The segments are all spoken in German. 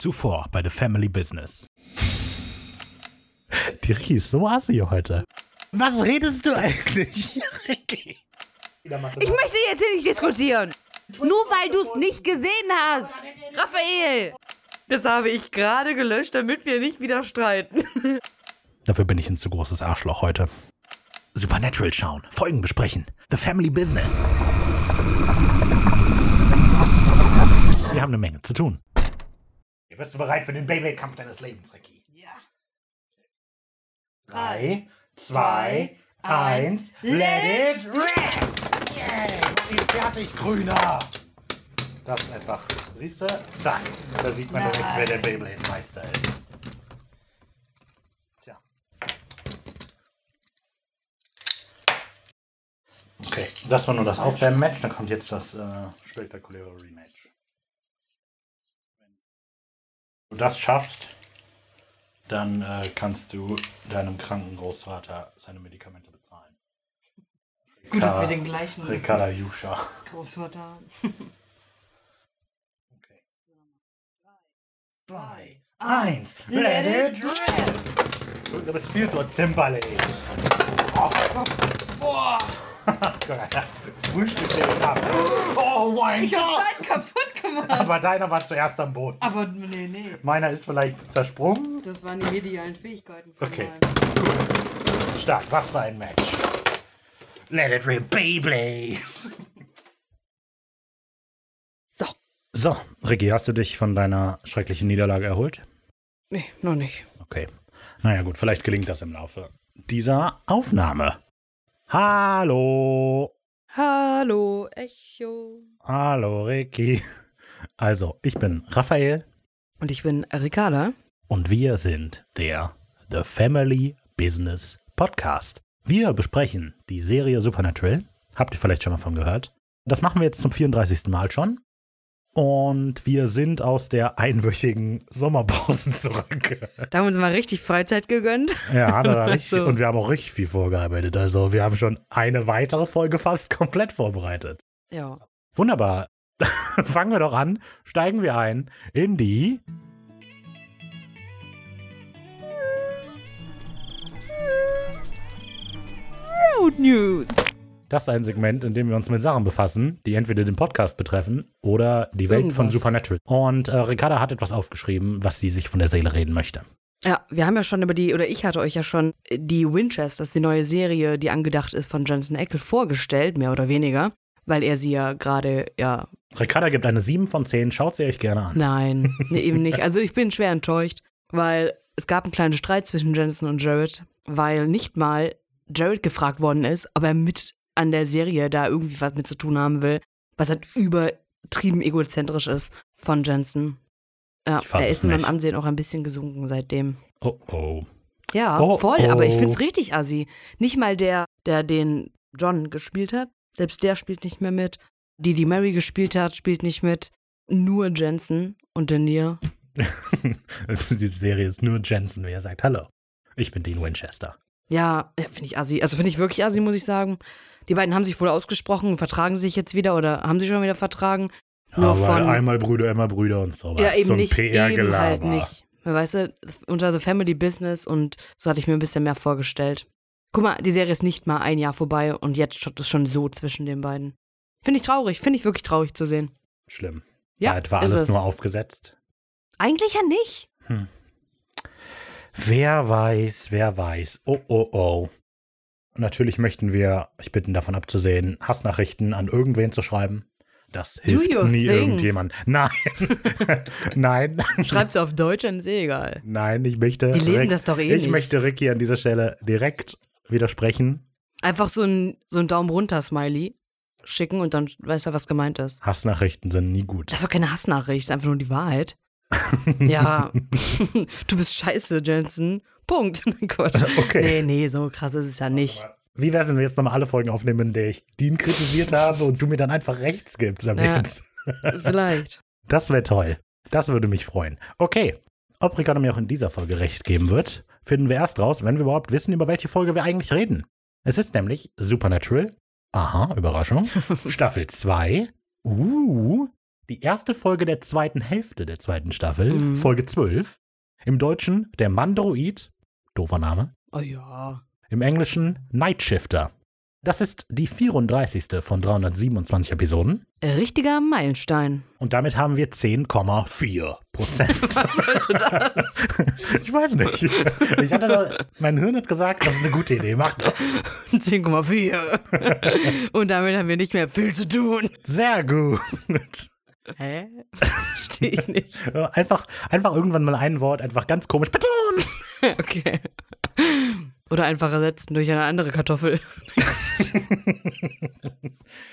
Zuvor bei The Family Business. Die Ricky ist so assi heute. Was redest du eigentlich, Ricky? Ich möchte jetzt hier nicht diskutieren. Nur weil du es nicht gesehen hast. Raphael. Das habe ich gerade gelöscht, damit wir nicht wieder streiten. Dafür bin ich ein zu großes Arschloch heute. Supernatural schauen, Folgen besprechen, The Family Business. Wir haben eine Menge zu tun. Bist du bereit für den Beyblade-Kampf deines Lebens, Ricky? Ja. Drei, zwei, eins, let it rap! Yay, mach ihn fertig, Grüner! Das ist einfach, siehst du? Zack, da sieht man direkt, wer der Beyblade-Meister ist. Tja. Okay, das war nur das Aufwärmen-Match, dann kommt jetzt das äh, spektakuläre Rematch. Wenn du das schaffst, dann äh, kannst du deinem kranken Großvater seine Medikamente bezahlen. Gut, dass wir den gleichen Ricarda Yusha. Großvater. Okay. Zwei, eins, let it rip! Du bist viel zu Zimperlich. Oh, Boah, Frühstück den ab. Oh mein ich hab Gott! deinen kaputt gemacht. Aber deiner war zuerst am Boden. Aber nee, nee. Meiner ist vielleicht zersprungen. Das waren die medialen Fähigkeiten von Okay. meinem. Stark, was für ein Match. Let it rip, Beyblade. So. So, Ricky, hast du dich von deiner schrecklichen Niederlage erholt? Nee, noch nicht. Okay. Naja gut, vielleicht gelingt das im Laufe dieser Aufnahme. Hallo. Hallo, Echo. Hallo, Ricky. Also, ich bin Raphael Und ich bin Ricarda. und wir sind der The Family Business Podcast. Wir besprechen die Serie Supernatural. Habt ihr vielleicht schon mal von gehört? Das machen wir jetzt zum 34. Mal schon. Und wir sind aus der einwöchigen Sommerpause zurück. Da haben wir uns mal richtig Freizeit gegönnt. Ja, er richtig. So. Und wir haben auch richtig viel vorgearbeitet. Also wir haben schon eine weitere Folge fast komplett vorbereitet. Ja. Wunderbar. Fangen wir doch an. Steigen wir ein in die. Road News. Das ist ein Segment, in dem wir uns mit Sachen befassen, die entweder den Podcast betreffen oder die Welt von Irgendwas. Supernatural. Und äh, Ricarda hat etwas aufgeschrieben, was sie sich von der Seele reden möchte. Ja, wir haben ja schon über die, oder ich hatte euch ja schon die Winchesters, die neue Serie, die angedacht ist von Jensen Ackles, vorgestellt, mehr oder weniger, weil er sie ja gerade, ja, Ricarda gibt eine 7 von 10, schaut sie euch gerne an. nein, nee, eben nicht. Also ich bin schwer enttäuscht, weil es gab einen kleinen Streit zwischen Jensen und Jared, weil nicht mal Jared gefragt worden ist, ob er mit an der Serie da irgendwie was mit zu tun haben will, was halt übertrieben egozentrisch ist von Jensen. Ja, er ist in meinem. Ansehen auch ein bisschen gesunken seitdem. Oh oh. Ja, Oh, voll, aber ich oh. find's richtig assi. Nicht mal der, der den John gespielt hat, selbst der spielt nicht mehr mit. Die, die Mary gespielt hat, spielt nicht mit. Nur Jensen und Daniel. Die Serie ist nur Jensen, wer sagt Hallo. Ich bin Dean Winchester. Ja, ja finde ich assi. Also finde ich wirklich assi, muss ich sagen. Die beiden haben sich wohl ausgesprochen, vertragen sich jetzt wieder oder haben sich schon wieder vertragen. Nur Aber von. einmal Brüder, immer Brüder und sowas. ja, eben so ein nicht. Eben halt nicht. Weißt du, unter The Family Business und so hatte ich mir ein bisschen mehr vorgestellt. Guck mal, die Serie ist nicht mal ein Jahr vorbei und jetzt steht es schon so zwischen den beiden. Finde ich traurig, finde ich wirklich traurig zu sehen. Schlimm. Ja, Bald war alles es. nur aufgesetzt. Eigentlich ja nicht. Wer weiß, wer weiß. Oh, oh, oh. Natürlich möchten wir euch bitten, davon abzusehen, Hassnachrichten an irgendwen zu schreiben. Das hilft nie thing. irgendjemand. Nein. Nein. Schreibt sie auf Deutsch, dann ist eh egal. Nein, ich möchte. Die lesen Rick- das doch eh Ich nicht. möchte Ricky an dieser Stelle direkt widersprechen. Einfach so ein, so ein Daumen runter Smiley schicken und dann weiß er, was gemeint ist. Hassnachrichten sind nie gut. Das ist doch keine Hassnachricht, ist einfach nur die Wahrheit. Ja, du bist scheiße, Jensen. Punkt. Quatsch. Okay. Nee, nee, so krass ist es ja nicht. Wie wär's, wenn wir jetzt nochmal alle Folgen aufnehmen, in der ich Dean kritisiert habe und du mir dann einfach rechts gibst ab Ja. Vielleicht. Das wäre toll. Das würde mich freuen. Okay. Ob Ricardo mir auch in dieser Folge recht geben wird, finden wir erst raus, wenn wir überhaupt wissen, über welche Folge wir eigentlich reden. Es ist nämlich Supernatural. Aha, Überraschung. Staffel 2. Uh, die erste Folge der zweiten Hälfte der zweiten Staffel, Mhm. Folge 12. Im Deutschen der Mandroid, doofer Name. Oh ja. Im Englischen Nightshifter. Das ist die 34. von 327 Episoden. Richtiger Meilenstein. Und damit haben wir 10,4 Prozent. Was sollte das? ich weiß nicht. Ich hatte da, mein Hirn hat gesagt, das ist eine gute Idee, mach das. 10,4. Und damit haben wir nicht mehr viel zu tun. Sehr gut. Hä? Verstehe ich nicht. Einfach, einfach irgendwann mal ein Wort, einfach ganz komisch betonen. Okay. Oder einfach ersetzen durch eine andere Kartoffel.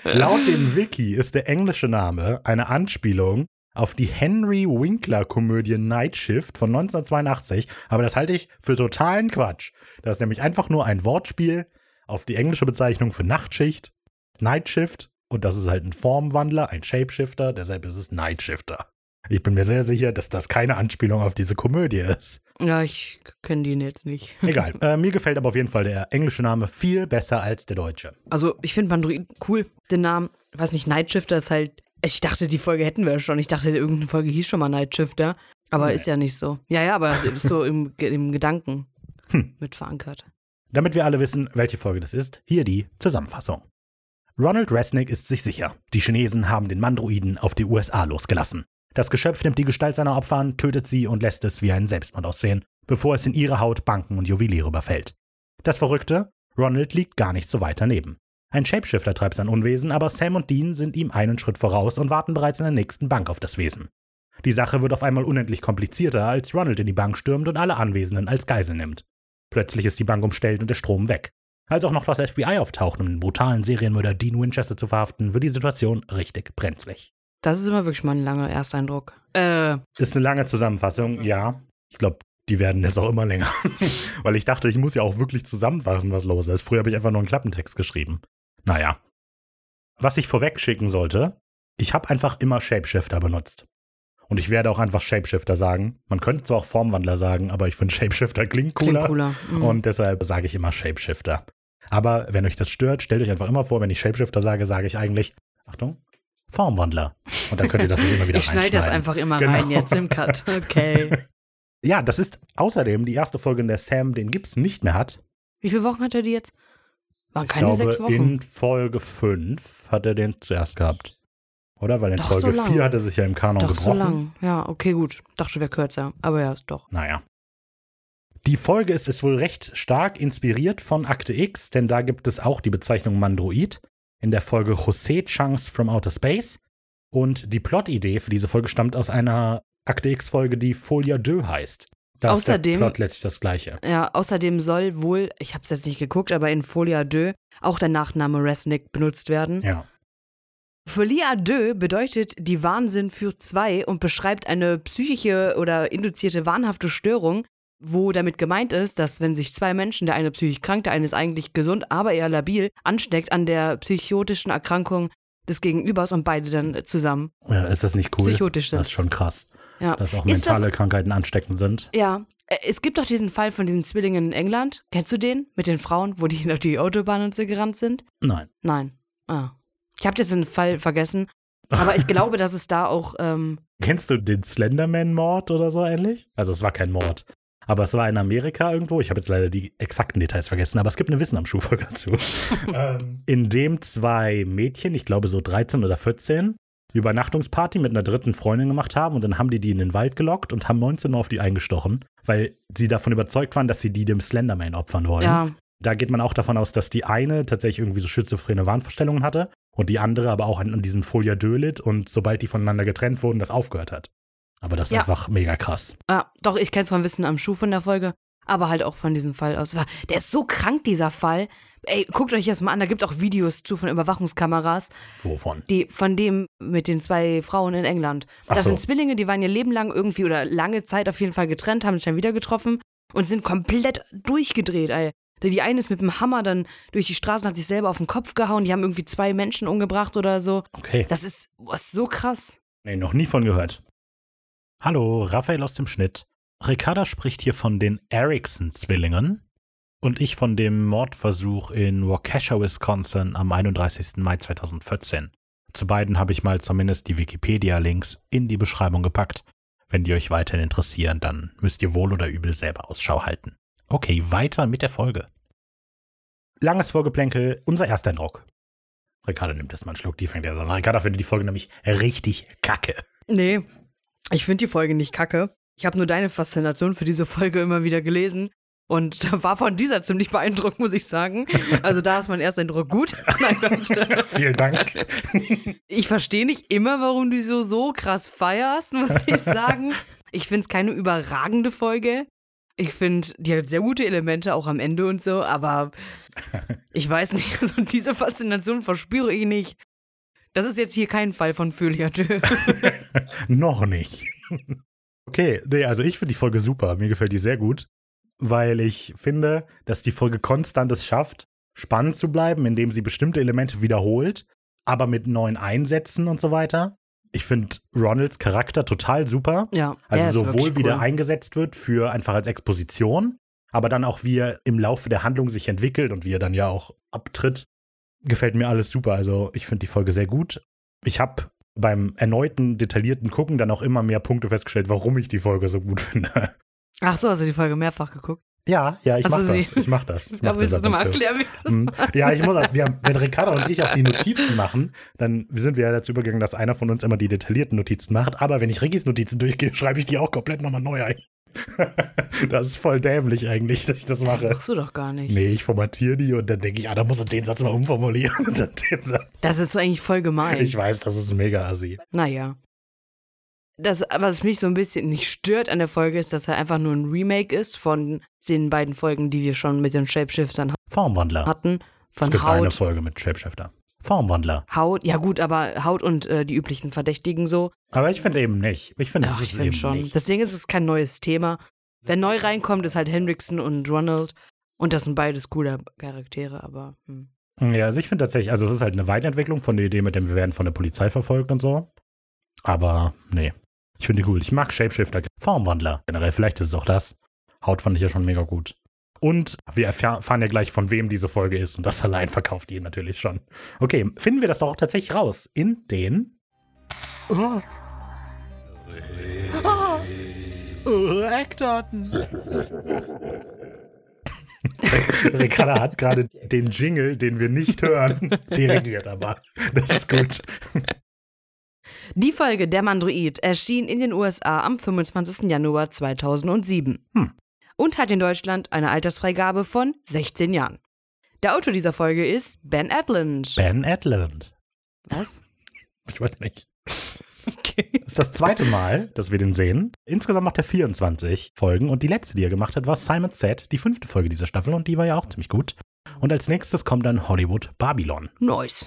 Laut dem Wiki ist der englische Name eine Anspielung auf die Henry Winkler Komödie Night Shift von 1982, aber das halte ich für totalen Quatsch. Das ist nämlich einfach nur ein Wortspiel auf die englische Bezeichnung für Nachtschicht, Night Shift, und das ist halt ein Formwandler, ein Shapeshifter, deshalb ist es Night Shifter. Ich bin mir sehr sicher, dass das keine Anspielung auf diese Komödie ist. Ja, ich kenne die jetzt nicht. Egal. äh, mir gefällt aber auf jeden Fall der englische Name viel besser als der deutsche. Also, ich finde Mandroid cool. Den Namen, ich weiß nicht, Nightshifter ist halt. Ich dachte, die Folge hätten wir schon. Ich dachte, irgendeine Folge hieß schon mal Nightshifter. Aber Nee. ist ja nicht so. Ja, ja, aber ist so im, im Gedanken Hm. mit verankert. Damit wir alle wissen, welche Folge das ist, hier die Zusammenfassung. Ronald Resnick ist sich sicher, die Chinesen haben den Mandroiden auf die USA losgelassen. Das Geschöpf nimmt die Gestalt seiner Opfer an, tötet sie und lässt es wie einen Selbstmord aussehen, bevor es in ihre Haut Banken und Juweliere überfällt. Das Verrückte, Ronald liegt gar nicht so weit daneben. Ein Shapeshifter treibt sein Unwesen, aber Sam und Dean sind ihm einen Schritt voraus und warten bereits in der nächsten Bank auf das Wesen. Die Sache wird auf einmal unendlich komplizierter, als Ronald in die Bank stürmt und alle Anwesenden als Geisel nimmt. Plötzlich ist die Bank umstellt und der Strom weg. Als auch noch das FBI auftaucht, um den brutalen Serienmörder Dean Winchester zu verhaften, wird die Situation richtig brenzlig. Das ist immer wirklich mal ein langer Ersteindruck. Äh, Ist eine lange Zusammenfassung, ja. Ich glaube, die werden jetzt auch immer länger. Weil ich dachte, ich muss ja auch wirklich zusammenfassen, was los ist. Früher habe ich einfach nur einen Klappentext geschrieben. Naja. Was ich vorweg schicken sollte, ich habe einfach immer Shapeshifter benutzt. Und ich werde auch einfach Shapeshifter sagen. Man könnte zwar auch Formwandler sagen, aber ich finde Shapeshifter klingt cooler. klingt cooler. Mhm. Und deshalb sage ich immer Shapeshifter. Aber wenn euch das stört, stellt euch einfach immer vor, wenn ich Shapeshifter sage, sage ich eigentlich, Achtung, Formwandler. Und dann könnt ihr das immer wieder ich schneide das reinschneiden. einfach immer Genau. rein jetzt im Cut. Okay. Ja, das ist außerdem die erste Folge, in der Sam den Gips nicht mehr hat. Wie viele Wochen hat er die jetzt? Waren Ich keine glaube, sechs Wochen. in Folge 5 hat er den zuerst gehabt. Oder? Weil in Doch, Folge so lang. 4 hat er sich ja im Kanon Doch, so gebrochen. lang. Ja, okay, gut. Dachte, wäre kürzer. Aber ja, ist doch. Naja. Die Folge ist, ist wohl recht stark inspiriert von Akte X, denn da gibt es auch die Bezeichnung Mandroid in der Folge José Chunks from Outer Space. Und die Plotidee für diese Folge stammt aus einer Akte X-Folge, die Folia 2 heißt. Da ist der Außerdem- Plot letztlich das gleiche. Ja, außerdem soll wohl, ich habe es jetzt nicht geguckt, aber in Folia 2 auch der Nachname Resnick benutzt werden. Ja. Folia 2 bedeutet die Wahnsinn für zwei und beschreibt eine psychische oder induzierte wahnhafte Störung, wo damit gemeint ist, dass wenn sich zwei Menschen, der eine psychisch krank, der eine ist eigentlich gesund, aber eher labil, ansteckt an der psychotischen Erkrankung des Gegenübers und beide dann zusammen ja. Ist das nicht cool? psychotisch sind. Das ist schon krass, Ja. dass auch Ist das- mentale Krankheiten ansteckend sind. Ja, äh, es gibt doch diesen Fall von diesen Zwillingen in England. Kennst du den? Mit den Frauen, wo die auf die Autobahn und so gerannt sind? Nein. Nein. Ah. Ich habe jetzt den Fall vergessen. Aber ich glaube, dass es da auch. Ähm, Kennst du den Slenderman-Mord oder so ähnlich? Also es war kein Mord. Aber es war in Amerika irgendwo. Ich habe jetzt leider die exakten Details vergessen, aber es gibt eine Wissen am Schuhfolge dazu. ähm, in dem zwei Mädchen, ich glaube so 13 oder 14, Übernachtungsparty mit einer dritten Freundin gemacht haben und dann haben die die in den Wald gelockt und haben 19 Uhr auf die eingestochen, weil sie davon überzeugt waren, dass sie die dem Slenderman opfern wollen. ja, Da geht man auch davon aus, dass die eine tatsächlich irgendwie so schizophrene Wahnvorstellungen hatte und die andere aber auch an, an diesen Folia Dölit und sobald die voneinander getrennt wurden, das aufgehört hat. Aber das ist Ja. einfach mega krass. ja, doch, ich kenne es von Wissen am Schuh von der Folge. Aber halt auch von diesem Fall aus. Der ist so krank, dieser Fall. Ey, guckt euch das mal an. Da gibt auch Videos zu von Überwachungskameras. Wovon? Die, von dem mit den zwei Frauen in England. Ach Das so. sind Zwillinge, die waren ihr Leben lang irgendwie oder lange Zeit auf jeden Fall getrennt, haben sich dann wieder getroffen und sind komplett durchgedreht, ey. Die eine ist mit dem Hammer dann durch die Straßen, hat sich selber auf den Kopf gehauen, die haben irgendwie zwei Menschen umgebracht oder so. Okay. Das ist ist so krass. Nee, noch nie von gehört. Hallo, Raphael aus dem Schnitt. Ricarda spricht hier von den Erickson-Zwillingen und ich von dem Mordversuch in Waukesha, Wisconsin am 31. Mai 2014. Zu beiden habe ich mal zumindest die Wikipedia-Links in die Beschreibung gepackt. Wenn die euch weiterhin interessieren, dann müsst ihr wohl oder übel selber Ausschau halten. Okay, weiter mit der Folge. Langes Vorgeplänkel, unser erster Eindruck. Ricardo nimmt erstmal einen Schluck, die fängt er an. Ricardo findet die Folge nämlich richtig kacke. Nee, ich finde die Folge nicht kacke. Ich habe nur deine Faszination für diese Folge immer wieder gelesen. Und da war von dieser ziemlich beeindruckt, muss ich sagen. Also da ist mein erster Eindruck gut. Nein. Vielen Dank. Ich verstehe nicht immer, warum du so so krass feierst, muss ich sagen. Ich finde es keine überragende Folge. Ich finde, die hat sehr gute Elemente auch am Ende und so, aber ich weiß nicht, also diese Faszination verspüre ich nicht. Das ist jetzt hier kein Fall von Feuilleteux. Noch nicht. Okay, nee, also ich finde die Folge super. Mir gefällt die sehr gut, weil ich finde, dass die Folge konstant es schafft, spannend zu bleiben, indem sie bestimmte Elemente wiederholt, aber mit neuen Einsätzen und so weiter. Ich finde Ronalds Charakter total super. Ja, Also sowohl wie der eingesetzt wird für einfach als Exposition, aber dann auch wie er im Laufe der Handlung sich entwickelt und wie er dann ja auch abtritt, gefällt mir alles super. Also ich finde die Folge sehr gut. Ich habe beim erneuten detaillierten Gucken dann auch immer mehr Punkte festgestellt, warum ich die Folge so gut finde. Ach so, hast du die Folge mehrfach geguckt? Ja, ja, ich Hast mach du das. Ich mach das. Ich mach Ja, willst das du nochmal erklären, wie das Mhm. Ja, ich muss, auch- wir haben, wenn Ricardo und ich auch die Notizen machen, dann sind wir ja dazu übergegangen, dass einer von uns immer die detaillierten Notizen macht. Aber wenn ich Rickys Notizen durchgehe, schreibe ich die auch komplett nochmal neu ein. das ist voll dämlich eigentlich, dass ich das mache. Machst du doch gar nicht. Nee, ich formatiere die und dann denke ich, ah, da muss ich den Satz mal umformulieren. Und dann den Satz. Das ist eigentlich voll gemein. Ich weiß, das ist mega assi. Naja. Das, was mich so ein bisschen nicht stört an der Folge, ist, dass er einfach nur ein Remake ist von den beiden Folgen, die wir schon mit den Shapeshiftern Formwandler. hatten. es Von gibt eine Haut, Folge mit Shapeshifter. Formwandler. Haut, ja gut, aber Haut und äh, die üblichen Verdächtigen so. Aber ich finde eben nicht. Ich finde, es finde eben schon. nicht. Deswegen ist es kein neues Thema. Wer neu reinkommt, ist halt Hendrickson und Ronald. Und das sind beides coole Charaktere, aber hm. Ja, also ich finde tatsächlich, also es ist halt eine Weiterentwicklung von der Idee mit dem, wir werden von der Polizei verfolgt und so. Aber nee, ich finde die cool. Ich mag Shapeshifter, Formwandler generell, vielleicht ist es auch das. Haut fand ich ja schon mega gut. Und wir erfahr- erfahren ja gleich, von wem diese Folge ist und das allein verkauft die natürlich schon. Okay, finden wir das doch auch tatsächlich raus in den oh. Oh, Eckdaten. Ricarda hat gerade den Jingle, den wir nicht hören, dirigiert, aber das ist gut. Die Folge Der Mandroid erschien in den USA am 25. Januar 2007 Hm. Und hat in Deutschland eine Altersfreigabe von 16 Jahren. Der Autor dieser Folge ist Ben Edlund. Ben Edlund. Was? Ich weiß nicht. Okay. Das ist das zweite Mal, dass wir den sehen. Insgesamt macht er 24 Folgen und die letzte, die er gemacht hat, war Simon Said, die fünfte Folge dieser Staffel und die war ja auch ziemlich gut. Und als nächstes kommt dann Hollywood Babylon. Nice.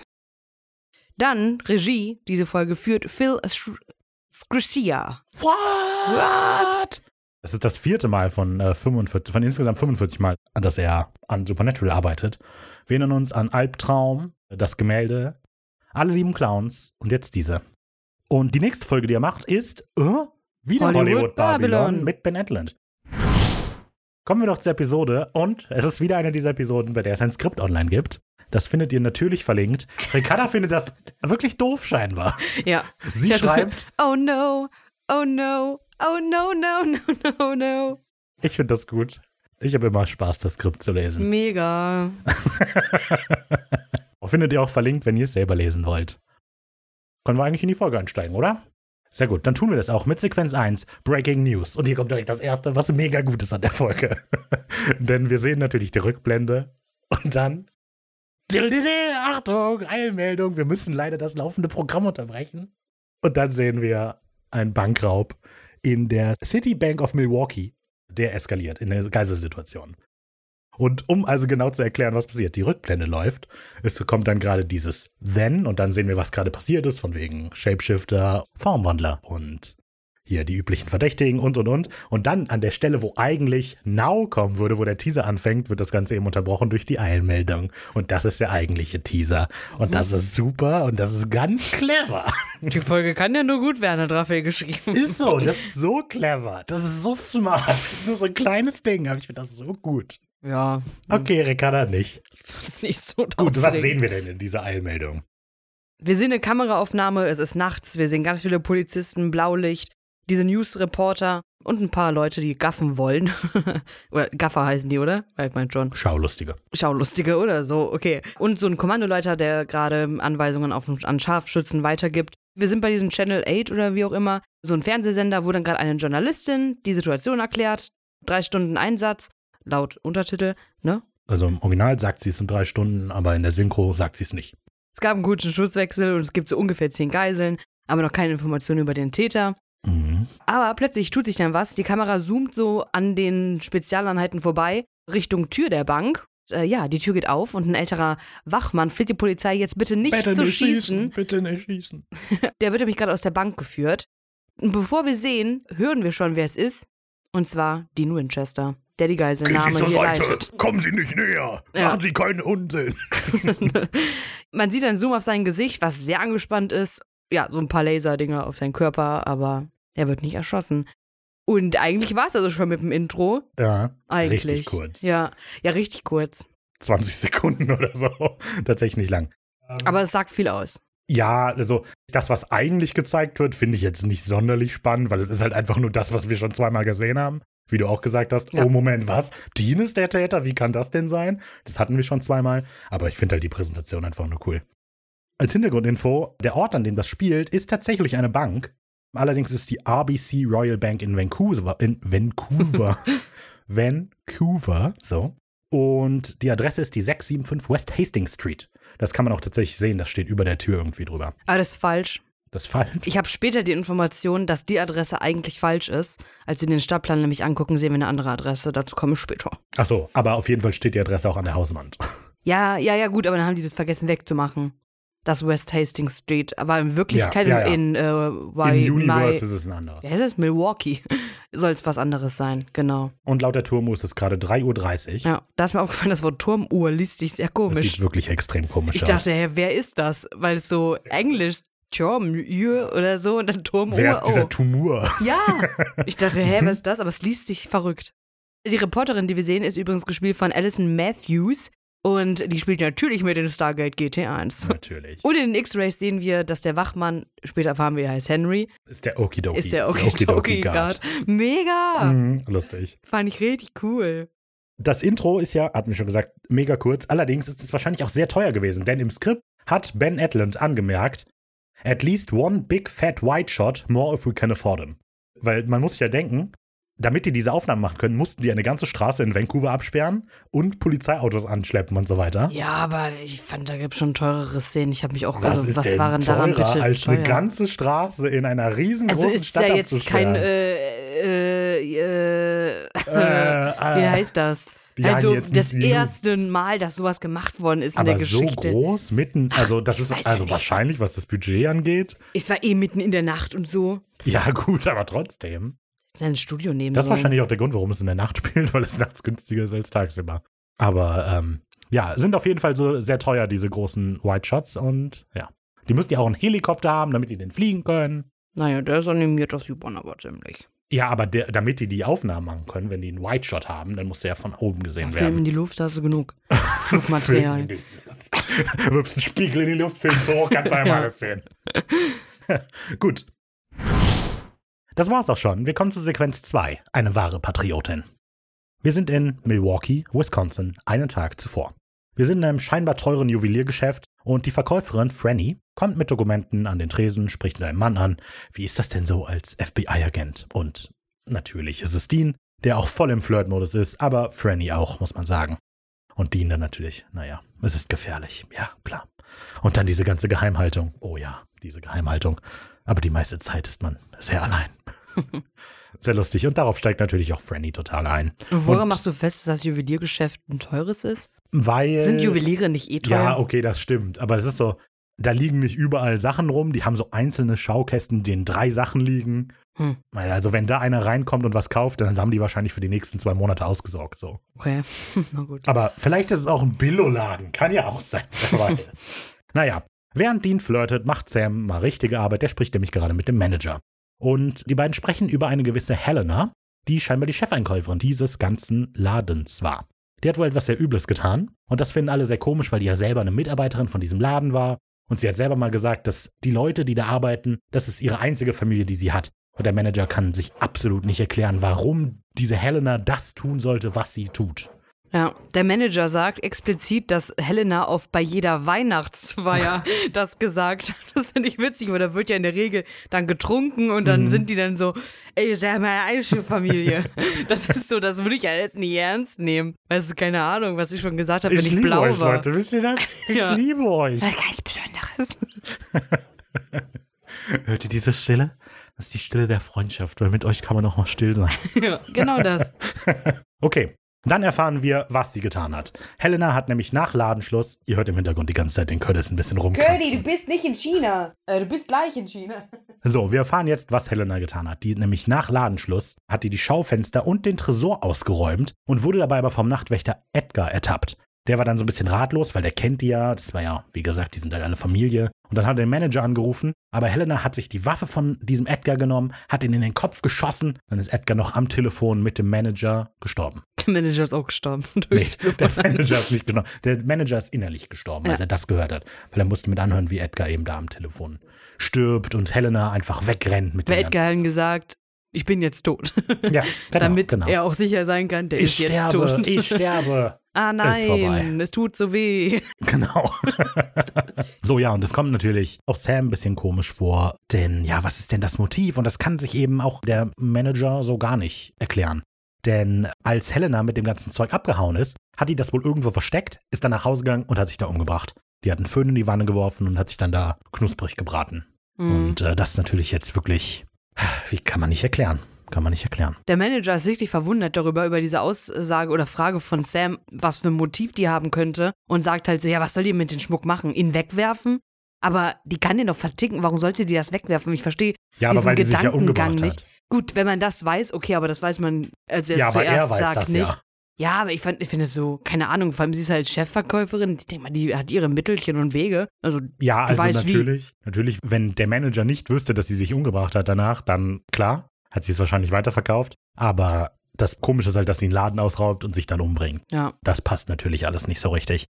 Dann Regie. Diese Folge führt Phil Sch- Scricia. What? Das ist das vierte Mal von, äh, 45, von insgesamt 45 Mal, dass er an Supernatural arbeitet. Wir erinnern uns an Albtraum, das Gemälde, alle lieben Clowns und jetzt diese. Und die nächste Folge, die er macht, ist äh, wieder Hollywood Hollywood, Babylon, Babylon. mit Ben Edlund. Kommen wir doch zur Episode und es ist wieder eine dieser Episoden, bei der es ein Skript online gibt. Das findet ihr natürlich verlinkt. Ricarda findet das wirklich doof scheinbar. Ja. Sie hatte- schreibt, Oh no, oh no, oh no, no, no, no, no. Ich finde das gut. Ich habe immer Spaß, das Skript zu lesen. Mega. Findet ihr auch verlinkt, wenn ihr es selber lesen wollt. Können wir eigentlich in die Folge einsteigen, oder? Sehr gut, dann tun wir das auch mit Sequenz 1, Breaking News. Und hier kommt direkt das erste, was mega gut ist an der Folge. Denn wir sehen natürlich die Rückblende und dann. Achtung, Eilmeldung, wir müssen leider das laufende Programm unterbrechen. Und dann sehen wir einen Bankraub in der City Bank of Milwaukee. Der eskaliert in der Geiselsituation. Und um also genau zu erklären, was passiert, die Rückblende läuft. Es kommt dann gerade dieses Then und dann sehen wir, was gerade passiert ist, von wegen Shapeshifter, Formwandler und hier die üblichen Verdächtigen und und und. Und dann an der Stelle, wo eigentlich Now kommen würde, wo der Teaser anfängt, wird das Ganze eben unterbrochen durch die Eilmeldung. Und das ist der eigentliche Teaser. Und das ist super und das ist ganz clever. Die Folge kann ja nur gut werden, hat Raphael geschrieben. Ist so, das ist so clever. Das ist so smart. Das ist nur so ein kleines Ding, aber ich finde das so gut. Ja, Okay, Ricarda nicht. ist nicht so Gut, was sehen wir denn in dieser Eilmeldung? Wir sehen eine Kameraaufnahme, es ist nachts, wir sehen ganz viele Polizisten, Blaulicht, diese News-Reporter und ein paar Leute, die gaffen wollen. oder Gaffer heißen die, oder? Ich meine schon. Schaulustige. Schaulustige oder so, okay. Und so ein Kommandoleiter, der gerade Anweisungen auf, an Scharfschützen weitergibt. Wir sind bei diesem Channel 8 oder wie auch immer, so ein Fernsehsender, wo dann gerade eine Journalistin die Situation erklärt. Drei Stunden Einsatz, laut Untertitel, ne? Also im Original sagt sie es in drei Stunden, aber in der Synchro sagt sie es nicht. Es gab einen guten Schusswechsel und es gibt so ungefähr zehn Geiseln, aber noch keine Informationen über den Täter. Mhm. Aber plötzlich tut sich dann was. Die Kamera zoomt so an den Spezialeinheiten vorbei, Richtung Tür der Bank. Äh, ja, die Tür geht auf und ein älterer Wachmann fleht die Polizei jetzt bitte nicht zu schießen. bitte nicht schießen. Der wird nämlich gerade aus der Bank geführt. Und bevor wir sehen, hören wir schon, wer es ist. Und zwar Dean Winchester, der die Geiselnahme hier leitet. Kommen Sie nicht näher! Ja. Machen Sie keinen Unsinn! Man sieht einen Zoom auf sein Gesicht, was sehr angespannt ist. Ja, so ein paar Laserdinger auf seinen Körper, aber er wird nicht erschossen. Und eigentlich war es also schon mit dem Intro. Ja, Eigentlich. richtig kurz. Ja, ja, richtig kurz. 20 Sekunden oder so. Tatsächlich nicht lang. Aber es sagt viel aus. Ja, also das, was eigentlich gezeigt wird, finde ich jetzt nicht sonderlich spannend, weil es ist halt einfach nur das, was wir schon zweimal gesehen haben. Wie du auch gesagt hast, Ja. oh Moment, was? Dean ist der Täter? Wie kann das denn sein? Das hatten wir schon zweimal, aber ich finde halt die Präsentation einfach nur cool. Als Hintergrundinfo, der Ort, an dem das spielt, ist tatsächlich eine Bank. Allerdings ist die RBC Royal Bank in Vancouver, in Vancouver, Vancouver, so. Und die Adresse ist die 675 West Hastings Street. Das kann man auch tatsächlich sehen, das steht über der Tür irgendwie drüber. Aber das ist falsch. Das ist falsch. Ich habe später die Information, dass die Adresse eigentlich falsch ist. Als sie den Stadtplan nämlich angucken, sehen wir eine andere Adresse. Dazu komme ich später. Ach so, aber auf jeden Fall steht die Adresse auch an der Hauswand. Ja, ja, ja, gut, aber dann haben die das vergessen wegzumachen. Das West Hastings Street. Aber in Wirklichkeit Ja, ja, ja. in äh, Why, Im Universe My, ist es ein anderes. Heißt es? Milwaukee. Soll es was anderes sein, genau. Und laut der Turmuhr ist es gerade 3.30 Uhr. Ja, da ist mir aufgefallen, das Wort Turmuhr liest sich sehr Das komisch. sieht wirklich extrem komisch Ich aus. dachte, hä, wer ist das? Weil es so Englisch, Turmuhr oder so und dann Turmuhr. Wer ist dieser oh. Tumor? Ja, ich dachte, hä, was ist das? Aber es liest sich verrückt. Die Reporterin, die wir sehen, ist übrigens gespielt von Alison Matthews und die spielt natürlich mit in Stargate GT1. Natürlich. Und in den X-Rays sehen wir, dass der Wachmann, später erfahren wir, er heißt Henry, Ist der Okidoki. ist der Okidoki Guard. Mega! Mhm, lustig. Fand ich richtig cool. Das Intro ist ja, hat mir schon gesagt, mega kurz. Allerdings ist es wahrscheinlich auch sehr teuer gewesen, denn im Skript hat Ben Edlund angemerkt, at least one big fat white shot, more if we can afford him. Weil man muss sich ja denken, damit die diese Aufnahmen machen können, mussten die eine ganze Straße in Vancouver absperren und Polizeiautos anschleppen und so weiter. Ja, aber ich fand, da gibt es schon teurere Szenen. Ich habe mich auch, Was also ist was denn waren daran bitte als teuer? eine ganze Straße in einer riesengroßen also ist Stadt ja jetzt kein, äh, äh, äh, Äh, wie heißt das? ja, also das erste Mal, dass sowas gemacht worden ist in aber der Geschichte. so groß mitten, also das ich ist ja also wahrscheinlich, was das Budget angeht. Es war eh mitten in der Nacht und so. Ja gut, aber trotzdem. Sein Studio nehmen Das ist wahrscheinlich auch der Grund, warum es in der Nacht spielt, weil es nachts günstiger ist als tagsüber. Aber ähm, ja, sind auf jeden Fall so sehr teuer, diese großen White Shots. Und ja, die müssen ja auch einen Helikopter haben, damit die den fliegen können. Naja, der ist animiert, das man aber ziemlich. Ja, aber der, damit die die Aufnahmen machen können, wenn die einen White Shot haben, dann muss der ja von oben gesehen Film in werden. die Luft, hast du genug. Flugmaterial. Wirfst einen Spiegel in die Luft, filmst hoch, kannst du einmal alles sehen. Gut. Das war's auch schon. Wir kommen zu Sequenz 2. Eine wahre Patriotin. Wir sind in Milwaukee, Wisconsin, einen Tag zuvor. Wir sind in einem scheinbar teuren Juweliergeschäft und die Verkäuferin Franny kommt mit Dokumenten an den Tresen, spricht mit einem Mann an. Wie ist das denn so als FBI-Agent? Und natürlich ist es Dean, der auch voll im Flirt-Modus ist, aber Franny auch, muss man sagen. Und Dean dann natürlich, naja, es ist gefährlich, ja, klar. Und dann diese ganze Geheimhaltung. Oh ja, diese Geheimhaltung. Aber die meiste Zeit ist man sehr allein. sehr lustig. Und darauf steigt natürlich auch Franny total ein. Und woran Und- machst du fest, dass das Juweliergeschäft ein teures ist? Weil. Sind Juweliere nicht eh teuer? Ja, okay, das stimmt. Aber es ist so, da liegen nicht überall Sachen rum. Die haben so einzelne Schaukästen, in denen drei Sachen liegen. Hm. Also, wenn da einer reinkommt und was kauft, dann haben die wahrscheinlich für die nächsten zwei Monate ausgesorgt. So. Okay, na gut. Aber vielleicht ist es auch ein Billo-Laden. Kann ja auch sein. naja, während Dean flirtet, macht Sam mal richtige Arbeit. Der spricht nämlich gerade mit dem Manager. Und die beiden sprechen über eine gewisse Helena, die scheinbar die Chefeinkäuferin dieses ganzen Ladens war. Die hat wohl etwas sehr Übles getan. Und das finden alle sehr komisch, weil die ja selber eine Mitarbeiterin von diesem Laden war. Und sie hat selber mal gesagt, dass die Leute, die da arbeiten, das ist ihre einzige Familie, die sie hat. Und der Manager kann sich absolut nicht erklären, warum diese Helena das tun sollte, was sie tut. Ja, der Manager sagt explizit, dass Helena oft bei jeder Weihnachtsfeier das gesagt hat. Das finde ich witzig, weil da wird ja in der Regel dann getrunken und dann mhm. sind die dann so, ey, ihr seid meine einzige Familie. das ist so, das würde ich ja jetzt nicht ernst nehmen. Weißt du, keine Ahnung, was ich schon gesagt habe, wenn ich, ich blau euch, war. Leute, wisst ihr das? Ich ja. liebe euch. Das ist ganz Besonderes. Hört ihr diese Stille? Das ist die Stille der Freundschaft, weil mit euch kann man auch mal still sein. ja, genau das. okay, dann erfahren wir, was sie getan hat. Helena hat nämlich nach Ladenschluss, ihr hört im Hintergrund die ganze Zeit den Curtis ein bisschen rumkratzen. Curdy, du bist nicht in China. Äh, du bist gleich in China. So, wir erfahren jetzt, was Helena getan hat. Die nämlich nach Ladenschluss hat die die Schaufenster und den Tresor ausgeräumt und wurde dabei aber vom Nachtwächter Edgar ertappt. Der war dann so ein bisschen ratlos, weil der kennt die ja. Das war ja, wie gesagt, die sind halt eine Familie. Und dann hat er den Manager angerufen. Aber Helena hat sich die Waffe von diesem Edgar genommen, hat ihn in den Kopf geschossen. Dann ist Edgar noch am Telefon mit dem Manager gestorben. Der Manager ist auch gestorben. Nee, der Manager ist nicht gestorben. Der Manager ist innerlich gestorben, ja. als er das gehört hat. Weil er musste mit anhören, wie Edgar eben da am Telefon stirbt und Helena einfach wegrennt mit dem. Edgar hat gesagt, ich bin jetzt tot. Ja, genau, Damit genau. er auch sicher sein kann, der ich ist sterbe, jetzt tot. Ich sterbe. ah nein, es tut so weh. Genau. so ja, und es kommt natürlich auch Sam ein bisschen komisch vor, denn ja, was ist denn das Motiv? Und das kann sich eben auch der Manager so gar nicht erklären. Denn als Helena mit dem ganzen Zeug abgehauen ist, hat die das wohl irgendwo versteckt, ist dann nach Hause gegangen und hat sich da umgebracht. Die hat einen Föhn in die Wanne geworfen und hat sich dann da knusprig gebraten. Mhm. Und äh, das ist natürlich jetzt wirklich wie kann man nicht erklären? Kann man nicht erklären. Der Manager ist richtig verwundert darüber, über diese Aussage oder Frage von Sam, was für ein Motiv die haben könnte und sagt halt so, ja, was soll die mit dem Schmuck machen? Ihn wegwerfen? Aber die kann den doch verticken. Warum sollte die das wegwerfen? Ich verstehe ja, aber weil Gedankengang sich ja umgebracht nicht. Hat. Gut, wenn man das weiß, okay, aber das weiß man, als er ja, es zuerst er weiß sagt, das, nicht. Ja. Ja, aber ich, ich finde es so, keine Ahnung, vor allem sie ist halt Chefverkäuferin. Ich denke mal, die hat ihre Mittelchen und Wege. Also, ja, also weiß, natürlich, wie. natürlich, wenn der Manager nicht wüsste, dass sie sich umgebracht hat danach, dann klar, hat sie es wahrscheinlich weiterverkauft. Aber das Komische ist halt, dass sie einen Laden ausraubt und sich dann umbringt. Ja. Das passt natürlich alles nicht so richtig.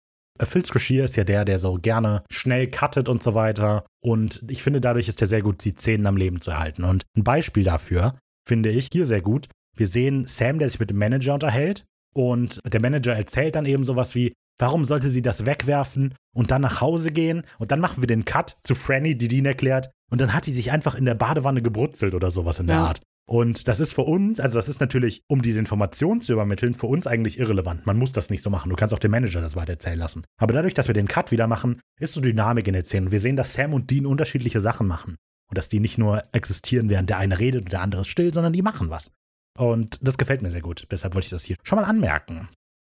Phil Scrushier ist ja der, der so gerne schnell cuttet und so weiter. Und ich finde, dadurch ist er sehr gut, die Szenen am Leben zu erhalten. Und ein Beispiel dafür finde ich hier sehr gut. Wir sehen Sam, der sich mit dem Manager unterhält. Und der Manager erzählt dann eben sowas wie, warum sollte sie das wegwerfen und dann nach Hause gehen? Und dann machen wir den Cut zu Franny, die Dean erklärt. Und dann hat die sich einfach in der Badewanne gebrutzelt oder sowas in der ja. Art. Und das ist für uns, also das ist natürlich, um diese Information zu übermitteln, für uns eigentlich irrelevant. Man muss das nicht so machen. Du kannst auch dem Manager das weiter erzählen lassen. Aber dadurch, dass wir den Cut wieder machen, ist so Dynamik in der Szene. Und wir sehen, dass Sam und Dean unterschiedliche Sachen machen. Und dass die nicht nur existieren, während der eine redet und der andere ist still, sondern die machen was. Und das gefällt mir sehr gut. Deshalb wollte ich das hier schon mal anmerken.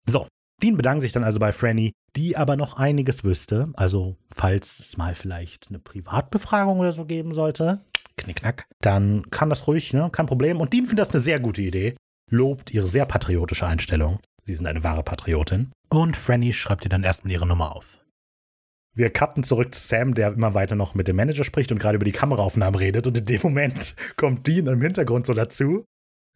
So, Dean bedankt sich dann also bei Franny, die aber noch einiges wüsste. Also, falls es mal vielleicht eine Privatbefragung oder so geben sollte, knickknack, dann kann das ruhig, ne? Kein Problem. Und Dean findet das eine sehr gute Idee, lobt ihre sehr patriotische Einstellung. Sie sind eine wahre Patriotin. Und Franny schreibt ihr dann erstmal ihre Nummer auf. Wir cutten zurück zu Sam, der immer weiter noch mit dem Manager spricht und gerade über die Kameraaufnahmen redet. Und in dem Moment kommt Dean im Hintergrund so dazu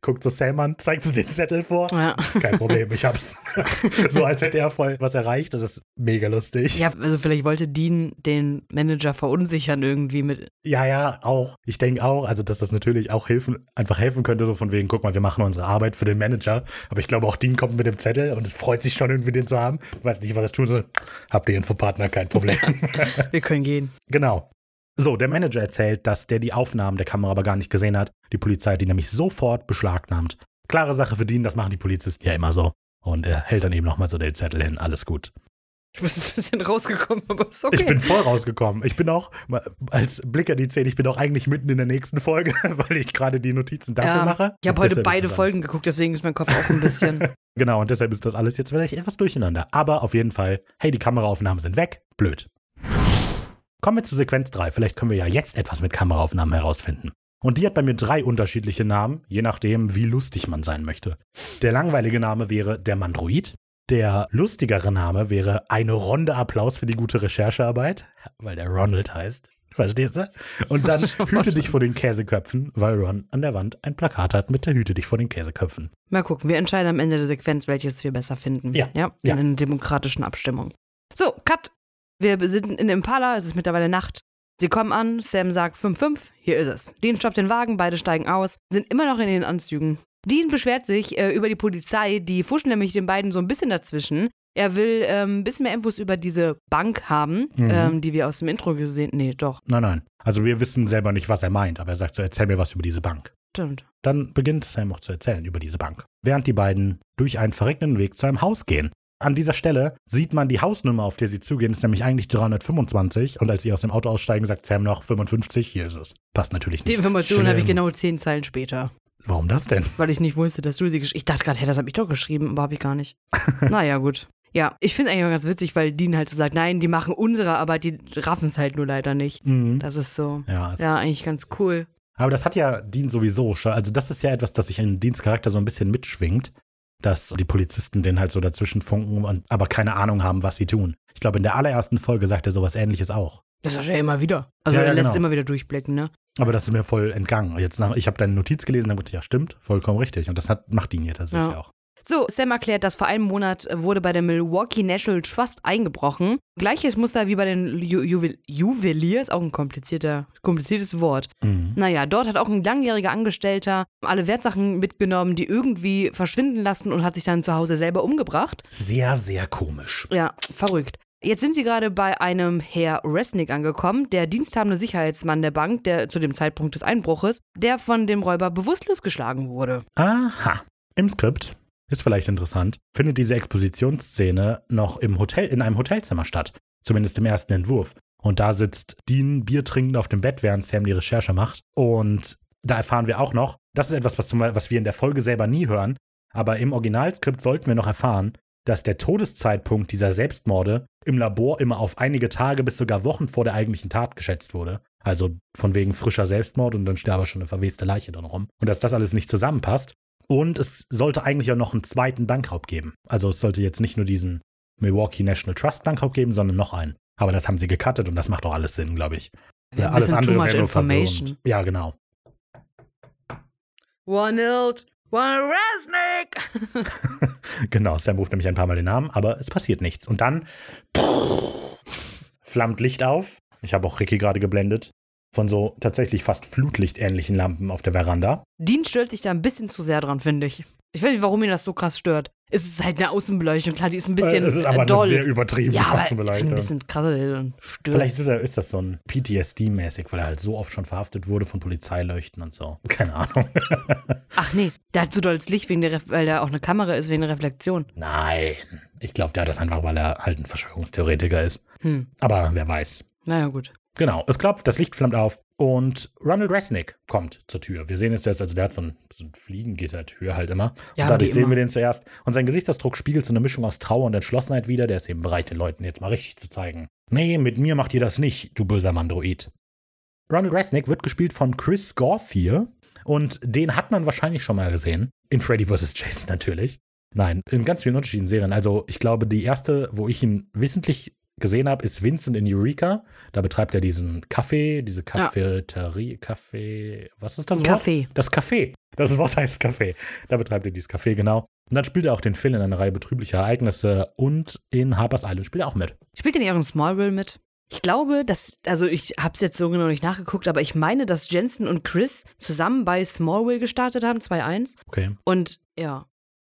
guckt so Sam an, zeigt so den Zettel vor. Ja. Kein Problem, ich hab's. so als hätte er voll was erreicht. Das ist mega lustig. Ja, also vielleicht wollte Dean den Manager verunsichern irgendwie mit. Ja, ja, auch. Ich denke auch, also dass das natürlich auch helfen, einfach helfen könnte, so von wegen, guck mal, wir machen unsere Arbeit für den Manager. Aber ich glaube auch Dean kommt mit dem Zettel und freut sich schon irgendwie den zu haben. Weiß nicht, was er tun soll. Habt ihr Infopartner, kein Problem. wir können gehen. Genau. So, der Manager erzählt, dass der die Aufnahmen der Kamera aber gar nicht gesehen hat. Die Polizei hat die nämlich sofort beschlagnahmt. Klare Sache für Dean, das machen die Polizisten ja immer so. Und er hält dann eben nochmal so den Zettel hin. Alles gut. Du bist ein bisschen rausgekommen, aber ist okay. Ich bin voll rausgekommen. Ich bin auch, als Blicker die 10, ich bin auch eigentlich mitten in der nächsten Folge, weil ich gerade die Notizen dafür ja, mache. Ich habe heute beide Folgen geguckt, deswegen ist mein Kopf auch ein bisschen. genau, und deshalb ist das alles jetzt vielleicht etwas durcheinander. Aber auf jeden Fall, hey, die Kameraaufnahmen sind weg. Blöd. Kommen wir zu Sequenz 3. Vielleicht können wir ja jetzt etwas mit Kameraaufnahmen herausfinden. Und die hat bei mir drei unterschiedliche Namen, je nachdem, wie lustig man sein möchte. Der langweilige Name wäre der Mandroid. Der lustigere Name wäre eine Runde Applaus für die gute Recherchearbeit, weil der Ronald heißt. Verstehst du? Und dann hüte dich vor den Käseköpfen, weil Ron an der Wand ein Plakat hat mit der Hüte dich vor den Käseköpfen. Mal gucken, wir entscheiden am Ende der Sequenz, welches wir besser finden. Ja. ja in ja. einer demokratischen Abstimmung. So, Cut Wir sind in Impala, es ist mittlerweile Nacht. Sie kommen an, Sam sagt 5-5, hier ist es. Dean stoppt den Wagen, beide steigen aus, sind immer noch in den Anzügen. Dean beschwert sich äh, über die Polizei, die fuschen nämlich den beiden so ein bisschen dazwischen. Er will ähm, ein bisschen mehr Infos über diese Bank haben, Mhm. ähm, die wir aus dem Intro gesehen Nee, doch, Nein, nein. Also wir wissen selber nicht, was er meint, aber er sagt so, erzähl mir was über diese Bank. stimmt. Dann beginnt Sam auch zu erzählen über diese Bank. Während die beiden durch einen verregneten Weg zu einem Haus gehen. An dieser Stelle sieht man die Hausnummer, auf der sie zugehen, ist nämlich eigentlich 325 und als sie aus dem Auto aussteigen, sagt Sam noch 55, hier ist es. Passt natürlich nicht. Die Information habe ich genau zehn Zeilen später, Warum das denn? weil ich nicht wusste, dass du sie geschrieben Ich dachte gerade, hey, das habe ich doch geschrieben, aber habe ich gar nicht. naja, gut. Ja, ich finde es eigentlich auch ganz witzig, weil Dean halt so sagt, nein, die machen unsere Arbeit, die raffen es halt nur leider nicht. Mhm. Das ist so, Ja, es ja, eigentlich ganz cool. Aber das hat ja Dean sowieso schon. Also, das ist ja etwas, das sich in Deans Charakter so ein bisschen mitschwingt, dass die Polizisten den halt so dazwischen funken und aber keine Ahnung haben, was sie tun. Ich glaube, in der allerersten Folge sagt er sowas ähnliches auch. Das sagt er immer wieder. Also Ja, ja, er lässt genau. immer wieder durchblicken, ne? Aber das ist mir voll entgangen. Jetzt nach, ich habe deine Notiz gelesen, dann ich, ja, stimmt, vollkommen richtig. Und das hat, macht Dean ja tatsächlich Ja. auch. So, Sam erklärt, dass vor einem Monat wurde bei der Milwaukee National Trust eingebrochen. Gleiches Muster wie bei den Ju Juwel Juwelier, ist auch ein komplizierter, kompliziertes Wort. Mhm. Naja, dort hat auch ein langjähriger Angestellter alle Wertsachen mitgenommen, die irgendwie verschwinden lassen und hat sich dann zu Hause selber umgebracht. Sehr, sehr komisch. Ja, verrückt. Jetzt sind sie gerade bei einem Herr Resnick angekommen, der diensthabende Sicherheitsmann der Bank, der zu dem Zeitpunkt des Einbruches, der von dem Räuber bewusstlos geschlagen wurde. Aha. Im Skript, ist vielleicht interessant, findet diese Expositionsszene noch im Hotel, in einem Hotelzimmer statt. Zumindest im ersten Entwurf. Und da sitzt Dean Bier trinkend auf dem Bett, während Sam die Recherche macht. Und da erfahren wir auch noch, das ist etwas, was, zum, was wir in der Folge selber nie hören, aber im Originalskript sollten wir noch erfahren, dass der Todeszeitpunkt dieser Selbstmorde im Labor immer auf einige Tage bis sogar Wochen vor der eigentlichen Tat geschätzt wurde. Also von wegen frischer Selbstmord und dann steht aber schon eine verweste Leiche drin rum. Und dass das alles nicht zusammenpasst. Und es sollte eigentlich auch noch einen zweiten Bankraub geben. Also es sollte jetzt nicht nur diesen Milwaukee National Trust Bankraub geben, sondern noch einen. Aber das haben sie gecuttet und das macht auch alles Sinn, glaube ich. Ein alles andere wäre nur information. verwirrend. Ja, genau. One Hilt, one Resnick! Genau, Sam ruft nämlich ein paar Mal den Namen, aber es passiert nichts. Und dann flammt Licht auf. Ich habe auch Ricky gerade geblendet. Von so tatsächlich fast flutlichtähnlichen Lampen auf der Veranda. Dean stört sich da ein bisschen zu sehr dran, finde ich. Ich weiß nicht, warum ihn das so krass stört. Es ist halt eine Außenbeleuchtung, klar, die ist ein bisschen Äh, es ist aber äh, doll. eine sehr übertriebene ja, aber Außenbeleuchtung. ein bisschen krasser stört. Vielleicht ist, er, ist das so ein PTSD-mäßig, weil er halt so oft schon verhaftet wurde von Polizeileuchten und so. Keine Ahnung. Ach nee, der hat so dolles Licht, wegen der Ref weil da auch eine Kamera ist, wegen der Reflexion. Nein. Ich glaube, der hat das einfach, weil er halt ein Verschwörungstheoretiker ist. Hm, Aber wer weiß. naja, gut. Genau, es klopft, das Licht flammt auf und Ronald Resnick kommt zur Tür. Wir sehen jetzt erst, also der hat so ein, so ein Fliegengittertür halt immer. Ja, und dadurch sehen immer. wir den zuerst. Und sein Gesichtsausdruck spiegelt so eine Mischung aus Trauer und Entschlossenheit wider. Der ist eben bereit, den Leuten jetzt mal richtig zu zeigen. Nee, mit mir macht ihr das nicht, du böser Mandroid. Ronald Resnick wird gespielt von Chris Gorfier und den hat man wahrscheinlich schon mal gesehen. In Freddy vs. Jason natürlich. Nein, in ganz vielen unterschiedlichen Serien. Also ich glaube, die erste, wo ich ihn wissentlich gesehen habe, ist Vincent in Eureka. Da betreibt er diesen Kaffee, diese Cafeterie, Kaffee, was ist das Wort? Kaffee. Das Café. Das Wort heißt Café. Da betreibt er dieses Café, genau. Und dann spielt er auch den Phil in einer Reihe betrüblicher Ereignisse und in Harper's Island spielt er auch mit. Spielt auch in Smallville mit? Ich glaube, dass, also ich hab's jetzt so genau nicht nachgeguckt, aber ich meine, dass Jensen und Chris zusammen bei Smallville gestartet haben, 2-1. Okay. Und ja,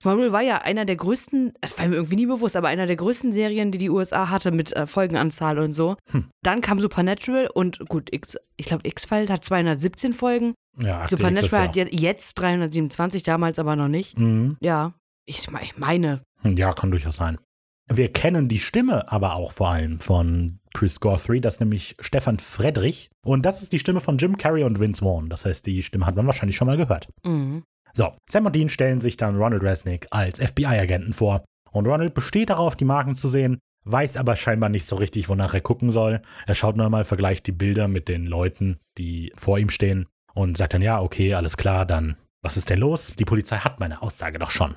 Smallville war ja einer der größten, das war mir irgendwie nie bewusst, aber einer der größten Serien, die die USA hatte mit äh, Folgenanzahl und so. Hm. Dann kam Supernatural und gut, X, ich glaube, X-Files hat 217 Folgen. Ja, Supernatural hat je- jetzt 327, damals aber noch nicht. Mhm. Ja, ich, ich meine. Ja, kann durchaus sein. Wir kennen die Stimme aber auch vor allem von Chris Guthrie, das ist nämlich Stefan Friedrich. Und das ist die Stimme von Jim Carrey und Vince Vaughn. Das heißt, die Stimme hat man wahrscheinlich schon mal gehört. Mhm. So, Sam und Dean stellen sich dann Ronald Resnick als FBI-Agenten vor. Und Ronald besteht darauf, die Marken zu sehen, weiß aber scheinbar nicht so richtig, wonach er gucken soll. Er schaut nur mal, vergleicht die Bilder mit den Leuten, die vor ihm stehen und sagt dann, ja, okay, alles klar, dann was ist denn los? Die Polizei hat meine Aussage doch schon.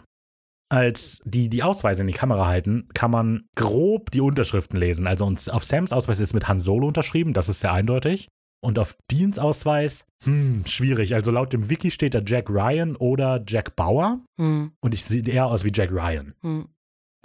Als die die Ausweise in die Kamera halten, kann man grob die Unterschriften lesen. Also uns- auf Sams Ausweis ist mit Han Solo unterschrieben, das ist sehr eindeutig. Und auf Deans Ausweis, hm, schwierig. Also laut dem Wiki steht da Jack Ryan oder Jack Bauer. Hm, Und ich sehe eher aus wie Jack Ryan. hm.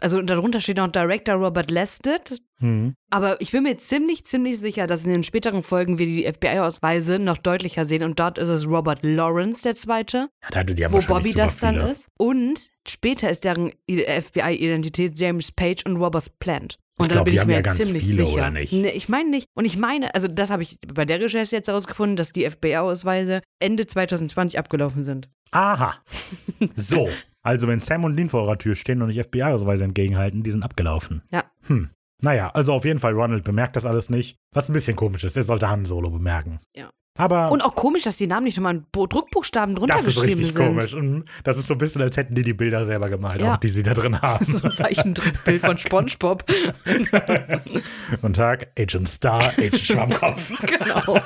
Also darunter steht noch Director Robert Lested. Hm. Aber ich bin mir ziemlich, ziemlich sicher, dass in den späteren Folgen wir die FBI-Ausweise noch deutlicher sehen. Und dort ist es Robert Lawrence, der Zweite, Ja, ihr wo Bobby das dann viele. ist. Und später ist deren FBI-Identität James Page und Robert Plant. Und Ich da glaub, bin die ich haben mir ja ganz ziemlich viele, sicher. oder nicht? Nee, ich meine nicht. Und ich meine, also das habe ich bei der Recherche jetzt herausgefunden, dass die FBI-Ausweise Ende 2020 abgelaufen sind. Aha. So. Also, wenn Sam und Lynn vor eurer Tür stehen und nicht FBI-Ausweise entgegenhalten, die sind abgelaufen. Ja. Hm. Naja, also auf jeden Fall, Ronald bemerkt das alles nicht. Was ein bisschen komisch ist. Er sollte Han Solo bemerken. Ja. Aber Und auch komisch, dass die Namen nicht nochmal in Druckbuchstaben drunter das ist geschrieben richtig sind. komisch. Und das ist so ein bisschen, als hätten die die Bilder selber gemalt, Ja. auch die sie da drin haben. So ein Zeichentrickbild von Spongebob. Guten Tag, Agent Star, Agent Schwammkopf. genau.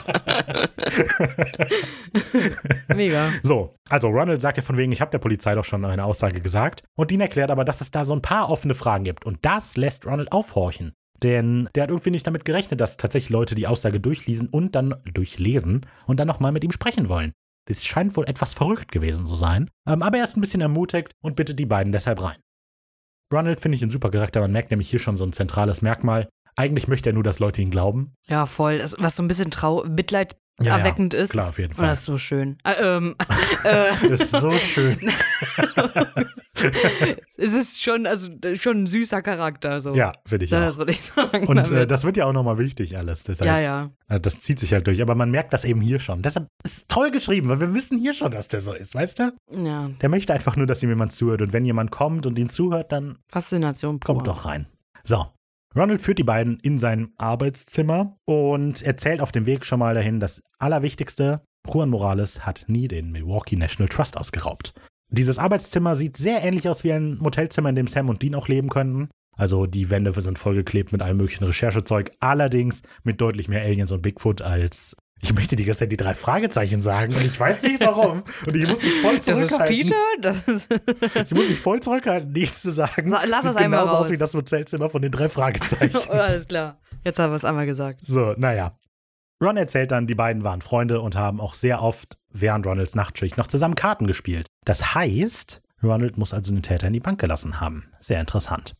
Mega. So, also Ronald sagt ja von wegen, ich habe der Polizei doch schon eine Aussage gesagt. Und Dean erklärt aber, dass es da so ein paar offene Fragen gibt. Und das lässt Ronald aufhorchen. Denn der hat irgendwie nicht damit gerechnet, dass tatsächlich Leute die Aussage durchlesen und dann durchlesen und dann nochmal mit ihm sprechen wollen. Das scheint wohl etwas verrückt gewesen zu sein. Ähm, aber er ist ein bisschen ermutigt und bittet die beiden deshalb rein. Ronald finde ich ein super Charakter. Man merkt nämlich hier schon so ein zentrales Merkmal. Eigentlich möchte er nur, dass Leute ihn glauben. Ja, voll. Das, was so ein bisschen trau Mitleid Ja, erweckend ist. Klar, auf jeden Und Fall. das ist so schön. Äh, ähm, äh, Das ist so schön. es ist schon, also schon ein süßer Charakter. So. Ja, finde ich Das auch. würde ich sagen. Und äh, das wird ja auch nochmal wichtig alles. Deshalb, ja, ja. äh, Das zieht sich halt durch. Aber man merkt das eben hier schon. Deshalb ist es toll geschrieben, weil wir wissen hier schon, dass der so ist, weißt du? Ja, Der möchte einfach nur, dass ihm jemand zuhört. Und wenn jemand kommt und ihm zuhört, dann Faszination pur. kommt doch rein. So. Ronald führt die beiden in sein Arbeitszimmer und erzählt auf dem Weg schon mal dahin, das Allerwichtigste, Juan Morales hat nie den Milwaukee National Trust ausgeraubt. Dieses Arbeitszimmer sieht sehr ähnlich aus wie ein Motelzimmer, in dem Sam und Dean auch leben könnten. Also die Wände sind vollgeklebt mit allem möglichen Recherchezeug, allerdings mit deutlich mehr Aliens und Bigfoot als. Ich möchte die ganze Zeit die drei Fragezeichen sagen und ich weiß nicht warum. Und ich muss mich voll Das ist zurückhalten. Peter? Das ist Ich muss mich voll zurückhalten, nichts zu sagen. Sa- lass Sieht es einmal genauso aus raus. wie das Hotelzimmer von den drei Fragezeichen. oh, alles klar. Jetzt haben wir es einmal gesagt. so, naja. Ron erzählt dann, die beiden waren Freunde und haben auch sehr oft während Ronalds Nachtschicht noch zusammen Karten gespielt. Das heißt, Ronald muss also den Täter in die Bank gelassen haben. Sehr interessant.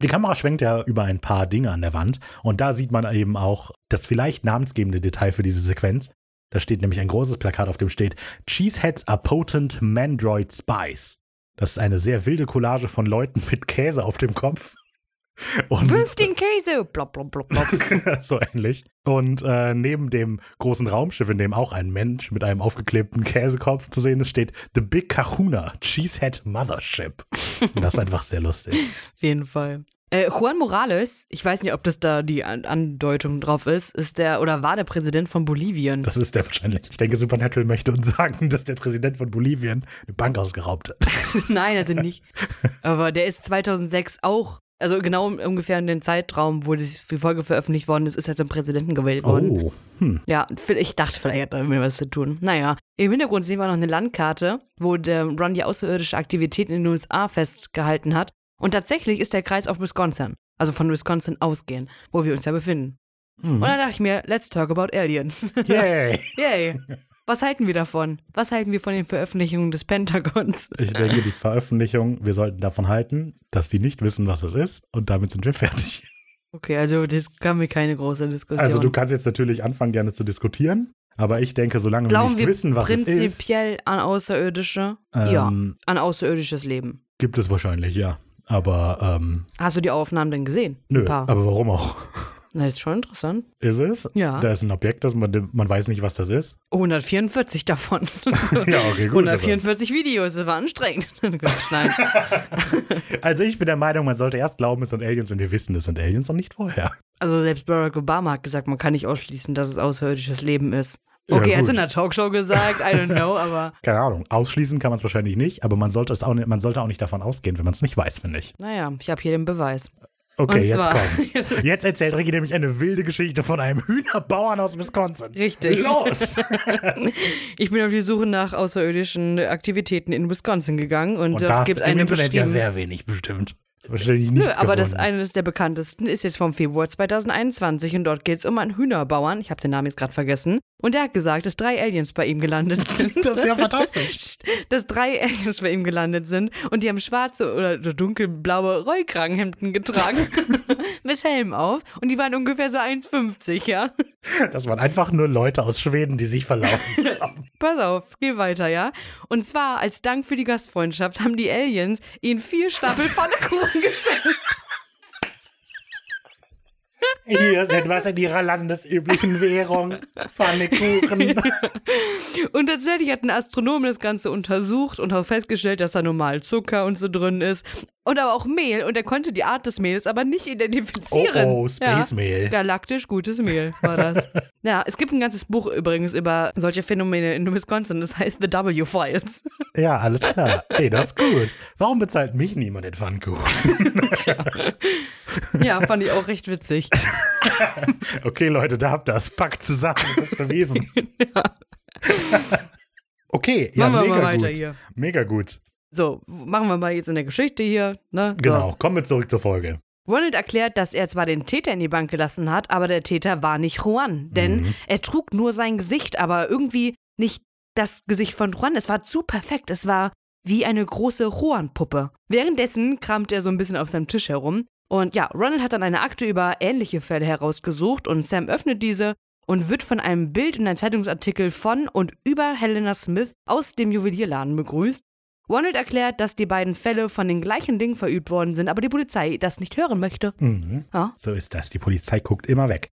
Die Kamera schwenkt ja über ein paar Dinge an der Wand und da sieht man eben auch das vielleicht namensgebende Detail für diese Sequenz. Da steht nämlich ein großes Plakat, auf dem steht Cheeseheads are potent mandroid spies. Das ist eine sehr wilde Collage von Leuten mit Käse auf dem Kopf. Und Wirf den Käse! Plop, plop, plop, plop. so ähnlich. Und äh, neben dem großen Raumschiff, in dem auch ein Mensch mit einem aufgeklebten Käsekopf zu sehen ist, steht The Big Kahuna Cheesehead Mothership. Und das ist einfach sehr lustig. Auf jeden Fall. Äh, Juan Morales, ich weiß nicht, ob das da die An Andeutung drauf ist, ist der oder war der Präsident von Bolivien. Das ist der wahrscheinlich. Ich denke, Supernatural möchte uns sagen, dass der Präsident von Bolivien eine Bank ausgeraubt hat. Nein, hatte nicht. Aber der ist 2006 auch, also genau ungefähr in den Zeitraum, wo die Folge veröffentlicht worden ist, ist er zum Präsidenten gewählt worden. Oh. Hm. Ja, ich dachte, vielleicht hat er mit mir was zu tun. Naja, im Hintergrund sehen wir noch eine Landkarte, wo der Ron die außerirdische Aktivität in den USA festgehalten hat. Und tatsächlich ist der Kreis auf Wisconsin, also von Wisconsin ausgehend, wo wir uns ja befinden. Und Mhm. dann dachte ich mir, let's talk about aliens. Yay. Yay. Was halten wir davon? Was halten wir von den Veröffentlichungen des Pentagons? Ich denke, die Veröffentlichung, wir sollten davon halten, dass die nicht wissen, was es ist. Und damit sind wir fertig. Okay, also das kam mir keine große Diskussion. Also du kannst jetzt natürlich anfangen, gerne zu diskutieren. Aber ich denke, solange wir Glauben nicht wir wissen, was es ist, prinzipiell an Außerirdische? ja, ähm, an außerirdisches Leben. gibt es wahrscheinlich, ja. Aber ähm, Hast du die Aufnahmen denn gesehen? nö, Ein paar. aber warum auch? Na, das ist schon interessant. Ist es? Ja. Da ist ein Objekt, das man, man weiß nicht, was das ist. 144 davon. Ja, okay, gut. 144 Videos, das war anstrengend. Nein. Also ich bin der Meinung, man sollte erst glauben, es sind Aliens, wenn wir wissen, es sind Aliens und nicht vorher. Also selbst Barack Obama hat gesagt, man kann nicht ausschließen, dass es außerirdisches Leben ist. Ja, Okay, er hat es in der Talkshow gesagt, I don't know, aber Keine Ahnung. Ausschließen kann man es wahrscheinlich nicht, aber man sollte, es auch nicht, man sollte auch nicht davon ausgehen, wenn man es nicht weiß, finde ich. naja, ich habe hier den Beweis. Okay, Und jetzt zwar- kommt's. Jetzt erzählt Ricky nämlich eine wilde Geschichte von einem Hühnerbauern aus Wisconsin. Richtig. Los! Ich bin auf die Suche nach außerirdischen Aktivitäten in Wisconsin gegangen und, Und dort da gibt im eine Internet ja sehr wenig bestimmt. Wahrscheinlich nichts Nö, aber das gefunden. eines der bekanntesten ist jetzt vom Februar 2021 und dort geht es um einen Hühnerbauern, ich habe den Namen jetzt gerade vergessen, und der hat gesagt, dass drei Aliens bei ihm gelandet sind. Das ist ja fantastisch. dass drei Aliens bei ihm gelandet sind und die haben schwarze oder dunkelblaue Rollkragenhemden getragen mit Helm auf und die waren ungefähr so 1,50, ja. Das waren einfach nur Leute aus Schweden, die sich verlaufen haben. Pass auf, geh weiter, ja. Und zwar als Dank für die Gastfreundschaft haben die Aliens ihnen vier Stapel Pfannkuchen geschenkt. Hier ist etwas in ihrer landesüblichen Währung. Pfannekuchen. Und tatsächlich hat ein Astronom das Ganze untersucht und hat festgestellt, dass da normal Zucker und so drin ist. Und aber auch Mehl. Und er konnte die Art des Mehls aber nicht identifizieren. Oh, oh, Space ja. Mehl. Galaktisch gutes Mehl war das. ja, es gibt ein ganzes Buch übrigens über solche Phänomene in Wisconsin. Das heißt The W-Files. Ja, alles klar. Ey, das ist gut. Warum bezahlt mich niemand den Pfannkuchen? ja, fand ich auch recht witzig. Okay, Leute, da habt ihr das. Packt zusammen. Das ist bewiesen. Okay, ja, Machen wir mega mal weiter gut. hier. Mega gut. So, machen wir mal jetzt in der Geschichte hier. Ne? So. Genau, kommen wir zurück zur Folge. Ronald erklärt, dass er zwar den Täter in die Bank gelassen hat, aber der Täter war nicht Juan. Denn Mhm. er trug nur sein Gesicht, aber irgendwie nicht das Gesicht von Juan. Es war zu perfekt. Es war wie eine große Juan-Puppe. Währenddessen kramt er so ein bisschen auf seinem Tisch herum. Und ja, Ronald hat dann eine Akte über ähnliche Fälle herausgesucht und Sam öffnet diese und wird von einem Bild in einem Zeitungsartikel von und über Helena Smith aus dem Juwelierladen begrüßt. Ronald erklärt, dass die beiden Fälle von den gleichen Dingen verübt worden sind, aber die Polizei das nicht hören möchte. Mhm. Ja. So ist das. Die Polizei guckt immer weg.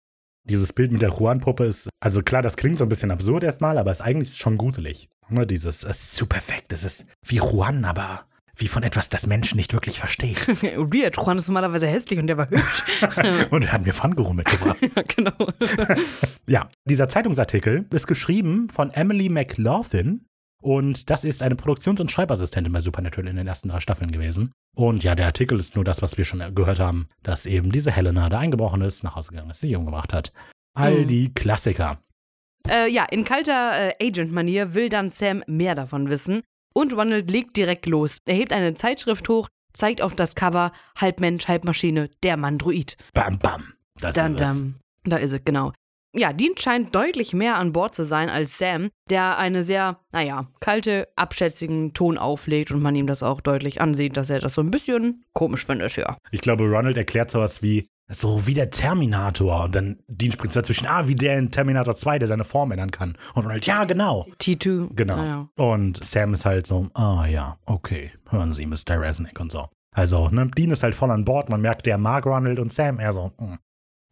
Dieses Bild mit der Juan-Puppe ist, also klar, das klingt so ein bisschen absurd erstmal, aber ist eigentlich schon gruselig. Ne, dieses, es ist zu perfekt. Es ist wie Juan, aber wie von etwas, das Menschen nicht wirklich verstehen. Weird, Juan ist normalerweise hässlich und der war hübsch. Und er hat mir Pfannkuchen mitgebracht. ja, genau. Ja, dieser Zeitungsartikel ist geschrieben von Emily McLaughlin und das ist eine Produktions- und Schreibassistentin bei Supernatural in den ersten drei Staffeln gewesen. Und ja, der Artikel ist nur das, was wir schon gehört haben, dass eben diese Helena da eingebrochen ist, nach Hause gegangen ist, sich umgebracht hat. All Mhm. die Klassiker. Äh, ja, in kalter äh, Agent-Manier will dann Sam mehr davon wissen und Ronald legt direkt los. Er hebt eine Zeitschrift hoch, zeigt auf das Cover, halb Mensch, halb Maschine, der Mandroid. Bam, bam. Das Dam, ist es. dam. Da ist es, genau. Ja, Dean scheint deutlich mehr an Bord zu sein als Sam, der eine sehr, naja, kalte, abschätzigen Ton auflegt und man ihm das auch deutlich ansieht, dass er das so ein bisschen komisch findet, ja. Ich glaube, Ronald erklärt sowas wie, so wie der Terminator. Und dann Dean springt dazwischen, ah, wie der in Terminator 2, der seine Form ändern kann. Und Ronald, ja, genau. T2. Genau. Naja. Und Sam ist halt so, ah ja, okay, hören Sie, Mr. Resnick und so. Also, ne, Dean ist halt voll an Bord, man merkt, der mag Ronald und Sam eher so, mm.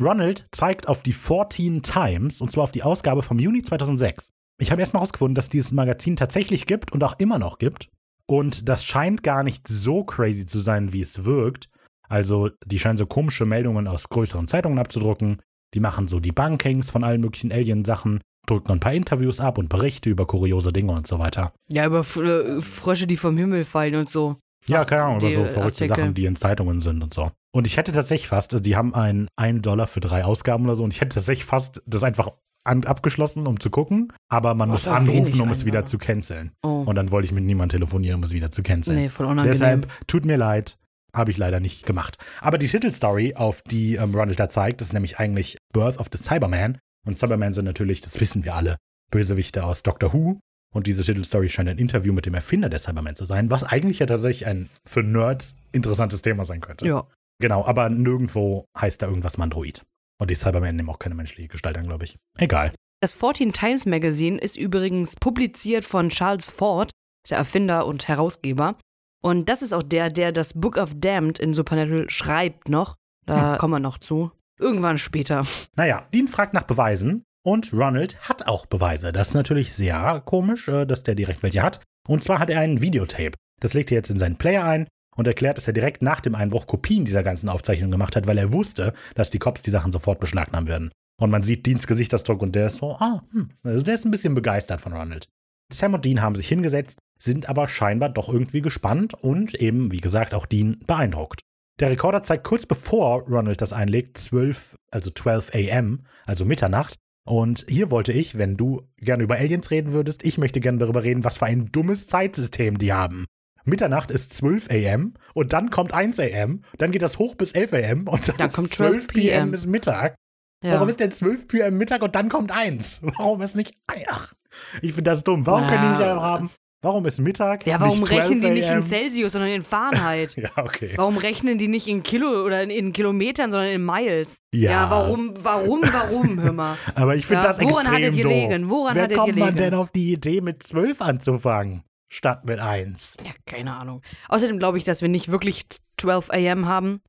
Ronald zeigt auf die 14 Times, und zwar auf die Ausgabe vom Juni 2006. Ich habe erstmal herausgefunden, dass dieses Magazin tatsächlich gibt und auch immer noch gibt. Und das scheint gar nicht so crazy zu sein, wie es wirkt. Also, die scheinen so komische Meldungen aus größeren Zeitungen abzudrucken. Die machen so Debunkings von allen möglichen Alien-Sachen, drücken ein paar Interviews ab und Berichte über kuriose Dinge und so weiter. Ja, über äh, Frösche, die vom Himmel fallen und so. Ja, keine Ahnung, über die so verrückte Artikel. Sachen, die in Zeitungen sind und so. Und ich hätte tatsächlich fast, also die haben einen 1 Dollar für drei Ausgaben oder so, und ich hätte tatsächlich fast das einfach an, abgeschlossen, um zu gucken, aber man muss ist ja anrufen, um es wieder zu canceln. Oh. Und dann wollte ich mit niemandem telefonieren, um es wieder zu canceln. nee, voll unangenehm. Deshalb, tut mir leid, habe ich leider nicht gemacht. Aber die Titelstory, auf die ähm, Ronald da zeigt, ist nämlich eigentlich Birth of the Cyberman. Und Cybermen sind natürlich, das wissen wir alle, Bösewichte aus Doctor Who. Und diese Titelstory scheint ein Interview mit dem Erfinder der Cybermen zu sein, was eigentlich ja tatsächlich ein für Nerds interessantes Thema sein könnte. Ja. Genau, aber nirgendwo heißt da irgendwas Mandroid. Und die Cybermen nehmen auch keine menschliche Gestalt an, glaube ich. Egal. Das 14 Times Magazine ist übrigens publiziert von Charles Ford, der Erfinder und Herausgeber. Und das ist auch der, der das Book of Damned in Supernatural schreibt noch. Da kommen wir noch zu. Irgendwann später. Naja, Dean fragt nach Beweisen und Ronald hat auch Beweise. Das ist natürlich sehr komisch, äh, dass der direkt welche hat. Und zwar hat er einen Videotape. Das legt er jetzt in seinen Player ein und erklärt, dass er direkt nach dem Einbruch Kopien dieser ganzen Aufzeichnungen gemacht hat, weil er wusste, dass die Cops die Sachen sofort beschlagnahmen würden. Und man sieht Deans Gesichtsausdruck und der ist so, ah, hm, also der ist ein bisschen begeistert von Ronald. Sam und Dean haben sich hingesetzt, sind aber scheinbar doch irgendwie gespannt und eben, wie gesagt, auch Dean beeindruckt. Der Rekorder zeigt kurz bevor Ronald das einlegt, 12, also 12 am, also Mitternacht. Und hier wollte ich, wenn du gerne über Aliens reden würdest, ich möchte gerne darüber reden, was für ein dummes Zeitsystem die haben. Mitternacht ist 12 am und dann kommt 1 am, dann geht das hoch bis 11 am und dann, Dann ist kommt 12 12 pm ist Mittag. Ja. Warum ist denn 12 pm Mittag und dann kommt 1? Warum ist nicht, ach, ich finde das dumm. Warum können die nicht Ja. einfach haben, warum ist Mittag? ja, warum nicht 12 rechnen die nicht in? Celsius, sondern in Fahrenheit? Ja, okay. Warum rechnen die nicht in Kilo oder in, Kilometern, sondern in Miles? Ja. warum, warum, warum, hör mal? Aber ich finde Ja, das woran extrem hattet ihr doof. liegen? Woran Wer hattet kommt man denn auf die Idee, mit 12 anzufangen, statt mit 1? Ja, keine Ahnung. Außerdem glaube ich, dass wir nicht wirklich 12 AM haben.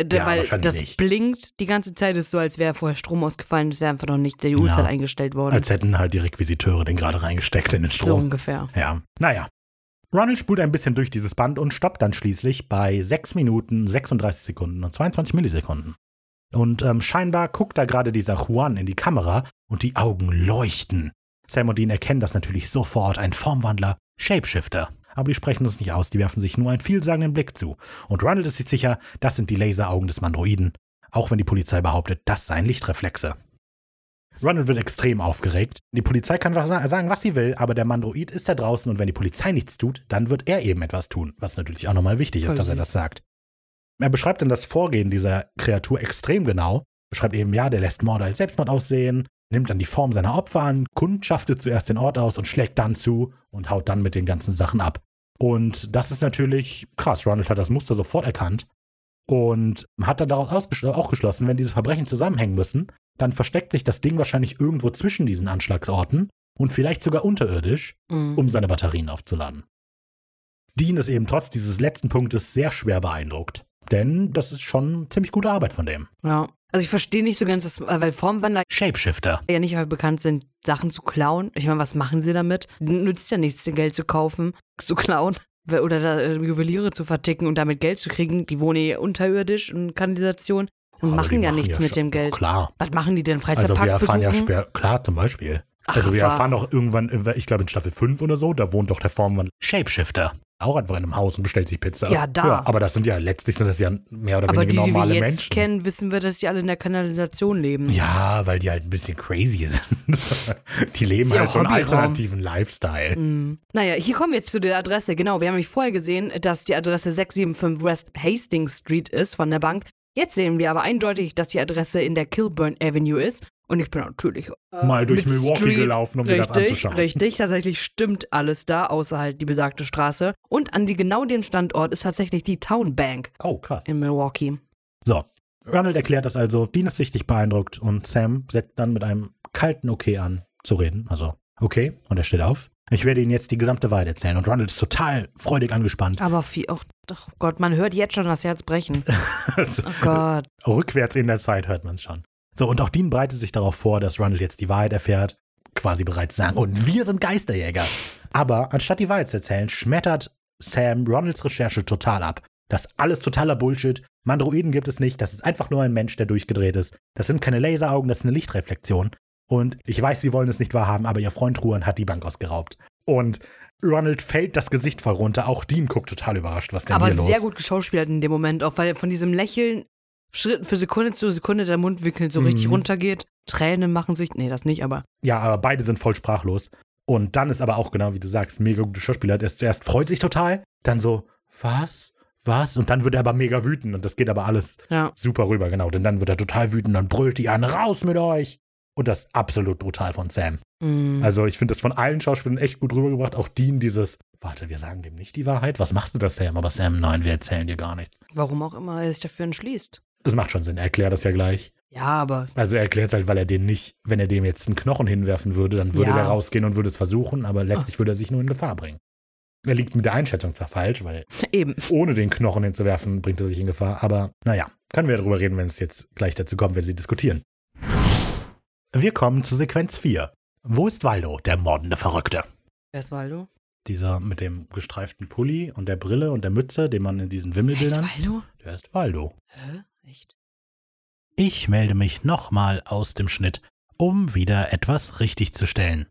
Äh, Ja, weil das nicht. blinkt die ganze Zeit. Ist so, als wäre vorher Strom ausgefallen. Es wäre einfach noch nicht die Uhrzeit Ja. eingestellt worden. Als hätten halt die Requisiteure den gerade reingesteckt in den so Strom. ungefähr. Ja, naja. Ronald spult ein bisschen durch dieses Band und stoppt dann schließlich bei 6 Minuten, 36 Sekunden und 22 Millisekunden. Und ähm, scheinbar guckt da gerade dieser Juan in die Kamera und die Augen leuchten. Sam und Dean erkennen das natürlich sofort, ein Formwandler, Shapeshifter. Aber die sprechen es nicht aus, die werfen sich nur einen vielsagenden Blick zu. Und Ronald ist sich sicher, das sind die Laseraugen des Mandroiden, auch wenn die Polizei behauptet, das seien Lichtreflexe. Ronald wird extrem aufgeregt. Die Polizei kann was sa- sagen, was sie will, aber der Mandroid ist da draußen und wenn die Polizei nichts tut, dann wird er eben etwas tun, was natürlich auch nochmal wichtig ist, dass er das sagt. Er beschreibt dann das Vorgehen dieser Kreatur extrem genau. Beschreibt eben, ja, der lässt Morde als Selbstmord aussehen, nimmt dann die Form seiner Opfer an, kundschaftet zuerst den Ort aus und schlägt dann zu und haut dann mit den ganzen Sachen ab. Und das ist natürlich krass. Ronald hat das Muster sofort erkannt und hat dann daraus auch geschlossen, wenn diese Verbrechen zusammenhängen müssen, dann versteckt sich das Ding wahrscheinlich irgendwo zwischen diesen Anschlagsorten und vielleicht sogar unterirdisch, Mhm. um seine Batterien aufzuladen. Dean ist eben trotz dieses letzten Punktes sehr schwer beeindruckt. Denn das ist schon ziemlich gute Arbeit von dem. Ja. Also ich verstehe nicht so ganz, dass, äh, weil Formwandler Shapeshifter. ja nicht bekannt sind, Sachen zu klauen. Ich meine, was machen sie damit? Nützt ja nichts, den Geld zu kaufen, zu klauen oder da, äh, Juweliere zu verticken und damit Geld zu kriegen. Die wohnen eh unterirdisch in Kanalisation und Aber machen ja nichts mit schon- dem Geld. Klar. Was machen die denn? Also Freizeitpark wir erfahren ja besuchen? später, klar zum Beispiel. Ach, also wir erfahren auch irgendwann, in- ich glaube in Staffel 5 oder so, da wohnt doch der Formwandler Shapeshifter. Auch einfach in einem Haus und bestellt sich Pizza. Ja, da. aber das sind ja letztlich sind das ja mehr oder Aber die, weniger die wir normale jetzt Menschen. kennen, wissen wir, dass die alle in der Kanalisation leben. Ja, weil die halt ein bisschen crazy sind. die leben ja halt so einen alternativen Lifestyle. Mhm. Naja, hier kommen wir jetzt zu der Adresse. Genau, wir haben nämlich vorher gesehen, dass die Adresse 675 West Hastings Street ist von der Bank. Jetzt sehen wir aber eindeutig, dass die Adresse in der Kilburn Avenue ist. Und ich bin natürlich äh, Mal durch Milwaukee Street- gelaufen, um mir das Richtig, anzuschauen. richtig. Tatsächlich stimmt alles da, außer halt die besagte Straße. Und an die genau dem Standort ist tatsächlich die Town Bank Oh, krass. in Milwaukee. So, Ronald erklärt das also, Dean ist sichtlich beeindruckt und Sam setzt dann mit einem kalten Okay an zu reden. Also, okay, und er steht auf. Ich werde Ihnen jetzt die gesamte Wahrheit erzählen und Ronald ist total freudig angespannt. Aber viel, oh, oh Gott, man hört jetzt schon das Herz brechen. Also, Oh Gott. Rückwärts in der Zeit hört man es schon. So, und auch Dean bereitet sich darauf vor, dass Ronald jetzt die Wahrheit erfährt, quasi bereits sagen, und wir sind Geisterjäger. Aber anstatt die Wahrheit zu erzählen, schmettert Sam Ronalds Recherche total ab. Das ist alles totaler Bullshit. Mandroiden gibt es nicht. Das ist einfach nur ein Mensch, der durchgedreht ist. Das sind keine Laseraugen, das ist eine Lichtreflexion. Und ich weiß, Sie wollen es nicht wahrhaben, aber Ihr Freund Ruan hat die Bank ausgeraubt. Und Ronald fällt das Gesicht voll runter. Auch Dean guckt total überrascht, was denn Aber hier los sehr gut geschauspielert in dem Moment, auch weil von diesem Lächeln Schritt für Sekunde zu Sekunde der Mundwinkel so richtig Mhm. runtergeht. Tränen machen sich. Nee, das nicht, aber. Ja, aber beide sind voll sprachlos. Und dann ist aber auch genau, wie du sagst, mega gute Schauspieler. Der ist zuerst freut sich total, dann so, was? Was? Und dann wird er aber mega wütend und das geht aber alles Ja. super rüber, genau. Denn dann wird er total wütend, dann brüllt die an, raus mit euch! Und das ist absolut brutal von Sam. Mhm. Also ich finde das von allen Schauspielern echt gut rübergebracht. Auch Dean dieses, warte, wir sagen dem nicht die Wahrheit. Was machst du das, Sam? Aber Sam, nein, wir erzählen dir gar nichts. Warum auch immer er sich dafür entschließt. Das macht schon Sinn, er erklärt das ja gleich. Ja, aber. Also er erklärt es halt, weil er den nicht, wenn er dem jetzt einen Knochen hinwerfen würde, dann würde Ja. der rausgehen und würde es versuchen, aber letztlich würde er sich nur in Gefahr bringen. Er liegt mit der Einschätzung zwar falsch, weil Eben. ohne den Knochen hinzuwerfen, bringt er sich in Gefahr, aber naja, können wir darüber reden, wenn es jetzt gleich dazu kommt, wenn sie diskutieren. Wir kommen zu Sequenz 4. Wo ist Waldo, der mordende Verrückte? Wer ist Waldo? Dieser mit dem gestreiften Pulli und der Brille und der Mütze, den man in diesen Wer ist Wimmelbildern. Waldo? Der ist Waldo. Hä? Echt? Ich melde mich nochmal aus dem Schnitt, um wieder etwas richtigzustellen.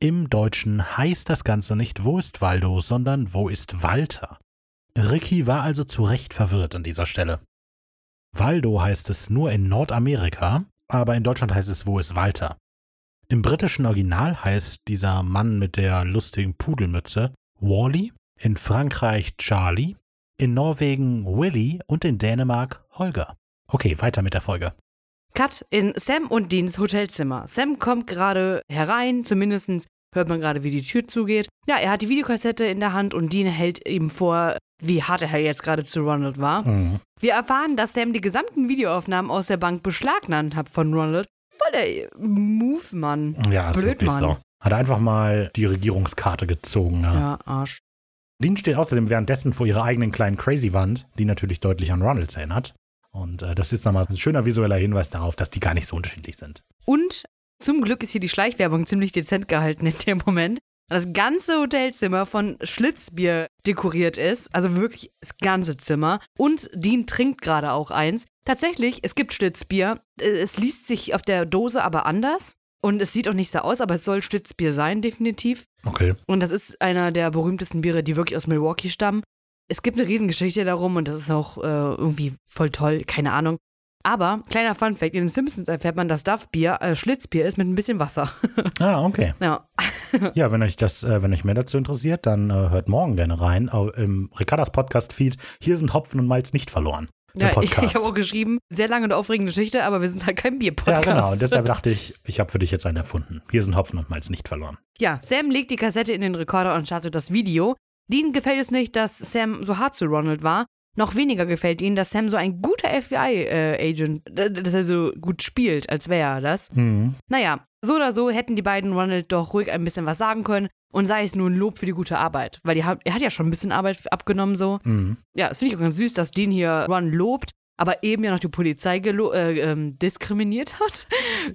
Im Deutschen heißt das Ganze nicht Wo ist Waldo, sondern Wo ist Walter? Ricky war also zu Recht verwirrt an dieser Stelle. Waldo heißt es nur in Nordamerika, aber in Deutschland heißt es Wo ist Walter? Im britischen Original heißt dieser Mann mit der lustigen Pudelmütze Wally in Frankreich Charlie, in Norwegen Willy und in Dänemark Holger. Okay, weiter mit der Folge. Cut in Sam und Deans Hotelzimmer. Sam kommt gerade herein, zumindest hört man gerade, wie die Tür zugeht. Ja, er hat die Videokassette in der Hand und Dean hält ihm vor, wie hart er jetzt gerade zu Ronald war. Mhm. Wir erfahren, dass Sam die gesamten Videoaufnahmen aus der Bank beschlagnahmt hat von Ronald. Voll der Move, Mann. Ja, ist Blöd, wirklich Mann. so. Hat einfach mal die Regierungskarte gezogen. Ja. Ja, Arsch. Dean steht außerdem währenddessen vor ihrer eigenen kleinen Crazy-Wand, die natürlich deutlich an Ronalds erinnert. Und äh, das ist nochmal ein schöner visueller Hinweis darauf, dass die gar nicht so unterschiedlich sind. Und zum Glück ist hier die Schleichwerbung ziemlich dezent gehalten in dem Moment. Das ganze Hotelzimmer von Schlitzbier dekoriert ist, also wirklich das ganze Zimmer. Und Dean trinkt gerade auch eins. Tatsächlich, es gibt Schlitzbier. Äh, Es liest sich auf der Dose aber anders. Und es sieht auch nicht so aus, aber es soll Schlitzbier sein, definitiv. Okay. Und das ist einer der berühmtesten Biere, die wirklich aus Milwaukee stammen. Es gibt eine Riesengeschichte darum und das ist auch äh, irgendwie voll toll, keine Ahnung. Aber, kleiner Funfact, in den Simpsons erfährt man, dass Duff-Bier äh, Schlitzbier ist mit ein bisschen Wasser. Ah, okay. ja. Ja, wenn euch das, äh, wenn euch mehr dazu interessiert, dann äh, hört morgen gerne rein im Ricardas Podcast-Feed. Hier sind Hopfen und Malz nicht verloren. Der ja ich Podcast. ich habe auch geschrieben, sehr lange und aufregende Geschichte, aber wir sind halt kein ja, Bier-Podcast. genau. Und deshalb dachte ich, ich habe für dich jetzt einen erfunden. Hier sind Hopfen und Malz nicht verloren. Ja, Sam legt die Kassette in den Rekorder und startet das Video. Dean gefällt es nicht, dass Sam so hart zu Ronald war. Noch weniger gefällt ihnen, dass Sam so ein guter FBI-Agent, dass er so gut spielt, als wäre er das. Mhm. Naja, so oder so hätten die beiden Ronald doch ruhig ein bisschen was sagen können und sei es nur ein Lob für die gute Arbeit. Weil die haben, er hat ja schon ein bisschen Arbeit abgenommen so. Mhm. Ja, das finde ich auch ganz süß, dass Dean hier Ron lobt, aber eben ja noch die Polizei gelo- äh, ähm, diskriminiert hat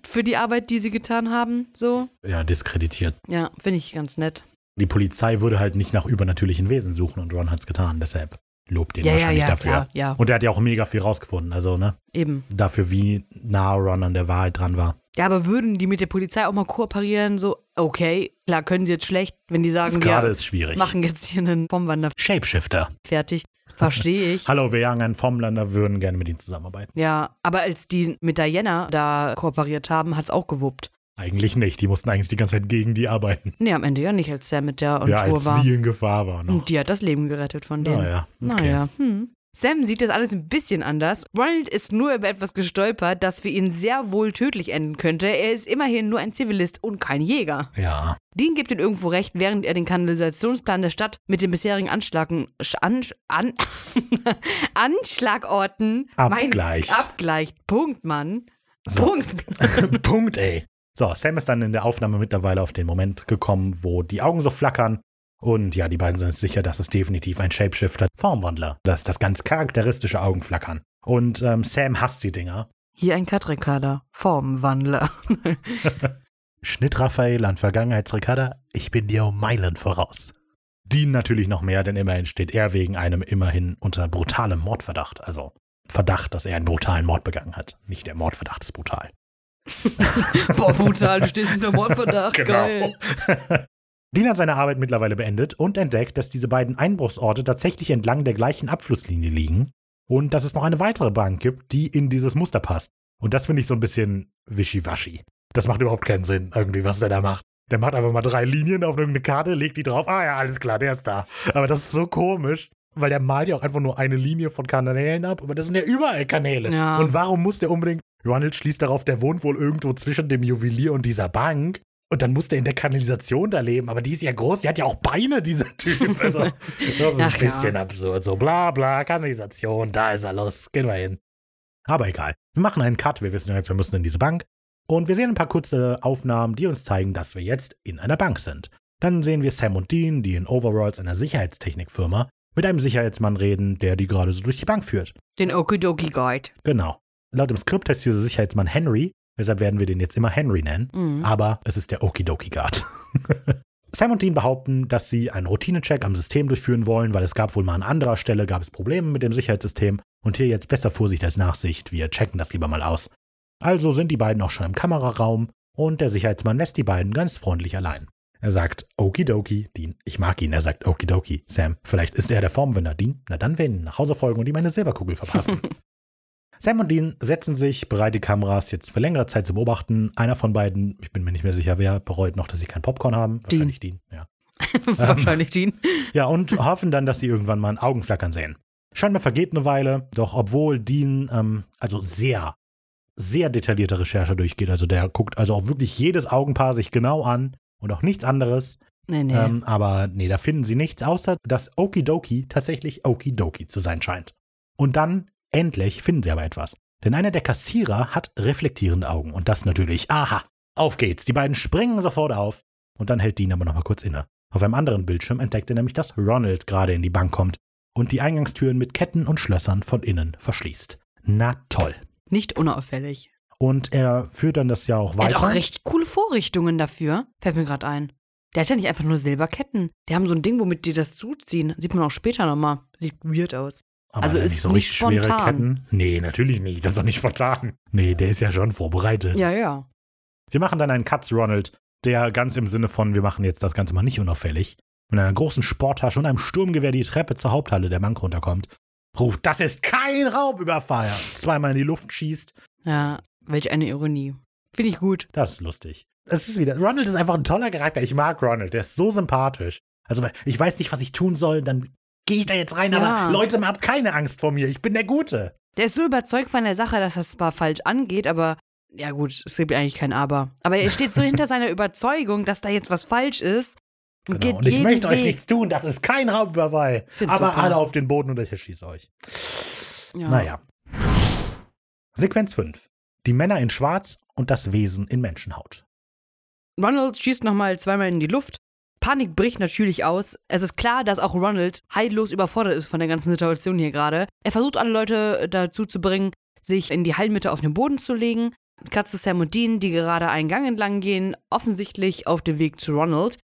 für die Arbeit, die sie getan haben. So. Ja, diskreditiert. Ja, finde ich ganz nett. Die Polizei würde halt nicht nach übernatürlichen Wesen suchen und Ron hat's getan. Deshalb lobt ihn Ja, ja, wahrscheinlich ja, dafür. klar, ja, Und er hat ja auch mega viel rausgefunden. Also, ne? eben. Dafür, wie nah Ron an der Wahrheit dran war. Ja, aber würden die mit der Polizei auch mal kooperieren? So, okay, klar, können sie jetzt schlecht, wenn die sagen, gerade wir ist schwierig. machen jetzt hier einen Bombwander Shapeshifter. fertig. Verstehe ich. Hallo, wir jagen einen Formlander, würden gerne mit ihm zusammenarbeiten. Ja, aber als die mit Diana da kooperiert haben, hat's auch gewuppt. Eigentlich nicht. Die mussten eigentlich die ganze Zeit gegen die arbeiten. Nee, am Ende ja nicht, als Sam mit der on ja, Tour als war. sie in Gefahr war noch. Und die hat das Leben gerettet von denen. Naja, okay. Naja, hm. Sam sieht das alles ein bisschen anders. Ronald ist nur über etwas gestolpert, das für ihn sehr wohl tödlich enden könnte. Er ist immerhin nur ein Zivilist und kein Jäger. Ja, Dean gibt ihm irgendwo recht, während er den Kanalisationsplan der Stadt mit den bisherigen Anschlagen, Sch- an, an, Anschlagorten Abgleicht. Mein, abgleicht. Punkt, Mann. So. Punkt. Punkt, ey. So, Sam ist dann in der Aufnahme mittlerweile auf den Moment gekommen, wo die Augen so flackern. Und ja, die beiden sind sich sicher, dass es definitiv ein Shapeshifter, Formwandler. Das ist das ganz charakteristische Augenflackern. Und ähm, Sam hasst die Dinger. Hier ein Cut-Rekorder. Formwandler. Schnitt Raphael an Vergangenheitsricarda, ich bin dir um Meilen voraus. Dean natürlich noch mehr, denn immerhin steht er wegen einem immerhin unter brutalem Mordverdacht. Also Verdacht, dass er einen brutalen Mord begangen hat. Nicht der Mordverdacht ist brutal. Boah, brutal, du stehst unter Mordverdacht. Genau. Geil. Dean hat seine Arbeit mittlerweile beendet und entdeckt, dass diese beiden Einbruchsorte tatsächlich entlang der gleichen Abflusslinie liegen und dass es noch eine weitere Bank gibt, die in dieses Muster passt. Und das finde ich so ein bisschen wischiwaschi. Das macht überhaupt keinen Sinn, irgendwie, was der da macht. Der macht einfach mal drei Linien auf irgendeine Karte, legt die drauf. Ah ja, alles klar, der ist da. Aber das ist so komisch, weil der malt ja auch einfach nur eine Linie von Kanälen ab. Aber das sind ja überall Kanäle. Ja. Und warum muss der unbedingt. Ronald schließt darauf, der wohnt wohl irgendwo zwischen dem Juwelier und dieser Bank. Und dann muss der in der Kanalisation da leben. Aber die ist ja groß, die hat ja auch Beine, dieser Typ. Also, das ist ein Ach ja. bisschen absurd. So bla bla, Kanalisation, da ist er los, gehen wir hin. Aber egal. Wir machen einen Cut, wir wissen jetzt, wir müssen in diese Bank. Und wir sehen ein paar kurze Aufnahmen, die uns zeigen, dass wir jetzt in einer Bank sind. Dann sehen wir Sam und Dean, die in Overalls einer Sicherheitstechnikfirma mit einem Sicherheitsmann reden, der die gerade so durch die Bank führt. Den Okidoki Guide. Genau. Laut dem Skript heißt dieser Sicherheitsmann Henry, deshalb werden wir den jetzt immer Henry nennen. Mhm. Aber es ist der Okidoki Guard. Sam und Dean behaupten, dass sie einen Routinecheck am System durchführen wollen, weil es gab wohl mal an anderer Stelle gab es Probleme mit dem Sicherheitssystem und hier jetzt besser Vorsicht als Nachsicht, wir checken das lieber mal aus. Also sind die beiden auch schon im Kameraraum und der Sicherheitsmann lässt die beiden ganz freundlich allein. Er sagt Okidoki, Dean, ich mag ihn, er sagt Okidoki, Sam, vielleicht ist er der Formwender, Dean, na dann werden ihn nach Hause folgen und ihm eine Silberkugel verpassen. Sam und Dean setzen sich bereit, die Kameras jetzt für längere Zeit zu beobachten. Einer von beiden, ich bin mir nicht mehr sicher, wer bereut noch, dass sie kein Popcorn haben. Wahrscheinlich Dean. Ja. Wahrscheinlich Dean. Ja, und hoffen dann, dass sie irgendwann mal ein Augenflackern sehen. Scheinbar vergeht eine Weile, doch obwohl Dean ähm, also sehr, sehr detaillierte Recherche durchgeht, also der guckt also auch wirklich jedes Augenpaar sich genau an und auch nichts anderes, Nee, nee. ähm, aber nee, da finden sie nichts, außer dass Okidoki tatsächlich Okidoki zu sein scheint. Und dann, endlich, finden sie aber etwas. Denn einer der Kassierer hat reflektierende Augen. Und das natürlich, aha, auf geht's. Die beiden springen sofort auf. Und dann hält Dean aber nochmal kurz inne. Auf einem anderen Bildschirm entdeckt er nämlich, dass Ronald gerade in die Bank kommt und die Eingangstüren mit Ketten und Schlössern von innen verschließt. Na toll. Nicht unauffällig. Und er führt dann das ja auch Er weiter. hat auch recht coole Vorrichtungen dafür. Fällt mir gerade ein. Der hat ja nicht einfach nur Silberketten. Die haben so ein Ding, womit die das zuziehen. Sieht man auch später nochmal. Sieht weird aus. Aber Also ist nicht so nicht richtig schwere spontan. Ketten. Nee, natürlich nicht. Das ist doch nicht spontan. Nee, der ist ja schon vorbereitet. Ja, ja. Wir machen dann einen Cut zu Ronald, der ganz im Sinne von, wir machen jetzt das Ganze mal nicht unauffällig, mit einer großen Sporttasche und einem Sturmgewehr die Treppe zur Haupthalle der Bank runterkommt, ruft, das ist kein Raubüberfall, zweimal in die Luft schießt. Ja, welch eine Ironie. Finde ich gut. Das ist lustig. Es ist wieder, Ronald ist einfach ein toller Charakter. Ich mag Ronald, der ist so sympathisch. Also, ich weiß nicht, was ich tun soll, dann gehe ich da jetzt rein, Ja. aber Leute, habt keine Angst vor mir, ich bin der Gute. Der ist so überzeugt von der Sache, dass das zwar falsch angeht, aber ja gut, es gibt eigentlich kein Aber. Aber er steht so hinter seiner Überzeugung, dass da jetzt was falsch ist. Und Genau. Und ich möchte euch Weg. nichts tun, das ist kein Raubüberfall. Aber alle auf den Boden und ich erschieße euch. Ja. Naja. Sequenz 5. Die Männer in Schwarz und das Wesen in Menschenhaut. Ronald schießt nochmal zweimal in die Luft. Panik bricht natürlich aus. Es ist klar, dass auch Ronald heillos überfordert ist von der ganzen Situation hier gerade. Er versucht alle Leute dazu zu bringen, sich in die Hallmitte auf den Boden zu legen. Zu Sam und Dean, die gerade einen Gang entlang gehen, offensichtlich auf dem Weg zu Ronald.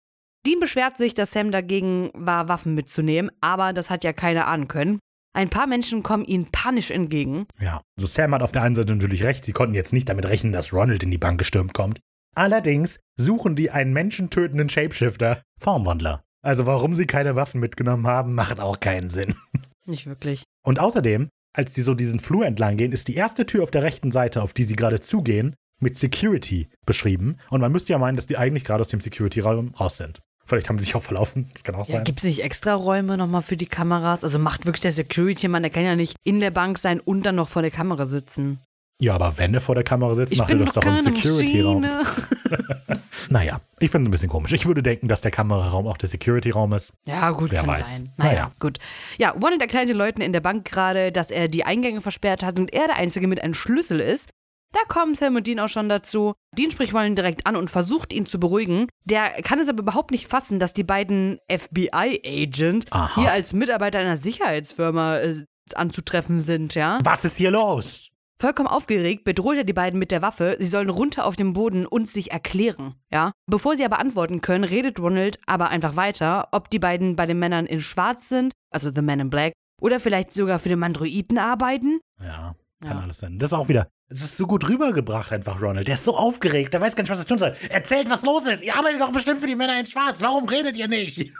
Dean beschwert sich, dass Sam dagegen war, Waffen mitzunehmen, aber das hat ja keiner ahnen können. Ein paar Menschen kommen ihnen panisch entgegen. Ja, also Sam hat auf der einen Seite natürlich recht, sie konnten jetzt nicht damit rechnen, dass Ronald in die Bank gestürmt kommt. Allerdings suchen die einen menschentötenden Shapeshifter, Formwandler. Also warum sie keine Waffen mitgenommen haben, macht auch keinen Sinn. Nicht wirklich. Und außerdem, als die so diesen Flur entlang gehen, ist die erste Tür auf der rechten Seite, auf die sie gerade zugehen, mit Security beschrieben. Und man müsste ja meinen, dass die eigentlich gerade aus dem Security-Raum raus sind. Vielleicht haben sie sich auch verlaufen, das kann auch Ja, sein. gibt es nicht extra Räume nochmal für die Kameras? Also macht wirklich der Security-Mann, der kann ja nicht in der Bank sein und dann noch vor der Kamera sitzen. Ja, aber wenn er vor der Kamera sitzt, Ich macht er das doch doch im Security-Raum. Naja, ich finde es ein bisschen komisch. Ich würde denken, dass der Kameraraum auch der Security-Raum ist. Ja, gut, Wer kann weiß. sein. Naja, Naja. gut. Ja, Ronald erklärt den Leuten in der Bank gerade, dass er die Eingänge versperrt hat und er der Einzige mit einem Schlüssel ist. Da kommen Sam und Dean auch schon dazu. Dean spricht Ronald direkt an und versucht ihn zu beruhigen. Der kann es aber überhaupt nicht fassen, dass die beiden FBI-Agent hier als Mitarbeiter einer Sicherheitsfirma äh, anzutreffen sind, ja? Was ist hier los? Vollkommen aufgeregt bedroht er die beiden mit der Waffe. Sie sollen runter auf den Boden und sich erklären. Ja? Bevor sie aber antworten können, redet Ronald aber einfach weiter, ob die beiden bei den Männern in Schwarz sind, also The Man in Black, oder vielleicht sogar für den Mandroiden arbeiten. Ja, kann Ja. alles sein. Das ist auch wieder. Es ist so gut rübergebracht, einfach Ronald. Der ist so aufgeregt, der weiß gar nicht, was er tun soll. Erzählt, was los ist. Ihr arbeitet doch bestimmt für die Männer in Schwarz. Warum redet ihr nicht?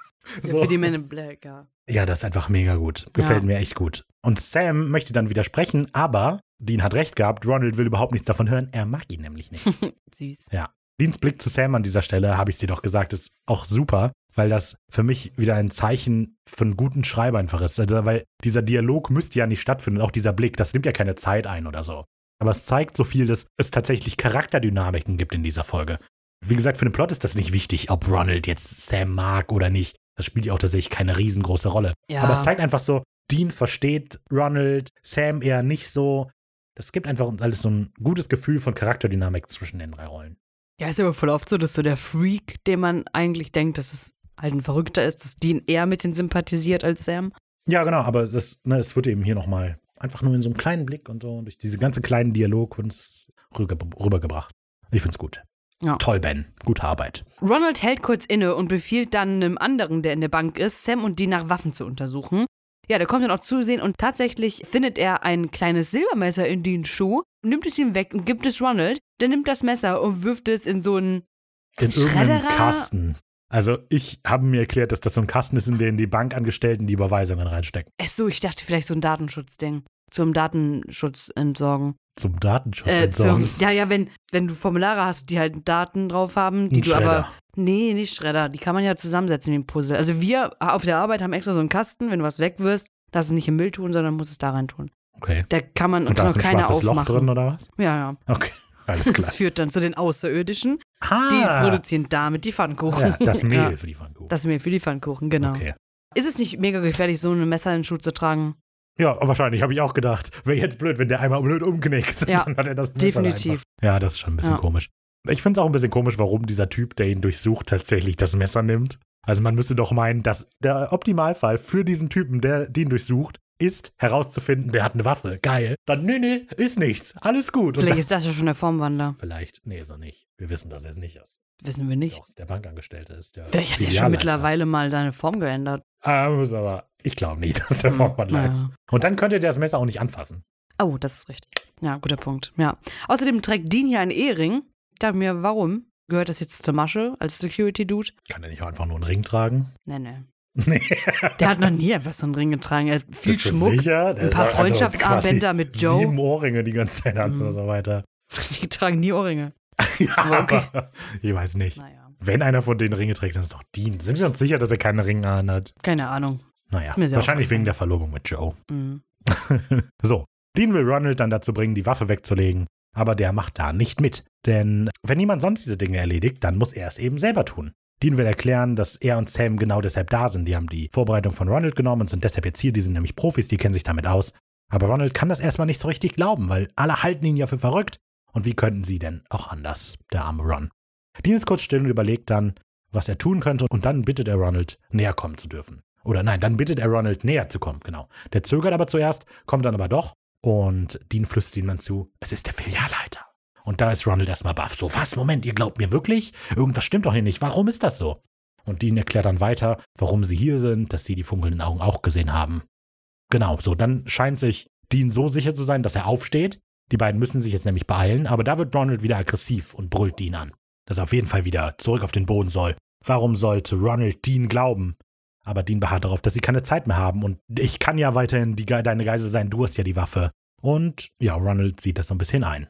So. Für die Men in Black, ja. Ja, das ist einfach mega gut. Gefällt Ja. mir echt gut. Und Sam möchte dann widersprechen, aber Dean hat recht gehabt. Ronald will überhaupt nichts davon hören. Er mag ihn nämlich nicht. Süß. Deans Blick zu Sam an dieser Stelle, habe ich dir doch gesagt, ist auch super, weil das für mich wieder ein Zeichen von guten Schreiber einfach ist. Also, weil dieser Dialog müsste ja nicht stattfinden. Und auch dieser Blick, das nimmt ja keine Zeit ein oder so. Aber es zeigt so viel, dass es tatsächlich Charakterdynamiken gibt in dieser Folge. Wie gesagt, für den Plot ist das nicht wichtig, ob Ronald jetzt Sam mag oder nicht. Das spielt ja auch tatsächlich keine riesengroße Rolle. Ja. Aber es zeigt einfach so, Dean versteht Ronald, Sam eher nicht so. Das gibt einfach uns alles so ein gutes Gefühl von Charakterdynamik zwischen den drei Rollen. Ja, ist aber voll oft so, dass so der Freak, den man eigentlich denkt, dass es halt ein Verrückter ist, dass Dean eher mit denen sympathisiert als Sam. Ja, genau, aber das, ne, es wird eben hier nochmal einfach nur in so einem kleinen Blick und so, durch diese ganze kleinen Dialog wird es rüber, rübergebracht. Ich find's gut. Ja. Toll, Ben. Gute Arbeit. Ronald hält kurz inne und befiehlt dann einem anderen, der in der Bank ist, Sam und Dean nach Waffen zu untersuchen. Ja, der kommt dann auch zusehen und tatsächlich findet er ein kleines Silbermesser in Deans Schuh, nimmt es ihm weg und gibt es Ronald. Der nimmt das Messer und wirft es in so einen In irgendeinem Schredderer? Kasten. Also ich habe mir erklärt, dass das so ein Kasten ist, in den die Bankangestellten die Überweisungen reinstecken. Ach so, ich dachte vielleicht so ein Datenschutzding. Zum Datenschutz entsorgen. Zum Datenschutz Äh, zum, ja, ja, wenn, wenn du Formulare hast, die halt Daten drauf haben, die Ein du aber. Schredder. Nee, nicht Schredder. Die kann man ja zusammensetzen wie ein Puzzle. Also wir auf der Arbeit haben extra so einen Kasten, wenn du was wegwirfst, darfst du nicht im Müll tun, sondern musst es da rein tun. Okay. Da kann man Und da kann ist auch ein keiner schwarzes Loch aufmachen. drin, oder was? Ja, ja. Okay, alles Das klar. führt dann zu den Außerirdischen. Die Ah, produzieren damit die Pfannkuchen. ja, das Mehl Ja, für die Pfannkuchen. das Mehl für die Pfannkuchen, genau. Okay. Ist es nicht mega gefährlich, so ein Messer in den Schuh zu tragen? Ja, wahrscheinlich, habe ich auch gedacht. Wäre jetzt blöd, wenn der einmal blöd umknickt. Ja, dann hat er das definitiv. Ja, das ist schon ein bisschen Ja. komisch. Ich finde es auch ein bisschen komisch, warum dieser Typ, der ihn durchsucht, tatsächlich das Messer nimmt. Also man müsste doch meinen, dass der Optimalfall für diesen Typen, der den durchsucht, ist herauszufinden, der hat eine Waffe. Geil. Dann, nee, nee, ist nichts. Alles gut. Und Vielleicht dann, ist das ja schon der Formwandler. vielleicht, nee, ist er nicht. Wir wissen, dass er es nicht ist. Wissen wir nicht. Doch, der Bankangestellte ist. Der Vielleicht hat er schon mittlerweile mal seine Form geändert. Ah, muss aber, ich glaube nicht, dass der Hm, Vorwandler naja. ist. Und dann könnte der das Messer auch nicht anfassen. Oh, das ist richtig. Ja, guter Punkt. Ja. Außerdem trägt Dean hier einen Ehering. Ich dachte mir, warum? Gehört das jetzt zur Masche als Security-Dude? Kann er nicht auch einfach nur einen Ring tragen? Nee, nee. Nee. Der hat noch nie einfach so einen Ring getragen. Er hat viel Bist Schmuck. sicher? Der ein paar also Freundschaftsarmbänder quasi mit Joe. Sieben Ohrringe die ganze Zeit an Mhm. und so weiter. Die tragen nie Ohrringe. ja, Aber okay. aber ich weiß nicht. Naja, Wenn einer von denen Ringe trägt, dann ist es doch Dean. Sind wir uns sicher, dass er keine Ringe an hat? keine Ahnung. Naja, wahrscheinlich wegen der Verlobung mit Joe. Mhm. so, Dean will Ronald dann dazu bringen, die Waffe wegzulegen, aber der macht da nicht mit. Denn wenn niemand sonst diese Dinge erledigt, dann muss er es eben selber tun. Dean will erklären, dass er und Sam genau deshalb da sind. Die haben die Vorbereitung von Ronald genommen und sind deshalb jetzt hier. Die sind nämlich Profis, die kennen sich damit aus. Aber Ronald kann das erstmal nicht so richtig glauben, weil alle halten ihn ja für verrückt. Und wie könnten sie denn auch anders, der arme Ron? Dean ist kurz still und überlegt dann, was er tun könnte, und dann bittet er Ronald, näher kommen zu dürfen. Oder nein, dann bittet er Ronald, näher zu kommen, genau. Der zögert aber zuerst, kommt dann aber doch, und Dean flüstert ihm dann zu, es ist der Filialleiter. Und da ist Ronald erstmal baff. So, was? Moment, ihr glaubt mir wirklich? Irgendwas stimmt doch hier nicht. Warum ist das so? Und Dean erklärt dann weiter, warum sie hier sind, dass sie die funkelnden Augen auch gesehen haben. Genau, so, dann scheint sich Dean so sicher zu sein, dass er aufsteht. Die beiden müssen sich jetzt nämlich beeilen, aber da wird Ronald wieder aggressiv und brüllt Dean an, dass er auf jeden Fall wieder zurück auf den Boden soll. Warum sollte Ronald Dean glauben? Aber Dean beharrt darauf, dass sie keine Zeit mehr haben und ich kann ja weiterhin die, deine Geisel sein, du hast ja die Waffe. Und ja, Ronald sieht das so ein bisschen ein.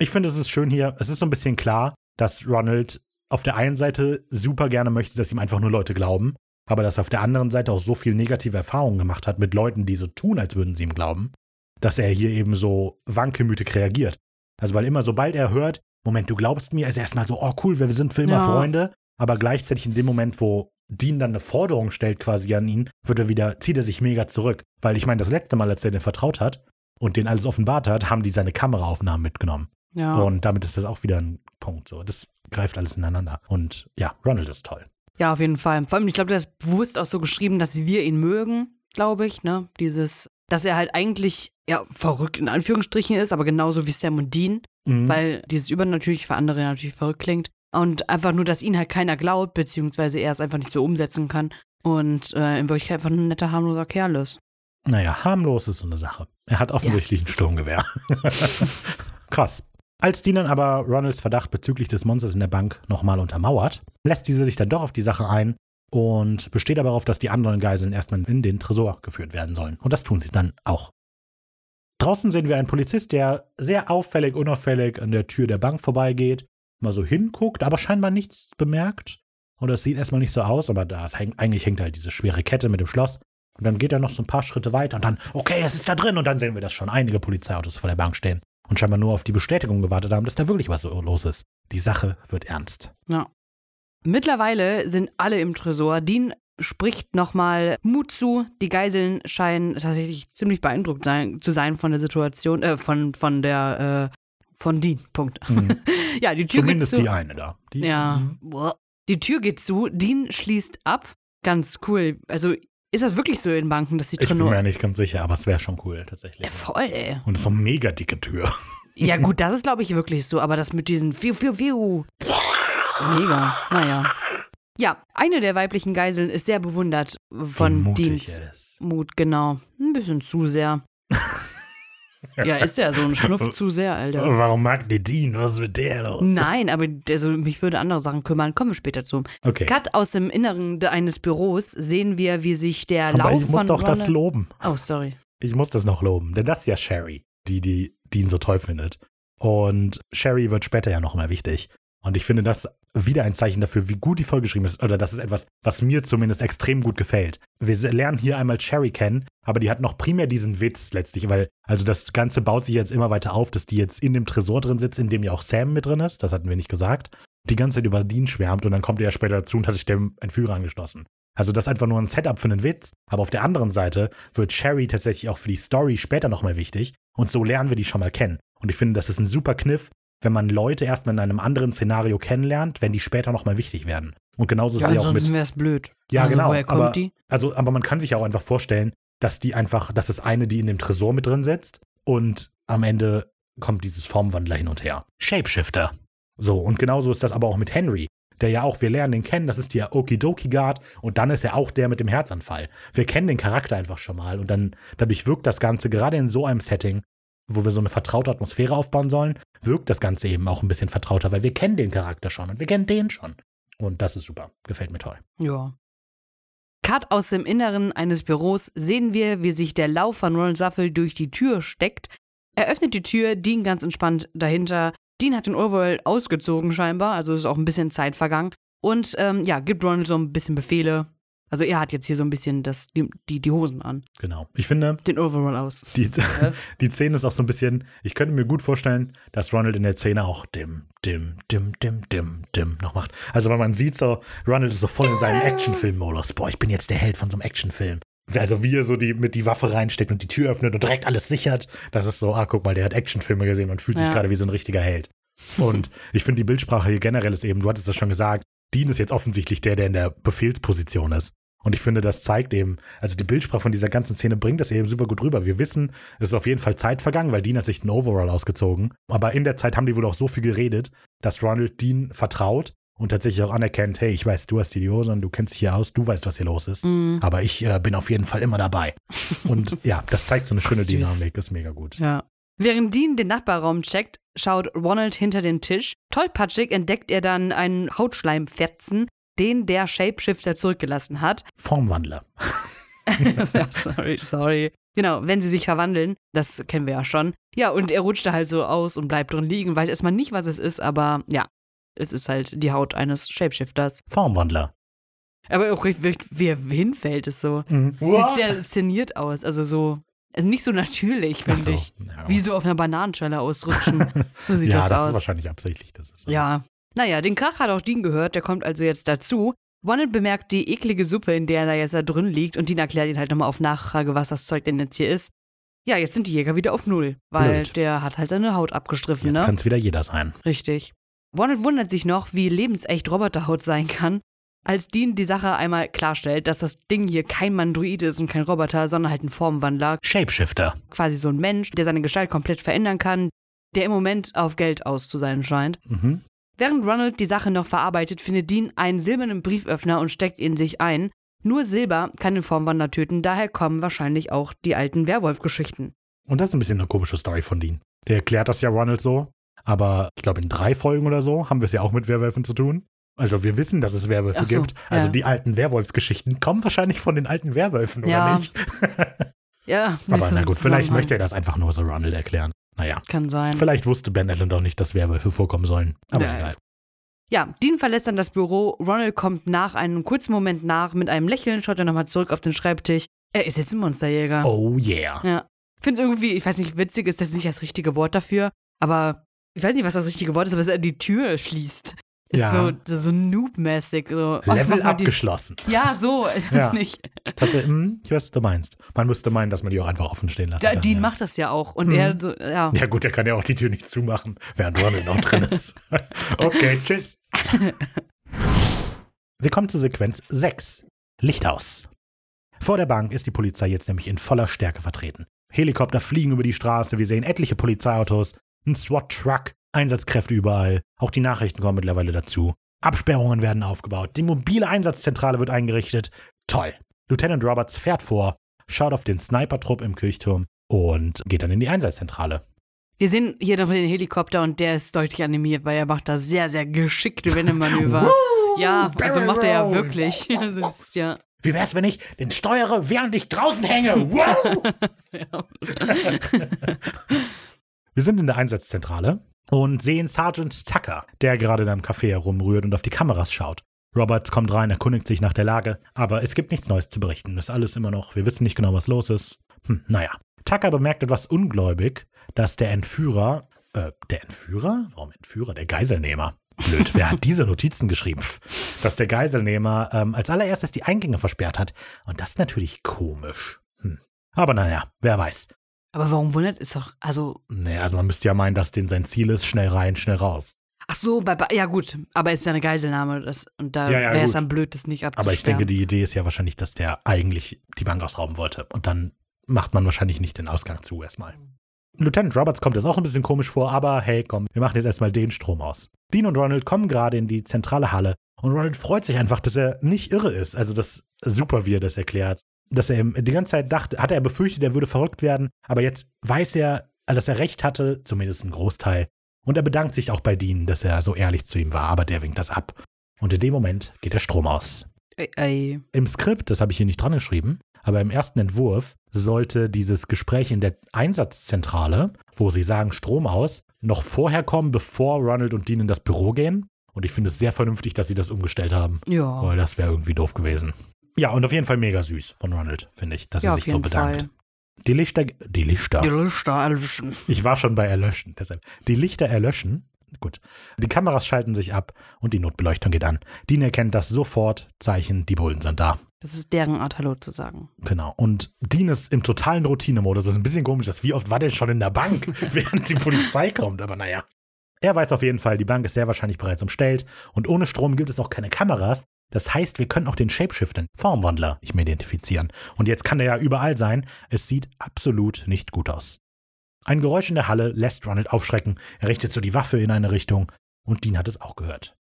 Ich finde, es ist schön hier, es ist so ein bisschen klar, dass Ronald auf der einen Seite super gerne möchte, dass ihm einfach nur Leute glauben, aber dass er auf der anderen Seite auch so viel negative Erfahrungen gemacht hat mit Leuten, die so tun, als würden sie ihm glauben, dass er hier eben so wankelmütig reagiert. Also weil immer, sobald er hört, Moment, du glaubst mir, ist er erstmal so, oh cool, wir sind für immer Ja. Freunde, aber gleichzeitig in dem Moment, wo Dean dann eine Forderung stellt quasi an ihn, wird er wieder, zieht er sich mega zurück. Weil ich meine, das letzte Mal, als er den vertraut hat und den alles offenbart hat, haben die seine Kameraaufnahmen mitgenommen. Ja. Und damit ist das auch wieder ein Punkt. So, das greift alles ineinander. Und ja, Ronald ist toll. Ja, auf jeden Fall. Vor allem, ich glaube, der ist bewusst auch so geschrieben, dass wir ihn mögen, glaube ich, ne? Dieses, dass er halt eigentlich, ja, verrückt in Anführungsstrichen ist, aber genauso wie Sam und Dean, Mhm. weil dieses Übernatürliche für andere natürlich verrückt klingt. Und einfach nur, dass ihn halt keiner glaubt, beziehungsweise er es einfach nicht so umsetzen kann. Und äh, in Wirklichkeit einfach ein netter, harmloser Kerl ist. Naja, harmlos ist so eine Sache. Er hat offensichtlich ein Sturmgewehr. Krass. Als Dean dann aber Ronalds Verdacht bezüglich des Monsters in der Bank nochmal untermauert, lässt diese sich dann doch auf die Sache ein und besteht aber darauf, dass die anderen Geiseln erstmal in den Tresor geführt werden sollen. Und das tun sie dann auch. Draußen sehen wir einen Polizist, der sehr auffällig, unauffällig an der Tür der Bank vorbeigeht, mal so hinguckt, aber scheinbar nichts bemerkt. Und es sieht erstmal nicht so aus, aber da eigentlich hängt halt diese schwere Kette mit dem Schloss. Und dann geht er noch so ein paar Schritte weiter und dann, okay, es ist da drin. Und dann sehen wir, dass schon einige Polizeiautos vor der Bank stehen und scheinbar nur auf die Bestätigung gewartet haben, dass da wirklich was so los ist. Die Sache wird ernst. Ja. Mittlerweile sind alle im Tresor. Dean spricht nochmal Mut zu. Die Geiseln scheinen tatsächlich ziemlich beeindruckt sein, zu sein von der Situation, äh, von, von der, äh, von Dean. Punkt. Mhm. ja, die Tür Zumindest geht zu. die eine da. Die, Ja. Mhm. Die Tür geht zu. Dean schließt ab. Ganz cool. Also, ist das wirklich so in Banken, dass die Ich bin mir nicht ganz sicher, aber es wäre schon cool, tatsächlich. Ja, voll, ey. Und es ist so eine mega dicke Tür. Ja, gut, das ist, glaube ich, wirklich so, aber das mit diesen Fiu, Fiu, Fiu. Mega. Naja. Ja, eine der weiblichen Geiseln ist sehr bewundert von mutig Deans er ist. Mut, genau. Ein bisschen zu sehr. Ja, ist ja so ein Schnuff zu sehr, Alter. Warum mag die Dean? Was ist mit der los? Nein, aber also, mich würde andere Sachen kümmern. Kommen wir später zu. Okay. Cut aus dem Inneren eines Büros sehen wir, wie sich der Aber Lauf ich muss von doch das Ronald- loben. Oh, sorry. Ich muss das noch loben, denn das ist ja Sherry, die die Dean so toll findet. Und Sherry wird später ja noch mal wichtig. Und ich finde das wieder ein Zeichen dafür, wie gut die Folge geschrieben ist. Oder das ist etwas, was mir zumindest extrem gut gefällt. Wir lernen hier einmal Sherry kennen, aber die hat noch primär diesen Witz letztlich, weil also das Ganze baut sich jetzt immer weiter auf, dass die jetzt in dem Tresor drin sitzt, in dem ja auch Sam mit drin ist. Das hatten wir nicht gesagt. Die ganze Zeit über Dean schwärmt und dann kommt er ja später dazu und hat sich dem Entführer angeschlossen. Also das ist einfach nur ein Setup für einen Witz. Aber auf der anderen Seite wird Sherry tatsächlich auch für die Story später nochmal wichtig. Und so lernen wir die schon mal kennen. Und ich finde, das ist ein super Kniff, wenn man Leute erstmal in einem anderen Szenario kennenlernt, wenn die später nochmal wichtig werden. Und genauso ist Ja, sie auch mit. ansonsten wäre es blöd. Ja, also, genau. Woher kommt aber, die? Also, aber man kann sich auch einfach vorstellen, dass die einfach, das ist eine, die in dem Tresor mit drin sitzt und am Ende kommt dieses Formwandler hin und her. Shapeshifter. So, und genauso ist das aber auch mit Henry, der ja auch, wir lernen den kennen, das ist der Okidoki Guard und dann ist er auch der mit dem Herzanfall. Wir kennen den Charakter einfach schon mal und dann, dadurch wirkt das Ganze, gerade in so einem Setting, wo wir so eine vertraute Atmosphäre aufbauen sollen, wirkt das Ganze eben auch ein bisschen vertrauter, weil wir kennen den Charakter schon und wir kennen den schon. Und das ist super. Gefällt mir toll. Ja. Cut aus dem Inneren eines Büros sehen wir, wie sich der Lauf von Ronald Ruffle durch die Tür steckt. Er öffnet die Tür, Dean ganz entspannt dahinter. Dean hat den Overall ausgezogen scheinbar, also ist auch ein bisschen Zeit vergangen. Und ähm, ja, gibt Ronald so ein bisschen Befehle. Also er hat jetzt hier so ein bisschen das, die, die, die Hosen an. Genau. Ich finde, Den Overall aus. Die, die Szene ist auch so ein bisschen, ich könnte mir gut vorstellen, dass Ronald in der Szene auch dim, dim, dim, dim, dim, dim noch macht. Also wenn man sieht so, Ronald ist so voll in seinem Actionfilm-Modus. Boah, ich bin jetzt der Held von so einem Actionfilm. Also wie er so die, mit die Waffe reinsteckt und die Tür öffnet und direkt alles sichert. Das ist so, ah, guck mal, der hat Actionfilme gesehen und fühlt sich Ja. gerade wie so ein richtiger Held. Und ich finde die Bildsprache hier generell ist eben, du hattest das schon gesagt, Dean ist jetzt offensichtlich der, der in der Befehlsposition ist. Und ich finde, das zeigt eben, also die Bildsprache von dieser ganzen Szene bringt das eben super gut rüber. Wir wissen, es ist auf jeden Fall Zeit vergangen, weil Dean hat sich den Overall ausgezogen. Aber in der Zeit haben die wohl auch so viel geredet, dass Ronald Dean vertraut und tatsächlich auch anerkennt, hey, ich weiß, du hast die Hose und du kennst dich hier aus, du weißt, was hier los ist. Mhm. Aber ich äh, bin auf jeden Fall immer dabei. Und ja, das zeigt so eine schöne. Dynamik, ist mega gut. Ja. Während Dean den Nachbarraum checkt, schaut Ronald hinter den Tisch. Tollpatschig entdeckt er dann einen Hautschleimfetzen, den der Shapeshifter zurückgelassen hat. Formwandler. ja, sorry, sorry. Genau, wenn sie sich verwandeln, das kennen wir ja schon. Ja, und er rutscht da halt so aus und bleibt drin liegen, weiß erstmal nicht, was es ist, aber ja, es ist halt die Haut eines Shapeshifters. Formwandler. Aber auch wie, er hinfällt, ist so. Mhm. Sieht sehr inszeniert aus, also so, also nicht so natürlich, finde so. ich. Ja, Wie so auf einer Bananenschale ausrutschen. So sieht ja, das, das aus. ist wahrscheinlich absichtlich. Das ist Ja. Naja, den Krach hat auch Dean gehört, der kommt also jetzt dazu. Ronald bemerkt die eklige Suppe, in der er jetzt da drin liegt und Dean erklärt ihn halt nochmal auf Nachfrage, was das Zeug denn jetzt hier ist. Ja, jetzt sind die Jäger wieder auf Null, weil Blöd. der hat halt seine Haut abgestriffen, Jetzt ne? kann es wieder jeder sein. Richtig. Ronald wundert sich noch, wie lebensecht Roboterhaut sein kann, als Dean die Sache einmal klarstellt, dass das Ding hier kein Mandroid ist und kein Roboter, sondern halt ein Formwandler, Shapeshifter. quasi so ein Mensch, der seine Gestalt komplett verändern kann, der im Moment auf Geld aus zu sein scheint. Mhm. Während Ronald die Sache noch verarbeitet, findet Dean einen silbernen Brieföffner und steckt ihn sich ein. Nur Silber kann den Formwandler töten, daher kommen wahrscheinlich auch die alten Werwolf-Geschichten. Und das ist ein bisschen eine komische Story von Dean. Der erklärt das ja Ronald so, aber ich glaube in drei Folgen oder so haben wir es ja auch mit Werwölfen zu tun. Also wir wissen, dass es Werwölfe so, gibt. Also ja. die alten Werwolfsgeschichten kommen wahrscheinlich von den alten Werwölfen, oder Ja, nicht? Ja, aber na gut, vielleicht möchte er das einfach nur so Ronald erklären. Naja, Kann sein. vielleicht wusste Ben Allen doch nicht, dass Werwölfe vorkommen sollen. Aber Ja, egal. Ja, Dean verlässt dann das Büro. Ronald kommt nach einem kurzen Moment nach. Mit einem Lächeln schaut er nochmal zurück auf den Schreibtisch. Er ist jetzt ein Monsterjäger. Oh yeah. Ja. Finde es irgendwie, ich weiß nicht, witzig ist jetzt nicht das richtige Wort dafür, aber ich weiß nicht, was das richtige Wort ist, aber er die Tür schließt. Ist Ja. so, so noob-mäßig. So, Level mal die- abgeschlossen. Ja, so, ich weiß Ja. nicht. Tatsächlich, hm, ich weiß, was du meinst. Man müsste meinen, dass man die auch einfach offen stehen lassen Ja, kann. Dean ja. macht das ja auch. Und Mhm. er so, ja. Ja gut, der kann ja auch die Tür nicht zumachen, während Ronald noch drin ist. Okay, tschüss. Wir kommen zu Sequenz 6. Licht aus. Vor der Bank ist die Polizei jetzt nämlich in voller Stärke vertreten. Helikopter fliegen über die Straße, wir sehen etliche Polizeiautos, ein SWAT-Truck, Einsatzkräfte überall. Auch die Nachrichten kommen mittlerweile dazu. Absperrungen werden aufgebaut, die mobile Einsatzzentrale wird eingerichtet. Toll. Lieutenant Roberts fährt vor, schaut auf den Sniper-Trupp im Kirchturm und geht dann in die Einsatzzentrale. Wir sehen hier noch den Helikopter und der ist deutlich animiert, weil er macht da sehr, sehr geschickte Wendemanöver. ja, also macht er ja wirklich. Ist, ja. Wie wär's, wenn ich den steuere, während ich draußen hänge? Wow! Wir sind in der Einsatzzentrale und sehen Sergeant Tucker, der gerade in einem Café herumrührt und auf die Kameras schaut. Roberts kommt rein, erkundigt sich nach der Lage, aber es gibt nichts Neues zu berichten. Ist alles immer noch, wir wissen nicht genau, was los ist. Hm, naja. Tucker bemerkt etwas ungläubig, dass der Entführer, äh, der Entführer? Warum Entführer? Der Geiselnehmer. Blöd, wer hat diese Notizen geschrieben? Dass der Geiselnehmer ähm, als allererstes die Eingänge versperrt hat. Und das ist natürlich komisch. Hm. Aber naja, wer weiß. Aber warum wundert es doch, also. Naja, also man müsste ja meinen, dass den sein Ziel ist, schnell rein, schnell raus. Ach so, bei, ja gut, aber es ist ja eine Geiselnahme das, und da Ja, ja, wäre es dann blöd, das nicht abzusperren. Aber ich denke, die Idee ist ja wahrscheinlich, dass der eigentlich die Bank ausrauben wollte. Und dann macht man wahrscheinlich nicht den Ausgang zu erstmal. Lieutenant Roberts kommt das auch ein bisschen komisch vor, aber hey, komm, wir machen jetzt erstmal den Strom aus. Dean und Ronald kommen gerade in die zentrale Halle und Ronald freut sich einfach, dass er nicht irre ist. Also das ist super, wie er das erklärt. Dass er die ganze Zeit dachte, hatte er befürchtet, er würde verrückt werden, aber jetzt weiß er, dass er recht hatte, zumindest ein Großteil. Und er bedankt sich auch bei Dean, dass er so ehrlich zu ihm war, aber der winkt das ab. Und in dem Moment geht der Strom aus. Ey, ey. Im Skript, das habe ich hier nicht dran geschrieben, aber im ersten Entwurf sollte dieses Gespräch in der Einsatzzentrale, wo sie sagen Strom aus, noch vorher kommen, bevor Ronald und Dean in das Büro gehen. Und ich finde es sehr vernünftig, dass sie das umgestellt haben, Ja. weil das wäre irgendwie doof gewesen. Ja, und auf jeden Fall mega süß von Ronald, finde ich, dass ja, er sich so bedankt. Fall. Die Lichter, die Lichter. Die Lichter erlöschen. Ich war schon bei Erlöschen, deshalb. Die Lichter erlöschen. Gut. Die Kameras schalten sich ab und die Notbeleuchtung geht an. Dean erkennt das sofort. Zeichen, die Bullen sind da. Das ist deren Art, Hallo zu sagen. Genau. Und Dean ist im totalen Routinemodus. Das ist ein bisschen komisch. Das wie oft war der schon in der Bank, während die Polizei kommt? Aber naja. Er weiß auf jeden Fall, die Bank ist sehr wahrscheinlich bereits umstellt und ohne Strom gibt es auch keine Kameras. Das heißt, wir können auch den Shapeshifter, Formwandler, nicht mehr identifizieren. Und jetzt kann der ja überall sein. Es sieht absolut nicht gut aus. Ein Geräusch in der Halle lässt Ronald aufschrecken. Er richtet so die Waffe in eine Richtung und Dean hat es auch gehört.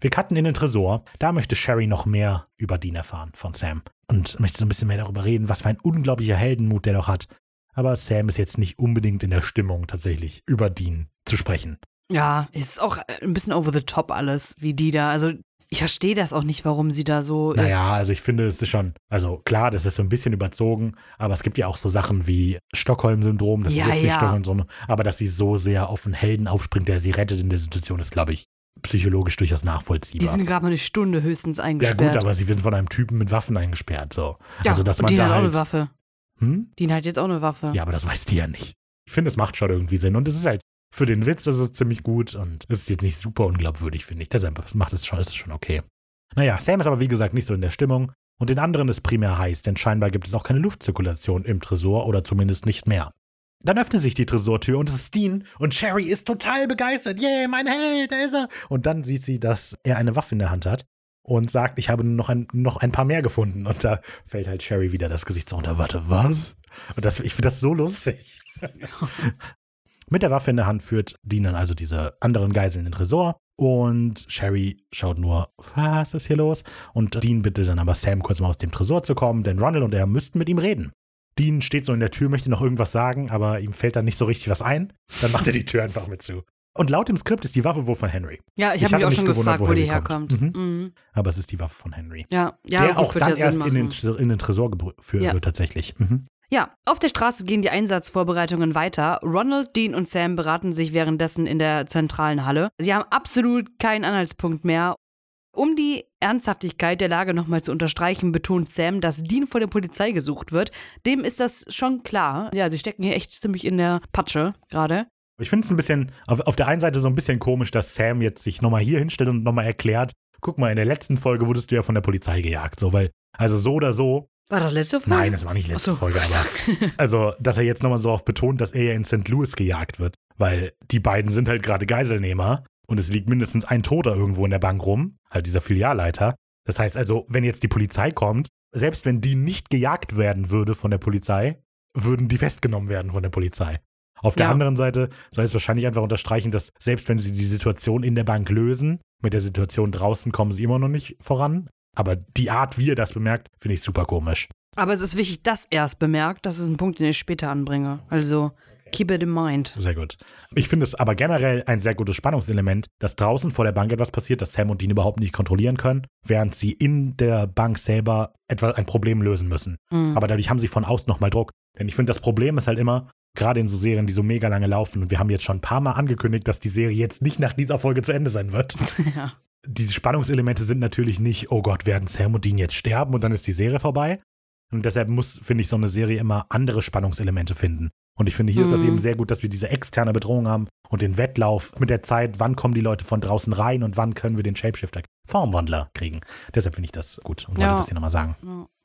Wir cutten in den Tresor. Da möchte Sherry noch mehr über Dean erfahren von Sam und möchte so ein bisschen mehr darüber reden, was für ein unglaublicher Heldenmut der doch hat. Aber Sam ist jetzt nicht unbedingt in der Stimmung, tatsächlich über Dean zu sprechen. Ja, ist auch ein bisschen over the top alles, wie die da. Also, ich verstehe das auch nicht, warum sie da so Naja, ist. also ich finde, es ist schon, also klar, das ist so ein bisschen überzogen, aber es gibt ja auch so Sachen wie Stockholm-Syndrom, das Ja, ist jetzt nicht ja. Stockholm-Syndrom, aber dass sie so sehr auf einen Helden aufspringt, der sie rettet in der Situation, ist, glaube ich, psychologisch durchaus Die nachvollziehbar. sind gerade mal eine Stunde höchstens Ja eingesperrt. gut, aber sie werden von einem Typen mit Waffen eingesperrt, so. Ja, also dass und man die da hat auch halt, eine Waffe. hm? Die hat jetzt auch eine Waffe. Ja, aber das weiß die ja nicht. Ich finde, es macht schon irgendwie Sinn und es ist halt für den Witz ist es ziemlich gut und es ist jetzt nicht super unglaubwürdig, finde ich. Deshalb macht es schon, ist es schon okay. Naja, Sam ist aber wie gesagt nicht so in der Stimmung und den anderen ist primär heiß, denn scheinbar gibt es auch keine Luftzirkulation im Tresor oder zumindest nicht mehr. Dann öffnet sich die Tresortür und es ist Dean und Sherry ist total begeistert. Yay, mein Held, da ist er. Und dann sieht sie, dass er eine Waffe in der Hand hat und sagt, ich habe noch ein, noch ein paar mehr gefunden. Und da fällt halt Sherry wieder das Gesicht so runter. Warte, was? Und das, ich finde das so lustig. Mit der Waffe in der Hand führt Dean dann also diese anderen Geiseln in den Tresor und Sherry schaut nur, was ist hier los? Und Dean bittet dann aber Sam kurz mal aus dem Tresor zu kommen, denn Ronald und er müssten mit ihm reden. Dean steht so in der Tür, möchte noch irgendwas sagen, aber ihm fällt dann nicht so richtig was ein. Dann macht er die Tür einfach mit zu. Und laut dem Skript ist die Waffe wohl von Henry. Ja, ich habe mich auch schon gewundert, gefragt, wo die herkommt. Mhm. Mhm. Aber es ist die Waffe von Henry. Ja, ja, der auch dann erst in den, in den Tresor geführt Ja. wird, tatsächlich. Mhm. Ja, auf der Straße gehen die Einsatzvorbereitungen weiter. Ronald, Dean und Sam beraten sich währenddessen in der zentralen Halle. Sie haben absolut keinen Anhaltspunkt mehr. Um die Ernsthaftigkeit der Lage nochmal zu unterstreichen, betont Sam, dass Dean vor der Polizei gesucht wird. Dem ist das schon klar. Ja, sie stecken hier echt ziemlich in der Patsche gerade. Ich finde es ein bisschen, auf, auf der einen Seite so ein bisschen komisch, dass Sam jetzt sich nochmal hier hinstellt und nochmal erklärt, guck mal, in der letzten Folge wurdest du ja von der Polizei gejagt, so, weil, also so oder so, War das letzte Folge? nein, das war nicht letzte so. Folge, aber, also, dass er jetzt nochmal so oft betont, dass er ja in St. Louis gejagt wird, weil die beiden sind halt gerade Geiselnehmer und es liegt mindestens ein Toter irgendwo in der Bank rum, halt dieser Filialleiter. Das heißt also, wenn jetzt die Polizei kommt, selbst wenn die nicht gejagt werden würde von der Polizei, würden die festgenommen werden von der Polizei. Auf der Ja. anderen Seite soll es wahrscheinlich einfach unterstreichen, dass selbst wenn sie die Situation in der Bank lösen, mit der Situation draußen kommen sie immer noch nicht voran. Aber die Art, wie er das bemerkt, finde ich super komisch. Aber es ist wichtig, dass er es bemerkt. Das ist ein Punkt, den ich später anbringe. Also, keep it in mind. Sehr gut. Ich finde es aber generell ein sehr gutes Spannungselement, dass draußen vor der Bank etwas passiert, das Sam und Dean überhaupt nicht kontrollieren können, während sie in der Bank selber etwa ein Problem lösen müssen. Mhm. Aber dadurch haben sie von außen nochmal Druck. Denn ich finde, das Problem ist halt immer, Gerade in so Serien, die so mega lange laufen. Und wir haben jetzt schon ein paar Mal angekündigt, dass die Serie jetzt nicht nach dieser Folge zu Ende sein wird. Ja. Diese Spannungselemente sind natürlich nicht, oh Gott, werden Sam und Dean jetzt sterben und dann ist die Serie vorbei. Und deshalb muss, finde ich, so eine Serie immer andere Spannungselemente finden. Und ich finde, hier ist das Mhm. eben sehr gut, dass wir diese externe Bedrohung haben und den Wettlauf mit der Zeit, wann kommen die Leute von draußen rein und wann können wir den Shapeshifter Formwandler kriegen. Deshalb finde ich das gut und wollte Ja. das hier nochmal sagen.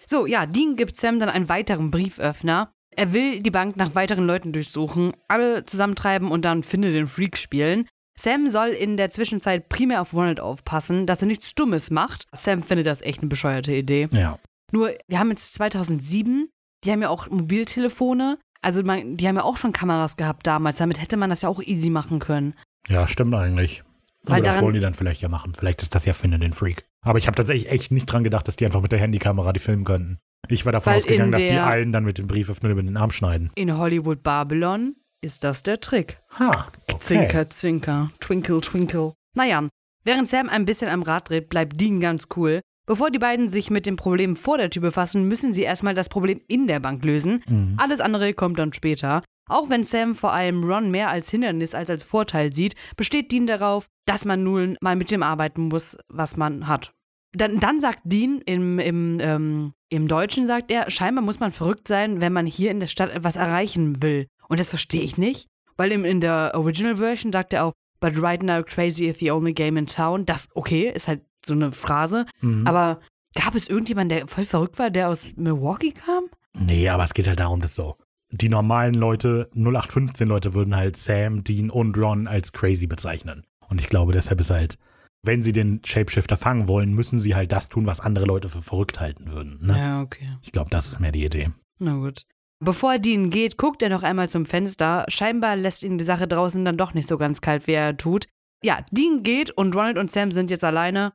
So, ja, Dean gibt Sam dann einen weiteren Brieföffner. Er will die Bank nach weiteren Leuten durchsuchen, alle zusammentreiben und dann Finde den Freak spielen. Sam soll in der Zwischenzeit primär auf Ronald aufpassen, dass er nichts Dummes macht. Sam findet das echt eine bescheuerte Idee. Ja. Nur, wir haben jetzt 2007, die haben ja auch Mobiltelefone. Also, man, die haben ja auch schon Kameras gehabt damals. Damit hätte man das ja auch easy machen können. Ja, stimmt eigentlich. Weil Aber das daran- wollen die dann vielleicht ja machen. Vielleicht ist das ja Finde den Freak. Aber ich habe tatsächlich echt nicht dran gedacht, dass die einfach mit der Handykamera die filmen könnten. Ich war davon Weil ausgegangen, dass die allen dann mit dem Brieföffner über den Arm schneiden. In Hollywood Babylon ist das der Trick. Ha, okay. Zwinker, zwinker, twinkle, twinkle. Naja, während Sam ein bisschen am Rad dreht, bleibt Dean ganz cool. Bevor die beiden sich mit dem Problem vor der Tür befassen, müssen sie erstmal das Problem in der Bank lösen. Mhm. Alles andere kommt dann später. Auch wenn Sam vor allem Ron mehr als Hindernis als als Vorteil sieht, besteht Dean darauf, dass man nun mal mit dem arbeiten muss, was man hat. Dann, dann sagt Dean im, im, ähm, im Deutschen, sagt er, scheinbar muss man verrückt sein, wenn man hier in der Stadt etwas erreichen will. Und das verstehe ich nicht, weil im, in der Original Version sagt er auch, but right now crazy is the only game in town. Das, okay, ist halt so eine Phrase. Mhm. Aber gab es irgendjemanden, der voll verrückt war, der aus Milwaukee kam? Nee, aber es geht halt darum, dass so die normalen Leute, 0815-Leute würden halt Sam, Dean und Ron als crazy bezeichnen. Und ich glaube, deshalb ist halt, wenn sie den Shapeshifter fangen wollen, müssen sie halt das tun, was andere Leute für verrückt halten würden. Ne? Ja, okay. Ich glaube, das ist mehr die Idee. Na gut. Bevor Dean geht, guckt er noch einmal zum Fenster. Scheinbar lässt ihn die Sache draußen dann doch nicht so ganz kalt, wie er tut. Ja, Dean geht und Ronald und Sam sind jetzt alleine.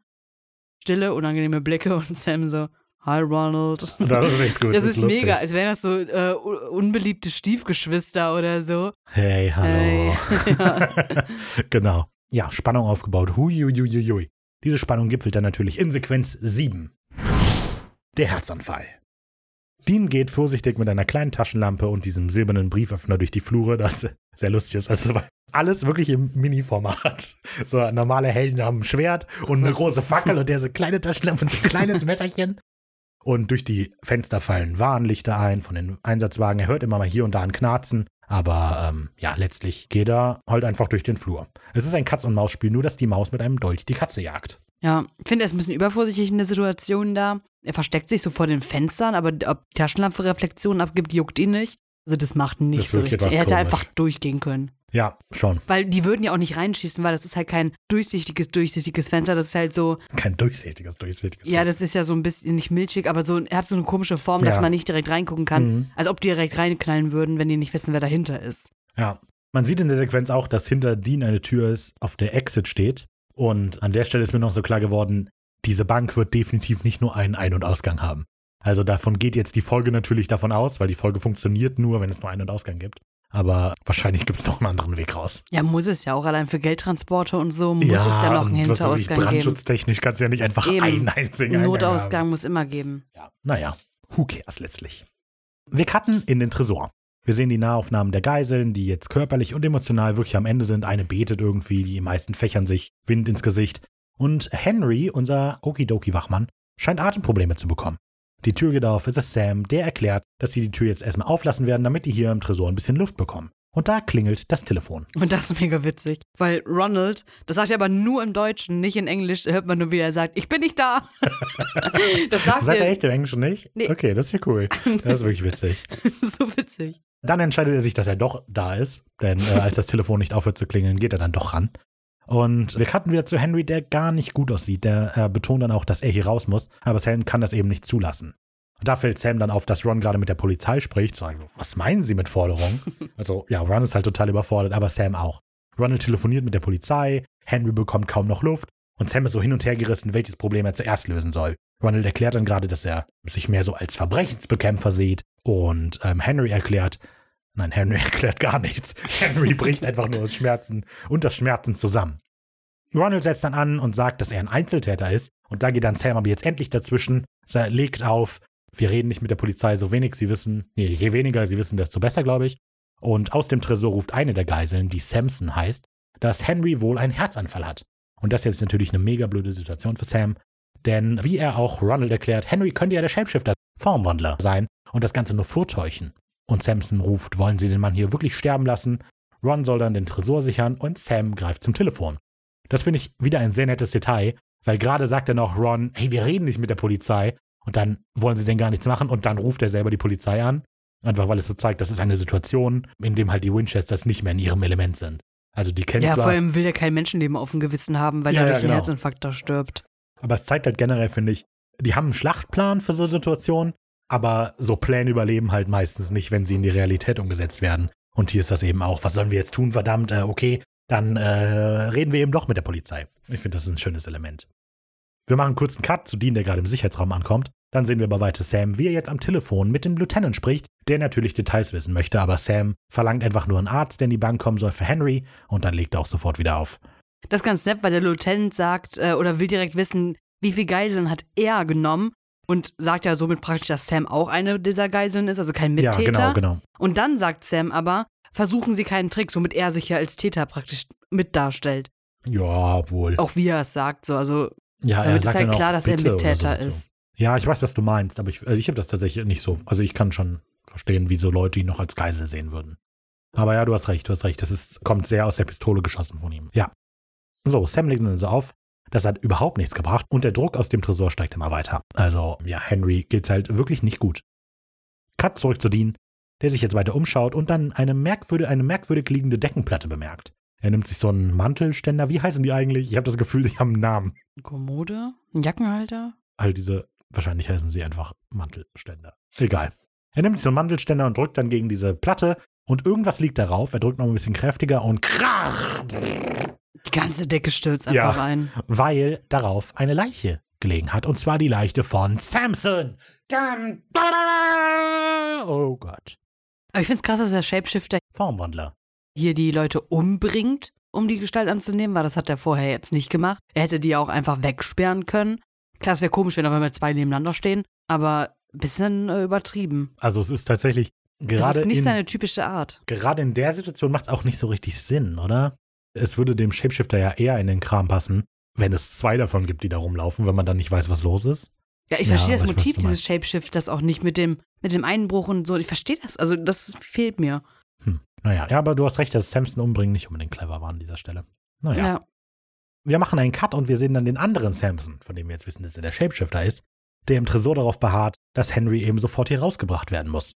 Stille, unangenehme Blicke und Sam so, Hi Ronald. Das ist echt gut. Das ist lustig. mega, als wären das so äh, un- unbeliebte Stiefgeschwister oder so. Hey, hallo. Hey. Ja. genau. Ja, Spannung aufgebaut. Huiuiuiui. Diese Spannung gipfelt dann natürlich in Sequenz 7. Der Herzanfall. Dean geht vorsichtig mit einer kleinen Taschenlampe und diesem silbernen Brieföffner durch die Flure, das sehr lustig ist. Also alles wirklich im Mini-Format. So normale Helden haben ein Schwert und eine große Fackel und der so kleine Taschenlampe und ein kleines Messerchen. Und durch die Fenster fallen Warnlichter ein von den Einsatzwagen. Er hört immer mal hier und da ein Knarzen. Aber ähm, ja, letztlich geht er halt einfach durch den Flur. Es ist ein Katz-und-Maus-Spiel, nur dass die Maus mit einem Dolch die Katze jagt. Ja, ich finde, er ist ein bisschen übervorsichtig in der Situation da. Er versteckt sich so vor den Fenstern, aber ob die Taschenlampe Reflexionen abgibt, juckt ihn nicht. Also das macht nicht Das so richtig. Er hätte komisch. einfach durchgehen können. Ja, schon. Weil die würden ja auch nicht reinschießen, weil das ist halt kein durchsichtiges, durchsichtiges Fenster. Das ist halt so, Kein durchsichtiges, durchsichtiges. ja, das ist ja so ein bisschen nicht milchig, aber so, er hat so eine komische Form, dass Ja. man nicht direkt reingucken kann. Mhm. Als ob die direkt reinknallen würden, wenn die nicht wissen, wer dahinter ist. Ja. Man sieht in der Sequenz auch, dass hinter Dean eine Tür ist, auf der Exit steht. Und an der Stelle ist mir noch so klar geworden, diese Bank wird definitiv nicht nur einen Ein- und Ausgang haben. Also davon geht jetzt die Folge natürlich davon aus, weil die Folge funktioniert nur, wenn es nur Ein- und Ausgang gibt. Aber wahrscheinlich gibt es noch einen anderen Weg raus. Ja, muss es ja auch. Allein für Geldtransporte und so muss es ja noch einen Hinterausgang geben. Brandschutztechnisch kannst du ja nicht einfach Eben. einen einzigen Notausgang haben. muss immer geben. Ja, naja, who cares letztlich. Wir cutten in den Tresor. Wir sehen die Nahaufnahmen der Geiseln, die jetzt körperlich und emotional wirklich am Ende sind. Eine betet irgendwie, die meisten fächern sich Wind ins Gesicht. Und Henry, unser Okidoki-Wachmann, scheint Atemprobleme zu bekommen. Die Tür geht auf, es ist Sam, der erklärt, dass sie die Tür jetzt erstmal auflassen werden, damit die hier im Tresor ein bisschen Luft bekommen. Und da klingelt das Telefon. Und das ist mega witzig, weil Ronald, das sagt er aber nur im Deutschen, nicht in Englisch, da hört man nur, wie er sagt, ich bin nicht da. das sagt, Sagt er er echt im Englischen nicht? Nee. Okay, das ist ja cool. Das ist wirklich witzig. so witzig. Dann entscheidet er sich, dass er doch da ist, denn äh, als das Telefon nicht aufhört zu klingeln, geht er dann doch ran. Und wir cutten wieder zu Henry, der gar nicht gut aussieht. Der äh, betont dann auch, dass er hier raus muss, aber Sam kann das eben nicht zulassen. Und da fällt Sam dann auf, dass Ron gerade mit der Polizei spricht. So, was meinen Sie mit Forderung? Also, ja, Ron ist halt total überfordert, aber Sam auch. Ronald telefoniert mit der Polizei, Henry bekommt kaum noch Luft und Sam ist so hin und her gerissen, welches Problem er zuerst lösen soll. Ronald erklärt dann gerade, dass er sich mehr so als Verbrechensbekämpfer sieht und ähm, Henry erklärt, nein, Henry erklärt gar nichts. Henry bricht einfach nur aus Schmerzen und das Schmerzen zusammen. Ronald setzt dann an und sagt, dass er ein Einzeltäter ist und da geht dann Sam aber jetzt endlich dazwischen, legt auf, wir reden nicht mit der Polizei, so wenig sie wissen, nee, je weniger sie wissen, desto besser, glaube ich. Und aus dem Tresor ruft eine der Geiseln, die Samson heißt, dass Henry wohl einen Herzanfall hat. Und das ist jetzt natürlich eine mega blöde Situation für Sam, denn wie er auch Ronald erklärt, Henry könnte ja der Shapeshifter, Formwandler sein und das Ganze nur vortäuschen. Und Samson ruft, wollen Sie den Mann hier wirklich sterben lassen? Ron soll dann den Tresor sichern und Sam greift zum Telefon. Das finde ich wieder ein sehr nettes Detail, weil gerade sagt er noch Ron, hey, wir reden nicht mit der Polizei. Und dann wollen sie denn gar nichts machen und dann ruft er selber die Polizei an. Einfach weil es so zeigt, das ist eine Situation, in dem halt die Winchesters nicht mehr in ihrem Element sind. Also die Kenzler. Ja, vor allem will er kein Menschenleben auf dem Gewissen haben, weil Ja, er ja, durch genau. einen Herzinfarkt da stirbt. Aber es zeigt halt generell, finde ich, die haben einen Schlachtplan für so Situationen, aber so Pläne überleben halt meistens nicht, wenn sie in die Realität umgesetzt werden. Und hier ist das eben auch, was sollen wir jetzt tun, verdammt, äh, okay, dann äh, reden wir eben doch mit der Polizei. Ich finde, das ist ein schönes Element. Wir machen einen kurzen Cut zu Dean, der gerade im Sicherheitsraum ankommt. Dann sehen wir aber weiter Sam, wie er jetzt am Telefon mit dem Lieutenant spricht, der natürlich Details wissen möchte, aber Sam verlangt einfach nur einen Arzt, der in die Bank kommen soll für Henry und dann legt er auch sofort wieder auf. Das ist ganz nett, weil der Lieutenant sagt äh, oder will direkt wissen, wie viele Geiseln hat er genommen und sagt ja somit praktisch, dass Sam auch eine dieser Geiseln ist, also kein Ja, Mittäter. genau, genau. Und dann sagt Sam aber, versuchen Sie keinen Trick, womit er sich ja als Täter praktisch mit darstellt. Ja, wohl. Auch wie er es sagt, so, also Ja, damit ist halt klar, dass er Mittäter so und so. ist. Ja, ich weiß, was du meinst, aber ich, also ich habe das tatsächlich nicht so. Also ich kann schon verstehen, wieso Leute ihn noch als Geisel sehen würden. Aber ja, du hast recht, du hast recht. Das ist, kommt sehr aus der Pistole geschossen von ihm. Ja. So, Sam legt dann so auf. Das hat überhaupt nichts gebracht und der Druck aus dem Tresor steigt immer weiter. Also, ja, Henry geht's halt wirklich nicht gut. Cut zurück zu Dean, der sich jetzt weiter umschaut und dann eine merkwürdig, eine merkwürdig liegende Deckenplatte bemerkt. Er nimmt sich so einen Mantelständer. Wie heißen die eigentlich? Ich habe das Gefühl, die haben einen Namen. Kommode? Ein Jackenhalter? all diese, wahrscheinlich heißen sie einfach Mantelständer. Egal. Er nimmt sich so einen Mantelständer und drückt dann gegen diese Platte und irgendwas liegt darauf. Er drückt noch ein bisschen kräftiger und krach, Die ganze Decke stürzt Ja. einfach ein. weil darauf eine Leiche gelegen hat. Und zwar die Leiche von Samson. Oh Gott. Aber ich finde es krass, dass der Shapeshifter Formwandler. hier die Leute umbringt, um die Gestalt anzunehmen, weil das hat er vorher jetzt nicht gemacht. Er hätte die ja auch einfach wegsperren können. Klar, es wäre komisch, wenn aber mal zwei nebeneinander stehen, aber ein bisschen äh, übertrieben. Also es ist tatsächlich Das gerade ist nicht in, seine typische Art. gerade in der Situation macht es auch nicht so richtig Sinn, oder? Es würde dem Shapeshifter ja eher in den Kram passen, wenn es zwei davon gibt, die da rumlaufen, wenn man dann nicht weiß, was los ist. Ja, ich Ja, verstehe das ich weiß, Motiv du dieses Shapeshifters auch nicht mit dem, mit dem Einbruch und so. Ich verstehe das. Also, das fehlt mir. Hm. Naja, ja, aber du hast recht, dass Samson umbringen nicht unbedingt clever war an dieser Stelle. Naja. Ja. Wir machen einen Cut und wir sehen dann den anderen Samson, von dem wir jetzt wissen, dass er der Shapeshifter ist, der im Tresor darauf beharrt, dass Henry eben sofort hier rausgebracht werden muss.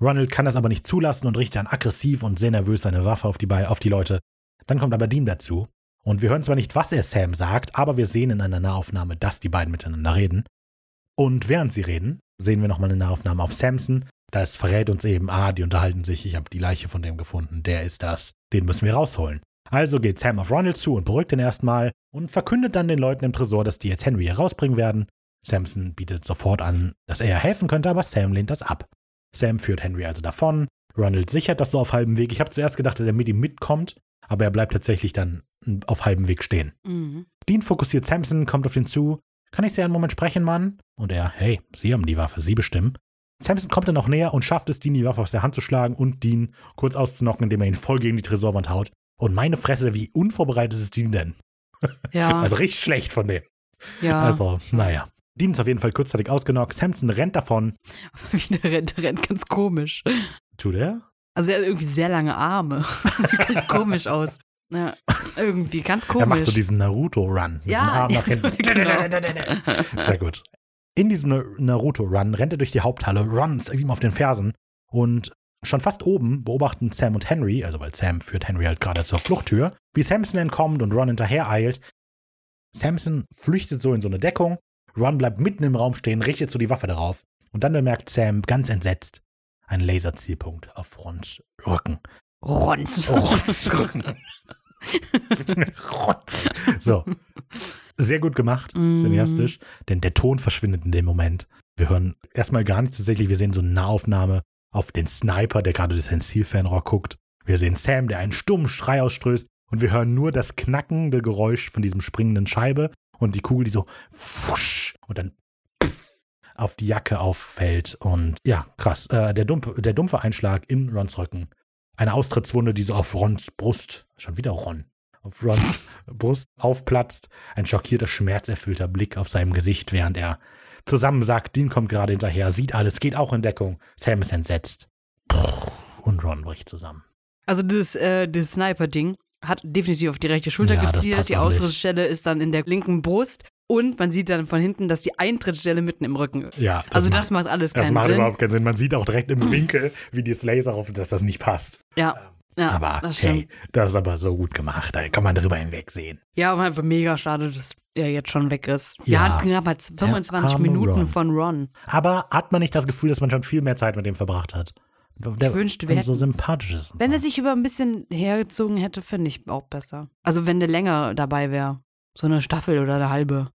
Ronald kann das aber nicht zulassen und richtet dann aggressiv und sehr nervös seine Waffe auf die, Be- auf die Leute. Dann kommt aber Dean dazu. Und wir hören zwar nicht, was er Sam sagt, aber wir sehen in einer Nahaufnahme, dass die beiden miteinander reden. Und während sie reden, sehen wir nochmal eine Nahaufnahme auf Samson. Das verrät uns eben, ah, die unterhalten sich, ich habe die Leiche von dem gefunden, der ist das, den müssen wir rausholen. Also geht Sam auf Ronald zu und beruhigt ihn erstmal und verkündet dann den Leuten im Tresor, dass die jetzt Henry hier rausbringen werden. Samson bietet sofort an, dass er helfen könnte, aber Sam lehnt das ab. Sam führt Henry also davon. Ronald sichert das so auf halbem Weg. Ich habe zuerst gedacht, dass er mit ihm mitkommt, aber er bleibt tatsächlich dann auf halbem Weg stehen. Mhm. Dean fokussiert Samson, kommt auf ihn zu. Kann ich Sie einen Moment sprechen, Mann? Und er, hey, Sie haben die Waffe, Sie bestimmen. Samson kommt dann noch näher und schafft es, Dean die Waffe aus der Hand zu schlagen und Dean kurz auszunocken, indem er ihn voll gegen die Tresorwand haut. Und meine Fresse, wie unvorbereitet ist Dean denn? Ja, Also richtig schlecht von dem. ja. Also, naja. Dean ist auf jeden Fall kurzzeitig ausgenockt. Samson rennt davon. Wie der rennt, rennt ganz komisch. Tut er? Also, er hat irgendwie sehr lange Arme. Sieht ganz komisch aus. Ja, irgendwie ganz komisch. Er macht so diesen Naruto-Run mit Ja, den Armen ja, nach hinten. genau. Sehr gut. In diesem Naruto-Run rennt er durch die Haupthalle, runs ihm auf den Fersen und schon fast oben beobachten Sam und Henry, also weil Sam führt Henry halt gerade zur Fluchttür, wie Samson entkommt und Ron hinterher eilt. Samson flüchtet so in so eine Deckung, Ron bleibt mitten im Raum stehen, richtet so die Waffe darauf und dann bemerkt Sam ganz entsetzt einen Laserzielpunkt auf Rons Rücken. Rond. Rons Rücken. Rons. So, sehr gut gemacht, Mm. cineastisch, denn der Ton verschwindet in dem Moment. Wir hören erstmal gar nichts tatsächlich, wir sehen so eine Nahaufnahme auf den Sniper, der gerade durch sein Zielfernrohr guckt. Wir sehen Sam, der einen stummen Schrei ausstößt und wir hören nur das knackende Geräusch von diesem springenden Scheibe und die Kugel, die so fusch und dann auf die Jacke auffällt und ja, krass. Äh, der, dumpfe, der dumpfe Einschlag in Rons Rücken Eine Austrittswunde, die so auf Rons Brust, schon wieder Ron, auf Rons Brust aufplatzt. Ein schockierter, schmerzerfüllter Blick auf seinem Gesicht, während er zusammensagt, Dean kommt gerade hinterher, sieht alles, geht auch in Deckung. Sam ist entsetzt. Und Ron bricht zusammen. Also das, äh, das Sniper-Ding hat definitiv auf die rechte Schulter Ja, gezielt. Die. Austrittsstelle ist dann in der linken Brust. Und man sieht dann von hinten, dass die Eintrittsstelle mitten im Rücken ist. Ja, also macht- das macht alles Das keinen macht Sinn. überhaupt keinen Sinn. Man sieht auch direkt im Winkel, wie die Laser auf, dass das nicht passt. Ja, ja aber das hey, das ist aber so gut gemacht. Da kann man drüber hinwegsehen. Ja, aber einfach mega schade, dass er jetzt schon weg ist. Ja. Wir hatten knapp 25 arme Minuten Ron. von Ron. Aber hat man nicht das Gefühl, dass man schon viel mehr Zeit mit dem verbracht hat? Der wünschte, wir so sympathisch ist. Wenn so. er sich über ein bisschen hergezogen hätte, fände ich auch besser. Also wenn der länger dabei wäre. So eine Staffel oder eine halbe.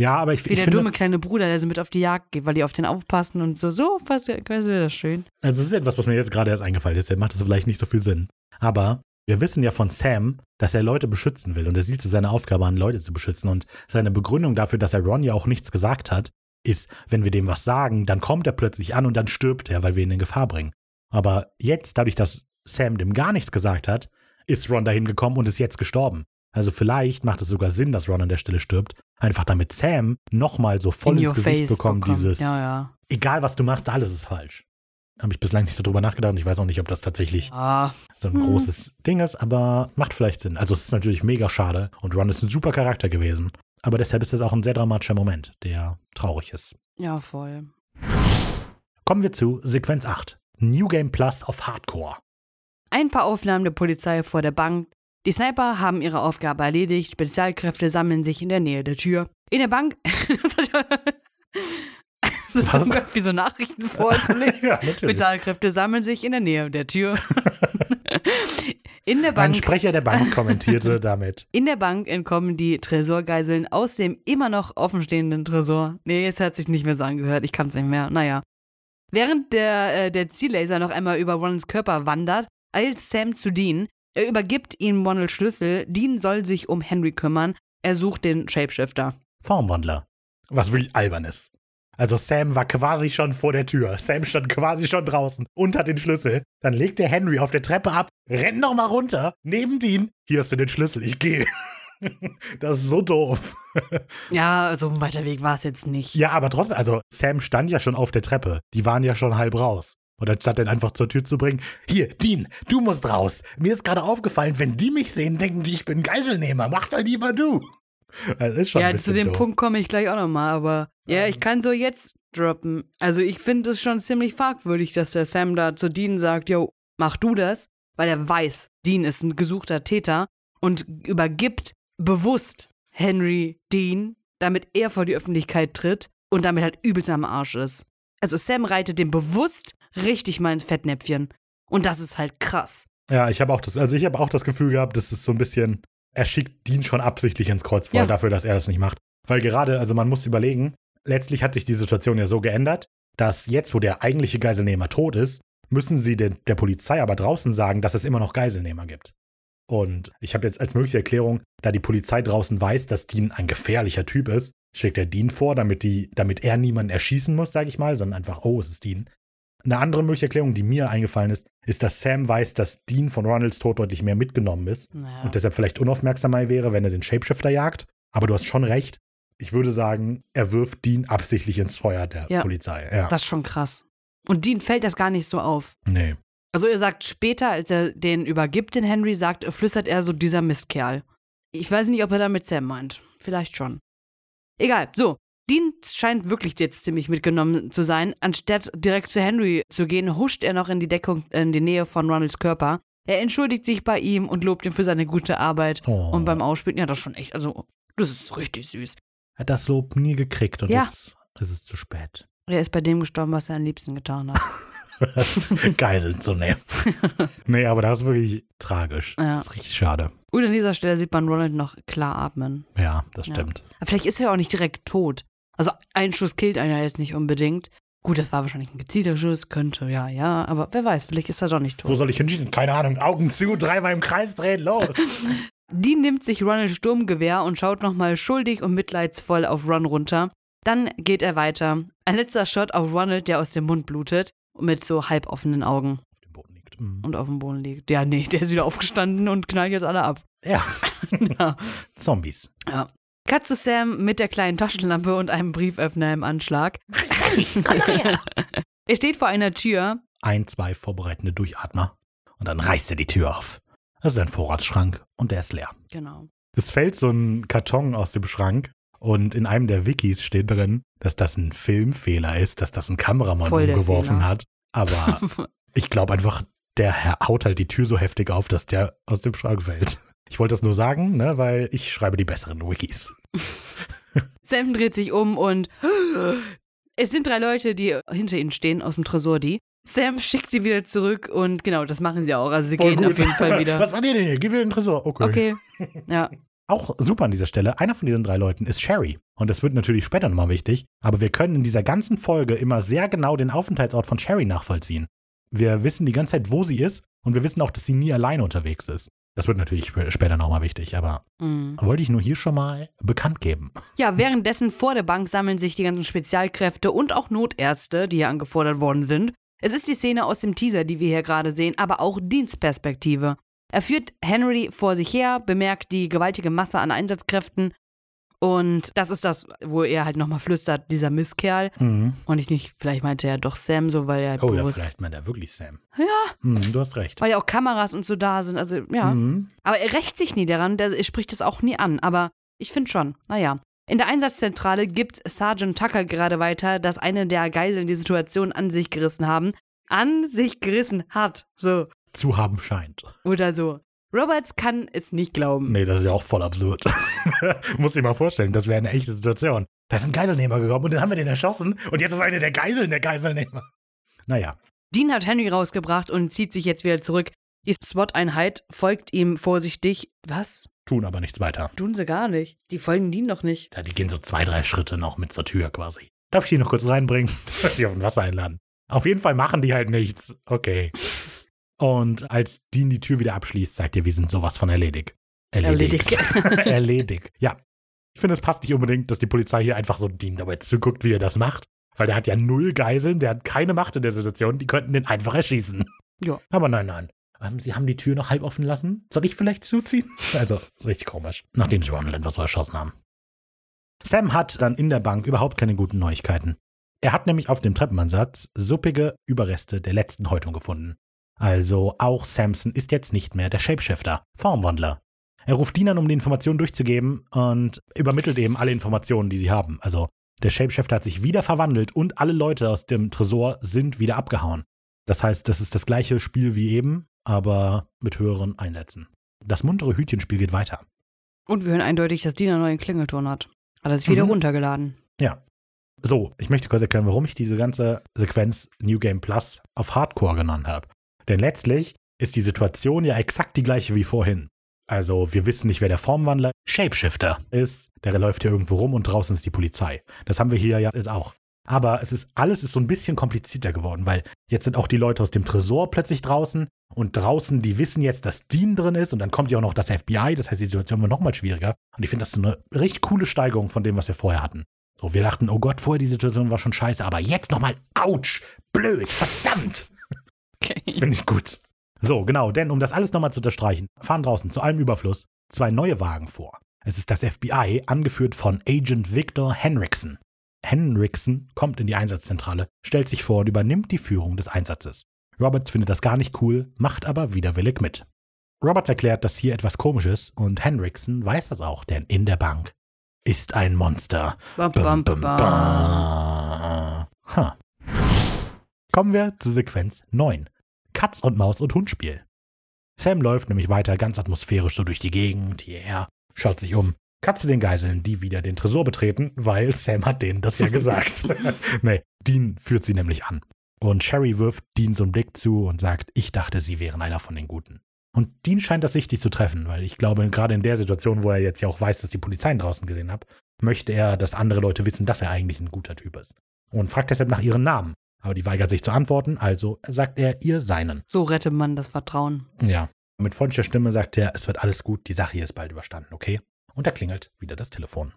Ja, aber ich, Wie ich der finde, dumme kleine Bruder, der so mit auf die Jagd geht, weil die auf den aufpassen und so. So, was, wäre das schön. also es ist etwas, was mir jetzt gerade erst eingefallen ist. Deshalb macht das vielleicht nicht so viel Sinn. Aber wir wissen ja von Sam, dass er Leute beschützen will. Und er sieht zu seiner Aufgabe an, Leute zu beschützen. Und seine Begründung dafür, dass er Ron ja auch nichts gesagt hat, ist, wenn wir dem was sagen, dann kommt er plötzlich an und dann stirbt er, weil wir ihn in Gefahr bringen. Aber jetzt, dadurch, dass Sam dem gar nichts gesagt hat, ist Ron dahin gekommen und ist jetzt gestorben. Also vielleicht macht es sogar Sinn, dass Ron an der Stelle stirbt. Einfach damit Sam nochmal so voll In ins Gesicht bekommt, bekommen. dieses, Ja, ja. egal was du machst, alles ist falsch. Habe ich bislang nicht so drüber nachgedacht und ich weiß auch nicht, ob das tatsächlich Ah, so ein Hm. großes Ding ist, aber macht vielleicht Sinn. Also es ist natürlich mega schade und Ron ist ein super Charakter gewesen. Aber deshalb ist es auch ein sehr dramatischer Moment, der traurig ist. ja, voll. Kommen wir zu Sequenz 8. New Game Plus auf Hardcore. Ein paar Aufnahmen der Polizei vor der Bank. Die Sniper haben ihre Aufgabe erledigt. Spezialkräfte sammeln sich in der Nähe der Tür. In der Bank. das ist zum Beispiel so Nachrichten vorzulesen. ja. Spezialkräfte sammeln sich in der Nähe der Tür. in der Ein Bank. Sprecher der Bank kommentierte damit. In der Bank entkommen die Tresorgeiseln aus dem immer noch offenstehenden Tresor. Nee, es hat sich nicht mehr so angehört. Ich kann es nicht mehr. Naja. Während der, äh, der Ziellaser noch einmal über Ronalds Körper wandert, eilt Sam zu Dean. Er übergibt ihm Ronalds Schlüssel. Dean soll sich um Henry kümmern. Er sucht den Shapeshifter. Formwandler. Was wirklich albern ist. Also Sam war quasi schon vor der Tür. Sam stand quasi schon draußen und hat den Schlüssel. Dann legt der Henry auf der Treppe ab, rennt noch mal runter, neben Dean. Hier hast du den Schlüssel, ich gehe. Das ist so doof. Ja, so ein weiter Weg war es jetzt nicht. Ja, aber trotzdem, also Sam stand ja schon auf der Treppe. Die waren ja schon halb raus. Und anstatt den einfach zur Tür zu bringen, hier, Dean, du musst raus. Mir ist gerade aufgefallen, wenn die mich sehen, denken die, ich bin Geiselnehmer. Mach doch lieber du. Das ist schon Ja, zu dem doof. Punkt komme ich gleich auch nochmal, aber ja, ich kann so jetzt droppen. Also ich finde es schon ziemlich fragwürdig, dass der Sam da zu Dean sagt, yo, mach du das, weil er weiß, Dean ist ein gesuchter Täter und übergibt bewusst Henry Dean, damit er vor die Öffentlichkeit tritt und damit halt übelst am Arsch ist. Also Sam reitet dem bewusst richtig mal ins Fettnäpfchen. Und das ist halt krass. Ja, ich habe auch das, also ich habe auch das Gefühl gehabt, dass es so ein bisschen, er schickt Dean schon absichtlich ins Kreuzfeuer Ja. dafür, dass er das nicht macht. Weil gerade, also man muss überlegen, letztlich hat sich die Situation ja so geändert, dass jetzt, wo der eigentliche Geiselnehmer tot ist, müssen sie der, der Polizei aber draußen sagen, dass es immer noch Geiselnehmer gibt. Und ich habe jetzt als mögliche Erklärung, da die Polizei draußen weiß, dass Dean ein gefährlicher Typ ist, schlägt er Dean vor, damit, die, damit er niemanden erschießen muss, sage ich mal, sondern einfach, oh, es ist Dean. Eine andere mögliche Erklärung, die mir eingefallen ist, ist, dass Sam weiß, dass Dean von Ronalds Tod deutlich mehr mitgenommen ist Naja. und deshalb vielleicht unaufmerksamer wäre, wenn er den Shapeshifter jagt. Aber du hast schon recht. Ich würde sagen, er wirft Dean absichtlich ins Feuer der Ja. Polizei. Ja. Das ist schon krass. Und Dean fällt das gar nicht so auf. nee. Also er sagt später, als er den übergibt, den Henry, sagt, flüstert er so dieser Mistkerl. Ich weiß nicht, ob er damit Sam meint. Vielleicht schon. Egal, so. Dean scheint wirklich jetzt ziemlich mitgenommen zu sein. Anstatt direkt zu Henry zu gehen, huscht er noch in die Deckung, in die Nähe von Ronalds Körper. Er entschuldigt sich bei ihm und lobt ihn für seine gute Arbeit. Oh. Und beim Ausspielen, ja, das ist schon echt, also, das ist richtig süß. Er hat das Lob nie gekriegt und Ja. ist es zu spät. Er ist bei dem gestorben, was er am liebsten getan hat. Geiseln zu nehmen. nee, aber das ist wirklich tragisch. Ja. Das ist richtig schade. Und an dieser Stelle sieht man Ronald noch klar atmen. Ja, das Ja. stimmt. Aber vielleicht ist er ja auch nicht direkt tot. Also ein Schuss killt einer jetzt nicht unbedingt. Gut, das war wahrscheinlich ein gezielter Schuss, könnte, ja, ja, aber wer weiß, vielleicht ist er doch nicht Wo tot. soll ich hinschießen? Keine Ahnung. Augen zu, dreimal im Kreis drehen, los. Dean nimmt sich Ronalds Sturmgewehr und schaut nochmal schuldig und mitleidsvoll auf Ron runter. Dann geht er weiter. Ein letzter Shot auf Ronald, der aus dem Mund blutet und mit so halboffenen Augen. Auf dem Boden liegt. Mhm. und auf dem Boden liegt. Ja, nee, der ist wieder aufgestanden und knallt jetzt alle ab. Ja, ja. Zombies. ja. Katze Sam mit der kleinen Taschenlampe und einem Brieföffner im Anschlag. er steht vor einer Tür. Ein, zwei vorbereitende Durchatmer. Und dann reißt er die Tür auf. Das ist ein Vorratsschrank und der ist leer. Genau. Es fällt so ein Karton aus dem Schrank und in einem der Wikis steht drin, dass das ein Filmfehler ist, dass das ein Kameramann Voll der umgeworfen Fehler. hat. Aber ich glaube einfach, der Herr haut halt die Tür so heftig auf, dass der aus dem Schrank fällt. Ich wollte das nur sagen, ne, weil ich schreibe die besseren Wikis. Sam dreht sich um und es sind drei Leute, die hinter ihnen stehen aus dem Tresor, die. Sam schickt sie wieder zurück und genau, das machen sie auch. Also sie Voll gehen gut. auf jeden Fall wieder. Was war dir denn hier? Geh wieder in den Tresor. Okay. Okay. Ja. Auch super an dieser Stelle, einer von diesen drei Leuten ist Sherry. Und das wird natürlich später nochmal wichtig, aber wir können in dieser ganzen Folge immer sehr genau den Aufenthaltsort von Sherry nachvollziehen. Wir wissen die ganze Zeit, wo sie ist und wir wissen auch, dass sie nie alleine unterwegs ist. Das wird natürlich sp- später nochmal wichtig, aber Mhm. wollte ich nur hier schon mal bekannt geben. Ja, währenddessen vor der Bank sammeln sich die ganzen Spezialkräfte und auch Notärzte, die hier angefordert worden sind. Es ist die Szene aus dem Teaser, die wir hier gerade sehen, aber auch Dienstperspektive. Er führt Henry vor sich her, bemerkt die gewaltige Masse an Einsatzkräften und das ist das, wo er halt nochmal flüstert, dieser Misskerl. Mhm. Und ich nicht, vielleicht meinte er doch Sam so, weil er Oh ja, vielleicht meint er wirklich Sam. Ja. Mhm, du hast recht. weil ja auch Kameras und so da sind, also ja. Mhm. Aber er rächt sich nie daran, der er spricht es auch nie an. Aber ich finde schon, naja. In der Einsatzzentrale gibt Sergeant Tucker gerade weiter, dass eine der Geiseln die Situation an sich gerissen haben. An sich gerissen hat. So. Zu haben scheint. Oder so. Roberts kann es nicht glauben. Nee, das ist ja auch voll absurd. Muss ich mal vorstellen, das wäre eine echte Situation. Da ist ein Geiselnehmer gekommen und dann haben wir den erschossen und jetzt ist eine der Geiseln der Geiselnehmer. Naja, Dean hat Henry rausgebracht und zieht sich jetzt wieder zurück. Die SWAT-Einheit folgt ihm vorsichtig. Was? tun aber nichts weiter. Tun sie gar nicht. Die folgen Dean doch nicht. Ja, die gehen so zwei, drei Schritte noch mit zur Tür quasi. Darf ich die noch kurz reinbringen? Darf ich auf ein Wasser einladen? Auf jeden Fall machen die halt nichts. Okay. Und als Dean die Tür wieder abschließt, sagt er, wir sind sowas von erledigt. Erledigt. erledigt. Ja. Ich finde, es passt nicht unbedingt, dass die Polizei hier einfach so Dean dabei zuguckt, wie er das macht. Weil der hat ja null Geiseln, der hat keine Macht in der Situation, die könnten den einfach erschießen. Ja. Aber nein, nein. Ähm, Sie haben die Tür noch halb offen lassen. Soll ich vielleicht zuziehen? Also, richtig komisch. Nachdem sie Ronald etwas so erschossen haben. Sam hat dann in der Bank überhaupt keine guten Neuigkeiten. Er hat nämlich auf dem Treppenansatz suppige Überreste der letzten Häutung gefunden. Also auch Samson ist jetzt nicht mehr der Shapeshifter, Formwandler. Er ruft an, um die Informationen durchzugeben und übermittelt eben alle Informationen, die sie haben. Also der Shapeshifter hat sich wieder verwandelt und alle Leute aus dem Tresor sind wieder abgehauen. Das heißt, das ist das gleiche Spiel wie eben, aber mit höheren Einsätzen. Das muntere Hütchenspiel geht weiter. Und wir hören eindeutig, dass einen neuen Klingelton hat. Hat er sich wieder Mhm. runtergeladen. Ja. So, ich möchte kurz erklären, warum ich diese ganze Sequenz New Game Plus auf Hardcore genannt habe. Denn letztlich ist die Situation ja exakt die gleiche wie vorhin. Also, wir wissen nicht, wer der Formwandler Shapeshifter ist. Der läuft hier irgendwo rum und draußen ist die Polizei. Das haben wir hier ja jetzt auch. Aber es ist alles ist so ein bisschen komplizierter geworden, weil jetzt sind auch die Leute aus dem Tresor plötzlich draußen und draußen, die wissen jetzt, dass Dean drin ist und dann kommt ja auch noch das FBI, das heißt, die Situation wird nochmal schwieriger. Und ich finde das so eine richtig coole Steigerung von dem, was wir vorher hatten. So, wir dachten, oh Gott, vorher die Situation war schon scheiße, aber jetzt nochmal, ouch, blöd, verdammt. Okay. Finde ich gut. So, genau, denn um das alles nochmal zu unterstreichen, fahren draußen zu allem Überfluss zwei neue Wagen vor. Es ist das FBI, angeführt von Agent Victor Henriksen. Henriksen kommt in die Einsatzzentrale, stellt sich vor und übernimmt die Führung des Einsatzes. Roberts findet das gar nicht cool, macht aber widerwillig mit. Roberts erklärt, dass hier etwas komisch ist und Henriksen weiß das auch, denn in der Bank ist ein Monster. Bam, bam, bam, bam. Ha. Kommen wir zu Sequenz 9. Katz und Maus und Hundspiel. Sam läuft nämlich weiter ganz atmosphärisch so durch die Gegend, hierher, schaut sich um. Katz zu den Geiseln, die wieder den Tresor betreten, weil Sam hat denen das ja gesagt. nee, Dean führt sie nämlich an. Und Sherry wirft Dean so einen Blick zu und sagt, ich dachte, sie wären einer von den Guten. Und Dean scheint das richtig zu treffen, weil ich glaube, gerade in der Situation, wo er jetzt ja auch weiß, dass die Polizei ihn draußen gesehen hat, möchte er, dass andere Leute wissen, dass er eigentlich ein guter Typ ist. Und fragt deshalb nach ihren Namen. Aber die weigert sich zu antworten, also sagt er ihr seinen. So rettet man das Vertrauen. Ja. Mit freundlicher Stimme sagt er, es wird alles gut, die Sache hier ist bald überstanden, okay? Und da klingelt wieder das Telefon.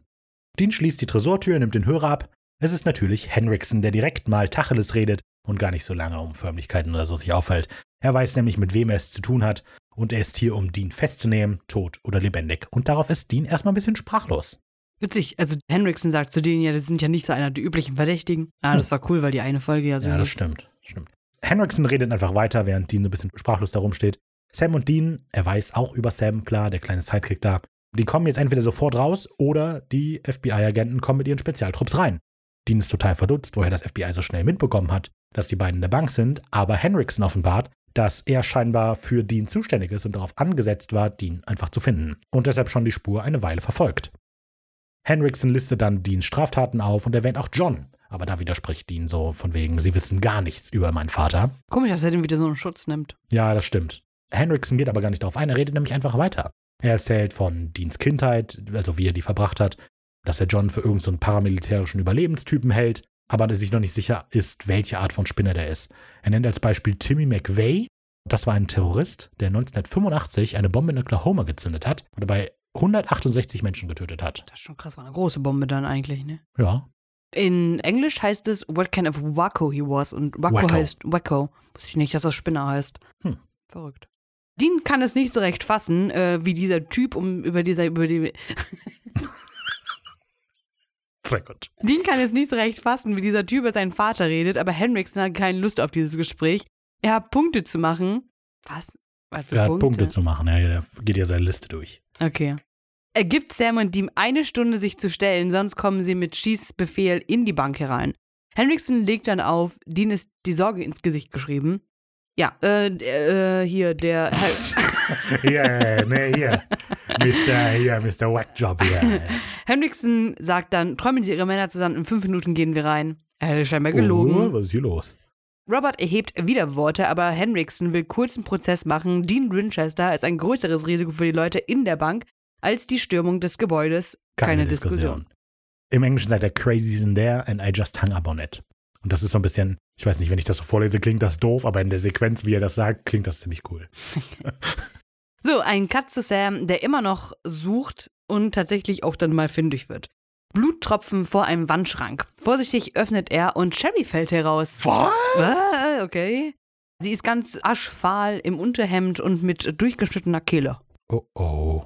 Dean schließt die Tresortür, nimmt den Hörer ab. Es ist natürlich Henriksen, der direkt mal Tacheles redet, und gar nicht so lange um Förmlichkeiten oder so sich aufhält. Er weiß nämlich, mit wem er es zu tun hat und er ist hier, um Dean festzunehmen, tot oder lebendig. Und darauf ist Dean erstmal ein bisschen sprachlos. Witzig, also Henriksen sagt zu denen ja, das sind ja nicht so einer der üblichen Verdächtigen. Ah, das war cool, weil die eine Folge ja so ja, das hieß. stimmt, stimmt. Henriksen redet einfach weiter, während Dean so ein bisschen sprachlos da rumsteht. Sam und Dean, er weiß auch über Sam, klar, der kleine Sidekick da. Die kommen jetzt entweder sofort raus oder die FBI-Agenten kommen mit ihren Spezialtrupps rein. Dean ist total verdutzt, woher das FBI so schnell mitbekommen hat, dass die beiden in der Bank sind, aber Henriksen offenbart, dass er scheinbar für Dean zuständig ist und darauf angesetzt war, Dean einfach zu finden und deshalb schon die Spur eine Weile verfolgt. Henriksen listet dann Deans Straftaten auf und erwähnt auch John, aber da widerspricht Dean so von wegen, sie wissen gar nichts über meinen Vater. Komisch, dass er den wieder so einen Schutz nimmt. Ja, das stimmt. Henriksen geht aber gar nicht darauf ein, er redet nämlich einfach weiter. Er erzählt von Deans Kindheit, also wie er die verbracht hat, dass er John für irgendeinen so paramilitärischen Überlebenstypen hält, aber sich noch nicht sicher ist, welche Art von Spinner der ist. Er nennt als Beispiel Timmy McVeigh. Das war ein Terrorist, der 1985 eine Bombe in Oklahoma gezündet hat und dabei 168 Menschen getötet hat. Das ist schon krass, war eine große Bombe dann eigentlich, ne? Ja. In Englisch heißt es What kind of wacko he was und wacko, Wacko. heißt wacko. Wusste ich nicht, dass das Spinner heißt. Hm. Verrückt. Dean kann es nicht so recht fassen, äh, wie dieser Typ um über dieser über die Sehr gut. Dean kann es nicht so recht fassen, wie dieser Typ über seinen Vater redet, aber Henriksen hat keine Lust auf dieses Gespräch. Er hat Punkte zu machen. Was? Was für Er hat Punkte? Punkte zu machen, ja, er geht ja seine Liste durch. Okay. Er gibt Sam und Dean eine Stunde, sich zu stellen, sonst kommen sie mit Schießbefehl in die Bank herein. Henriksen legt dann auf, Dean ist die Sorge ins Gesicht geschrieben. Ja, äh, äh hier, der. Ja, ne, hier. Mr. Hier, Mr. Wackjob hier. Henriksen sagt dann: Träumen Sie Ihre Männer zusammen, in fünf Minuten gehen wir rein. Er hätte scheinbar gelogen. Oh, was ist hier los? Robert erhebt Widerworte, aber Henriksen will kurzen Prozess machen. Dean Winchester ist ein größeres Risiko für die Leute in der Bank als die Stürmung des Gebäudes. Keine, Diskussion. Im Englischen sagt er crazy in there and I just hung up on it. Und das ist so ein bisschen, ich weiß nicht, wenn ich das so vorlese, klingt das doof, aber in der Sequenz, wie er das sagt, klingt das ziemlich cool. So, ein Cut zu Sam, der immer noch sucht und tatsächlich auch dann mal fündig wird. Bluttropfen vor einem Wandschrank. Vorsichtig öffnet er und Sherry fällt heraus. Was? Was? Okay. Sie ist ganz aschfahl im Unterhemd und mit durchgeschnittener Kehle. Oh oh.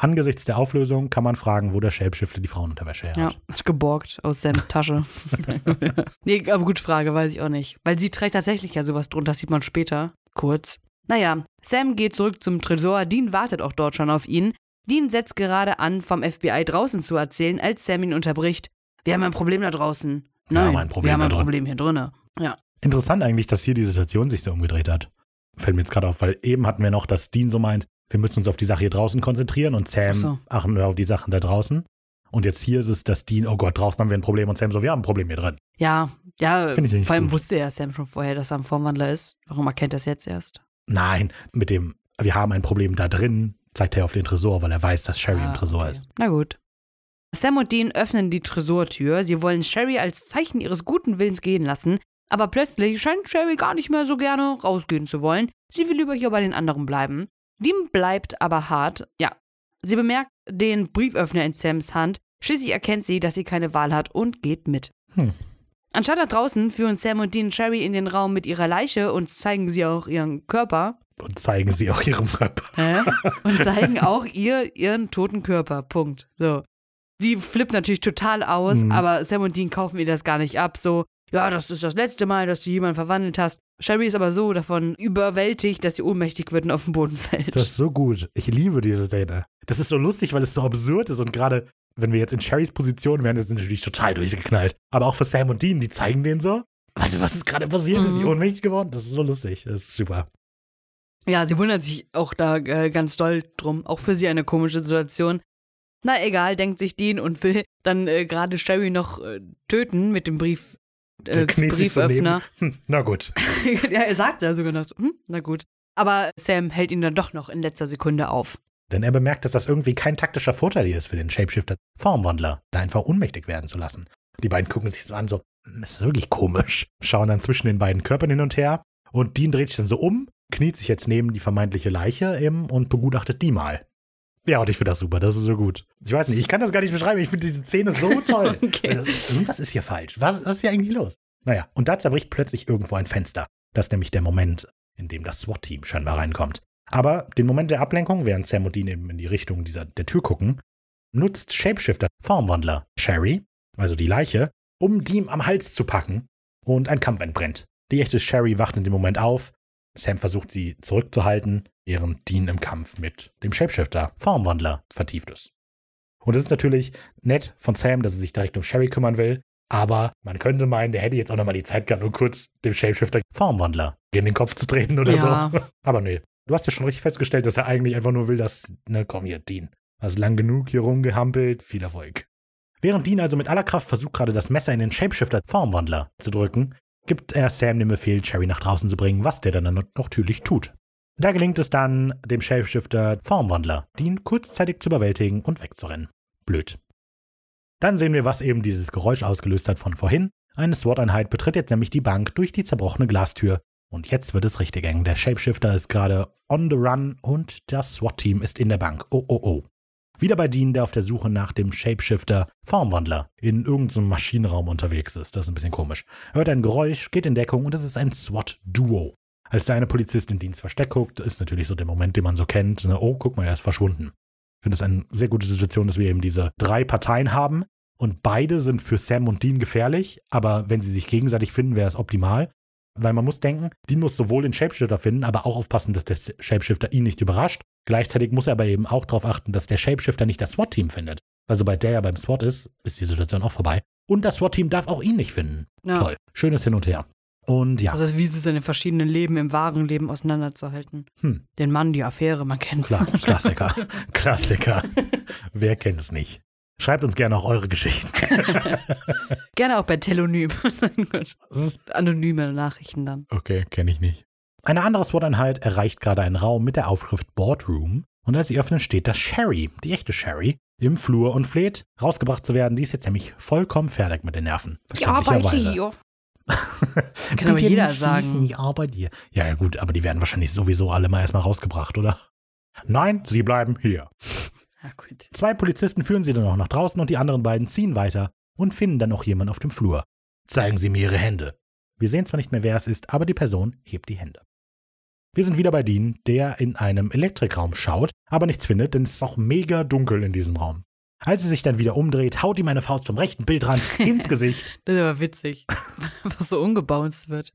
Angesichts der Auflösung kann man fragen, wo der Shapeshifter die Frauenunterwäsche her Ja, hat. ist geborgt aus Sams Tasche. nee, aber gute Frage, weiß ich auch nicht. Weil sie trägt tatsächlich ja sowas drunter, das sieht man später. Kurz. Naja, Sam geht zurück zum Tresor. Dean wartet auch dort schon auf ihn. Dean setzt gerade an, vom FBI draußen zu erzählen, als Sam ihn unterbricht. Wir haben ein Problem da draußen. Wir Nein, haben ein Problem wir haben ein. Problem hier drinnen. Ja. Interessant eigentlich, dass hier die Situation sich so umgedreht hat. Fällt mir jetzt gerade auf, weil eben hatten wir noch, dass Dean so meint, wir müssen uns auf die Sache hier draußen konzentrieren und Sam so. achten wir auf die Sachen da draußen. Und jetzt hier ist es, dass Dean, oh Gott, draußen haben wir ein Problem und Sam so, wir haben ein Problem hier drin. Ja, ja, vor allem gut. wusste ja Sam schon vorher, dass er ein Formwandler ist. Warum erkennt er es jetzt erst? Nein, mit dem, wir haben ein Problem da drin, zeigt er auf den Tresor, weil er weiß, dass Sherry im Ah, Tresor okay. ist. Na gut. Sam und Dean öffnen die Tresortür. Sie wollen Sherry als Zeichen ihres guten Willens gehen lassen. Aber plötzlich scheint Sherry gar nicht mehr so gerne rausgehen zu wollen. Sie will lieber hier bei den anderen bleiben. Dean bleibt aber hart. Ja. Sie bemerkt den Brieföffner in Sams Hand. Schließlich erkennt sie, dass sie keine Wahl hat und geht mit. Hm. Anstatt nach draußen führen Sam und Dean Sherry in den Raum mit ihrer Leiche und zeigen sie auch ihren Körper. Und zeigen sie auch ihrem Körper. Hä? Und zeigen auch ihr ihren toten Körper. Punkt. So. Die flippt natürlich total aus, Mhm. aber Sam und Dean kaufen ihr das gar nicht ab. So, ja, das ist das letzte Mal, dass du jemanden verwandelt hast. Sherry ist aber so davon überwältigt, dass sie ohnmächtig wird und auf den Boden fällt. Das ist so gut. Ich liebe diese Szene. Das ist so lustig, weil es so absurd ist und gerade, wenn wir jetzt in Sherrys Position wären, ist es natürlich total durchgeknallt. Aber auch für Sam und Dean, die zeigen den so. Warte, was ist gerade passiert? Ist sie Mhm. ohnmächtig geworden? Das ist so lustig. Das ist super. Ja, sie wundert sich auch da äh, ganz doll drum. Auch für sie eine komische Situation. Na egal, denkt sich Dean und will dann äh, gerade Sherry noch äh, töten mit dem Brief. Äh, sich so. Brieföffner. Hm, na gut. ja, er sagt ja sogar noch so, hm, na gut. Aber Sam hält ihn dann doch noch in letzter Sekunde auf. Denn er bemerkt, dass das irgendwie kein taktischer Vorteil hier ist für den Shapeshifter, Formwandler, da einfach ohnmächtig werden zu lassen. Die beiden gucken sich so an, so, "Hm, das ist wirklich komisch. Schauen dann zwischen den beiden Körpern hin und her und Dean dreht sich dann so um, kniet sich jetzt neben die vermeintliche Leiche eben und begutachtet die mal. Ja, und ich finde das super, das ist so gut. Ich weiß nicht, ich kann das gar nicht beschreiben, ich finde diese Szene so toll. Okay. Das ist, irgendwas ist hier falsch. Was, was ist hier eigentlich los? Naja, und da zerbricht plötzlich irgendwo ein Fenster. Das ist nämlich der Moment, in dem das SWAT-Team scheinbar reinkommt. Aber den Moment der Ablenkung, während Sam und Dean eben in die Richtung dieser, der Tür gucken, nutzt Shapeshifter Formwandler Sherry, also die Leiche, um Dean am Hals zu packen und ein Kampf entbrennt. Die echte Sherry wacht in dem Moment auf. Sam versucht sie zurückzuhalten, während Dean im Kampf mit dem Shapeshifter Formwandler vertieft ist. Und es ist natürlich nett von Sam, dass er sich direkt um Sherry kümmern will, aber man könnte meinen, der hätte jetzt auch nochmal die Zeit gehabt, um kurz dem Shapeshifter Formwandler in den Kopf zu treten oder Ja. so. Aber nee, du hast ja schon richtig festgestellt, dass er eigentlich einfach nur will, dass, ne, komm hier, Dean. Hast lang genug hier rumgehampelt, viel Erfolg. Während Dean also mit aller Kraft versucht, gerade das Messer in den Shapeshifter Formwandler zu drücken, gibt er Sam den Befehl, Sherry nach draußen zu bringen, was der dann natürlich tut. Da gelingt es dann, dem Shapeshifter Formwandler Dean kurzzeitig zu überwältigen und wegzurennen. Blöd. Dann sehen wir, was eben dieses Geräusch ausgelöst hat von vorhin. Eine SWAT-Einheit betritt jetzt nämlich die Bank durch die zerbrochene Glastür. Und jetzt wird es richtig eng. Der Shapeshifter ist gerade on the run und das SWAT-Team ist in der Bank. Oh, oh, oh. Wieder bei Dean, der auf der Suche nach dem Shapeshifter Formwandler in irgendeinem Maschinenraum unterwegs ist. Das ist ein bisschen komisch. Hört ein Geräusch, geht in Deckung und es ist ein SWAT-Duo. Als der eine Polizist in Deans Versteck guckt, ist natürlich so der Moment, den man so kennt. Ne? Oh, guck mal, er ist verschwunden. Ich finde es eine sehr gute Situation, dass wir eben diese drei Parteien haben und beide sind für Sam und Dean gefährlich, aber wenn sie sich gegenseitig finden, wäre es optimal. Weil man muss denken, Dean muss sowohl den Shapeshifter finden, aber auch aufpassen, dass der Shapeshifter ihn nicht überrascht. Gleichzeitig muss er aber eben auch darauf achten, dass der Shapeshifter nicht das SWAT-Team findet. Weil sobald der ja beim SWAT ist, ist die Situation auch vorbei. Und das SWAT-Team darf auch ihn nicht finden. Ja. Toll. Schönes Hin und Her. Und ja, Also wie sie seine verschiedenen Leben im wahren Leben auseinanderzuhalten. Hm. Den Mann, die Affäre, man kennt's. klar, Klassiker. Klassiker. Wer kennt es nicht? Schreibt uns gerne auch eure Geschichten. Gerne auch bei Telonym. Anonyme Nachrichten dann. Okay, kenne ich nicht. Eine andere SWAT-Einheit erreicht gerade einen Raum mit der Aufschrift Boardroom und als sie öffnen, steht da Sherry, die echte Sherry, im Flur und fleht, rausgebracht zu werden. Die ist jetzt nämlich vollkommen fertig mit den Nerven. Verständlicherweise. Kann aber jeder sagen. Ja, bei dir. Ja, ja, gut, aber die werden wahrscheinlich sowieso alle mal erstmal rausgebracht, oder? Nein, sie bleiben hier. Ja, gut. Zwei Polizisten führen sie dann noch nach draußen und die anderen beiden ziehen weiter und finden dann noch jemanden auf dem Flur. Zeigen Sie mir Ihre Hände. Wir sehen zwar nicht mehr, wer es ist, aber die Person hebt die Hände. Wir sind wieder bei Dean, der in einem Elektrikraum schaut, aber nichts findet, denn es ist auch mega dunkel in diesem Raum. Als er sich dann wieder umdreht, haut ihm eine Faust vom rechten Bildrand ins Gesicht. Das ist aber witzig. Was so umgebounced wird.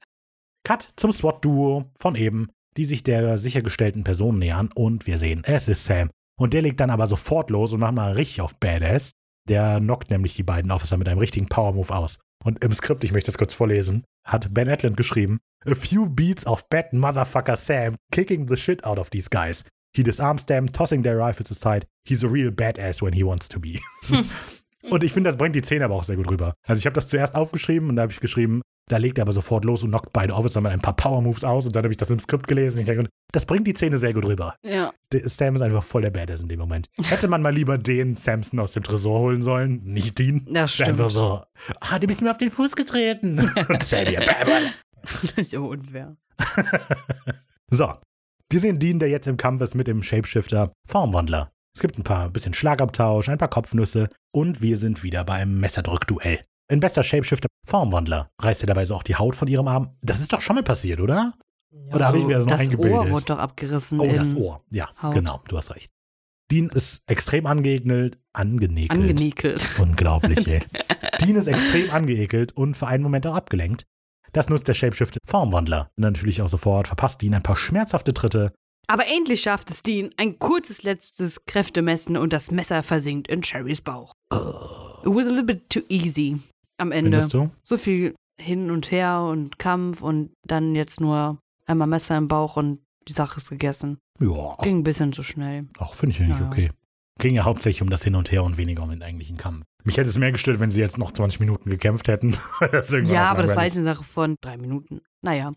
Cut zum SWAT-Duo von eben, die sich der sichergestellten Person nähern und wir sehen, es ist Sam. Und der legt dann aber sofort los und macht mal richtig auf Badass. Der knockt nämlich die beiden Officer mit einem richtigen Power-Move aus. Und im Skript, ich möchte das kurz vorlesen, hat Ben Atland geschrieben, A few beats of bad motherfucker Sam kicking the shit out of these guys. He disarms them, tossing their rifles aside. He's a real badass when he wants to be. und ich finde, das bringt die Szene aber auch sehr gut rüber. Also ich habe das zuerst aufgeschrieben und da habe ich geschrieben, da legt er aber sofort los und knockt beide Officer mit ein paar Power-Moves aus und dann habe ich das im Skript gelesen. Ich denke, das bringt die Szene sehr gut rüber. Ja. Sam ist einfach voll der Badass in dem Moment. Hätte man mal lieber den Samson aus dem Tresor holen sollen, nicht ihn. Das stimmt. Einfach so, ah, du bist mir auf den Fuß getreten. Und Sam hier. Das ist ja unfair. So, wir sehen Dean, der jetzt im Kampf ist mit dem Shapeshifter Formwandler. Es gibt ein paar bisschen Schlagabtausch, ein paar Kopfnüsse und wir sind wieder beim Messerdrückduell. In bester Shapeshifter Formwandler reißt er dabei so auch die Haut von ihrem Arm. Das ist doch schon mal passiert, oder? Oder habe ich mir das noch das eingebildet? Ohr wurde doch abgerissen. Oh, das Ohr. Ja, Haut. genau, du hast recht. Dean ist extrem angeekelt, angenekelt. Angenikelt. Unglaublich, ey. Dean ist extrem angeekelt und für einen Moment auch abgelenkt. Das nutzt der Shapeshifter Formwandler. Natürlich auch sofort verpasst Dean ein paar schmerzhafte Tritte. Aber endlich schafft es Dean ein kurzes letztes Kräftemessen und das Messer versinkt in Sherrys Bauch. It was a little bit too easy am Ende. So viel hin und her und Kampf und dann jetzt nur einmal Messer im Bauch und die Sache ist gegessen. Ja, Ging ein bisschen zu schnell. auch finde ich eigentlich Ja. okay. Ging ja hauptsächlich um das Hin und Her und weniger um den eigentlichen Kampf. Mich hätte es mehr gestört, wenn sie jetzt noch 20 Minuten gekämpft hätten. Ja, aber das war jetzt eine Sache von drei Minuten. Naja.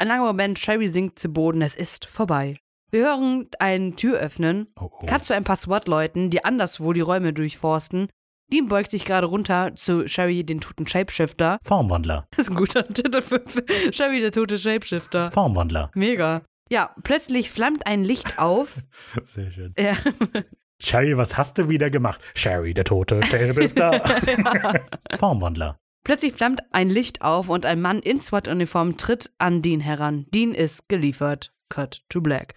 Ein langer Moment, Sherry sinkt zu Boden, es ist vorbei. Wir hören eine Tür öffnen, Oh, oh. Zu ein paar SWAT-Leuten, die anderswo die Räume durchforsten. Dean beugt sich gerade runter zu Sherry, den toten Shapeshifter. Formwandler. Das ist ein guter Titel für Sherry, der tote Shapeshifter. Formwandler. Mega. Ja, plötzlich flammt ein Licht auf. Sehr schön. Ja. Sherry, was hast du wieder gemacht? Sherry, der tote Shapeshifter. Formwandler. Plötzlich flammt ein Licht auf und ein Mann in SWAT-Uniform tritt an Dean heran. Dean ist geliefert. Cut to black.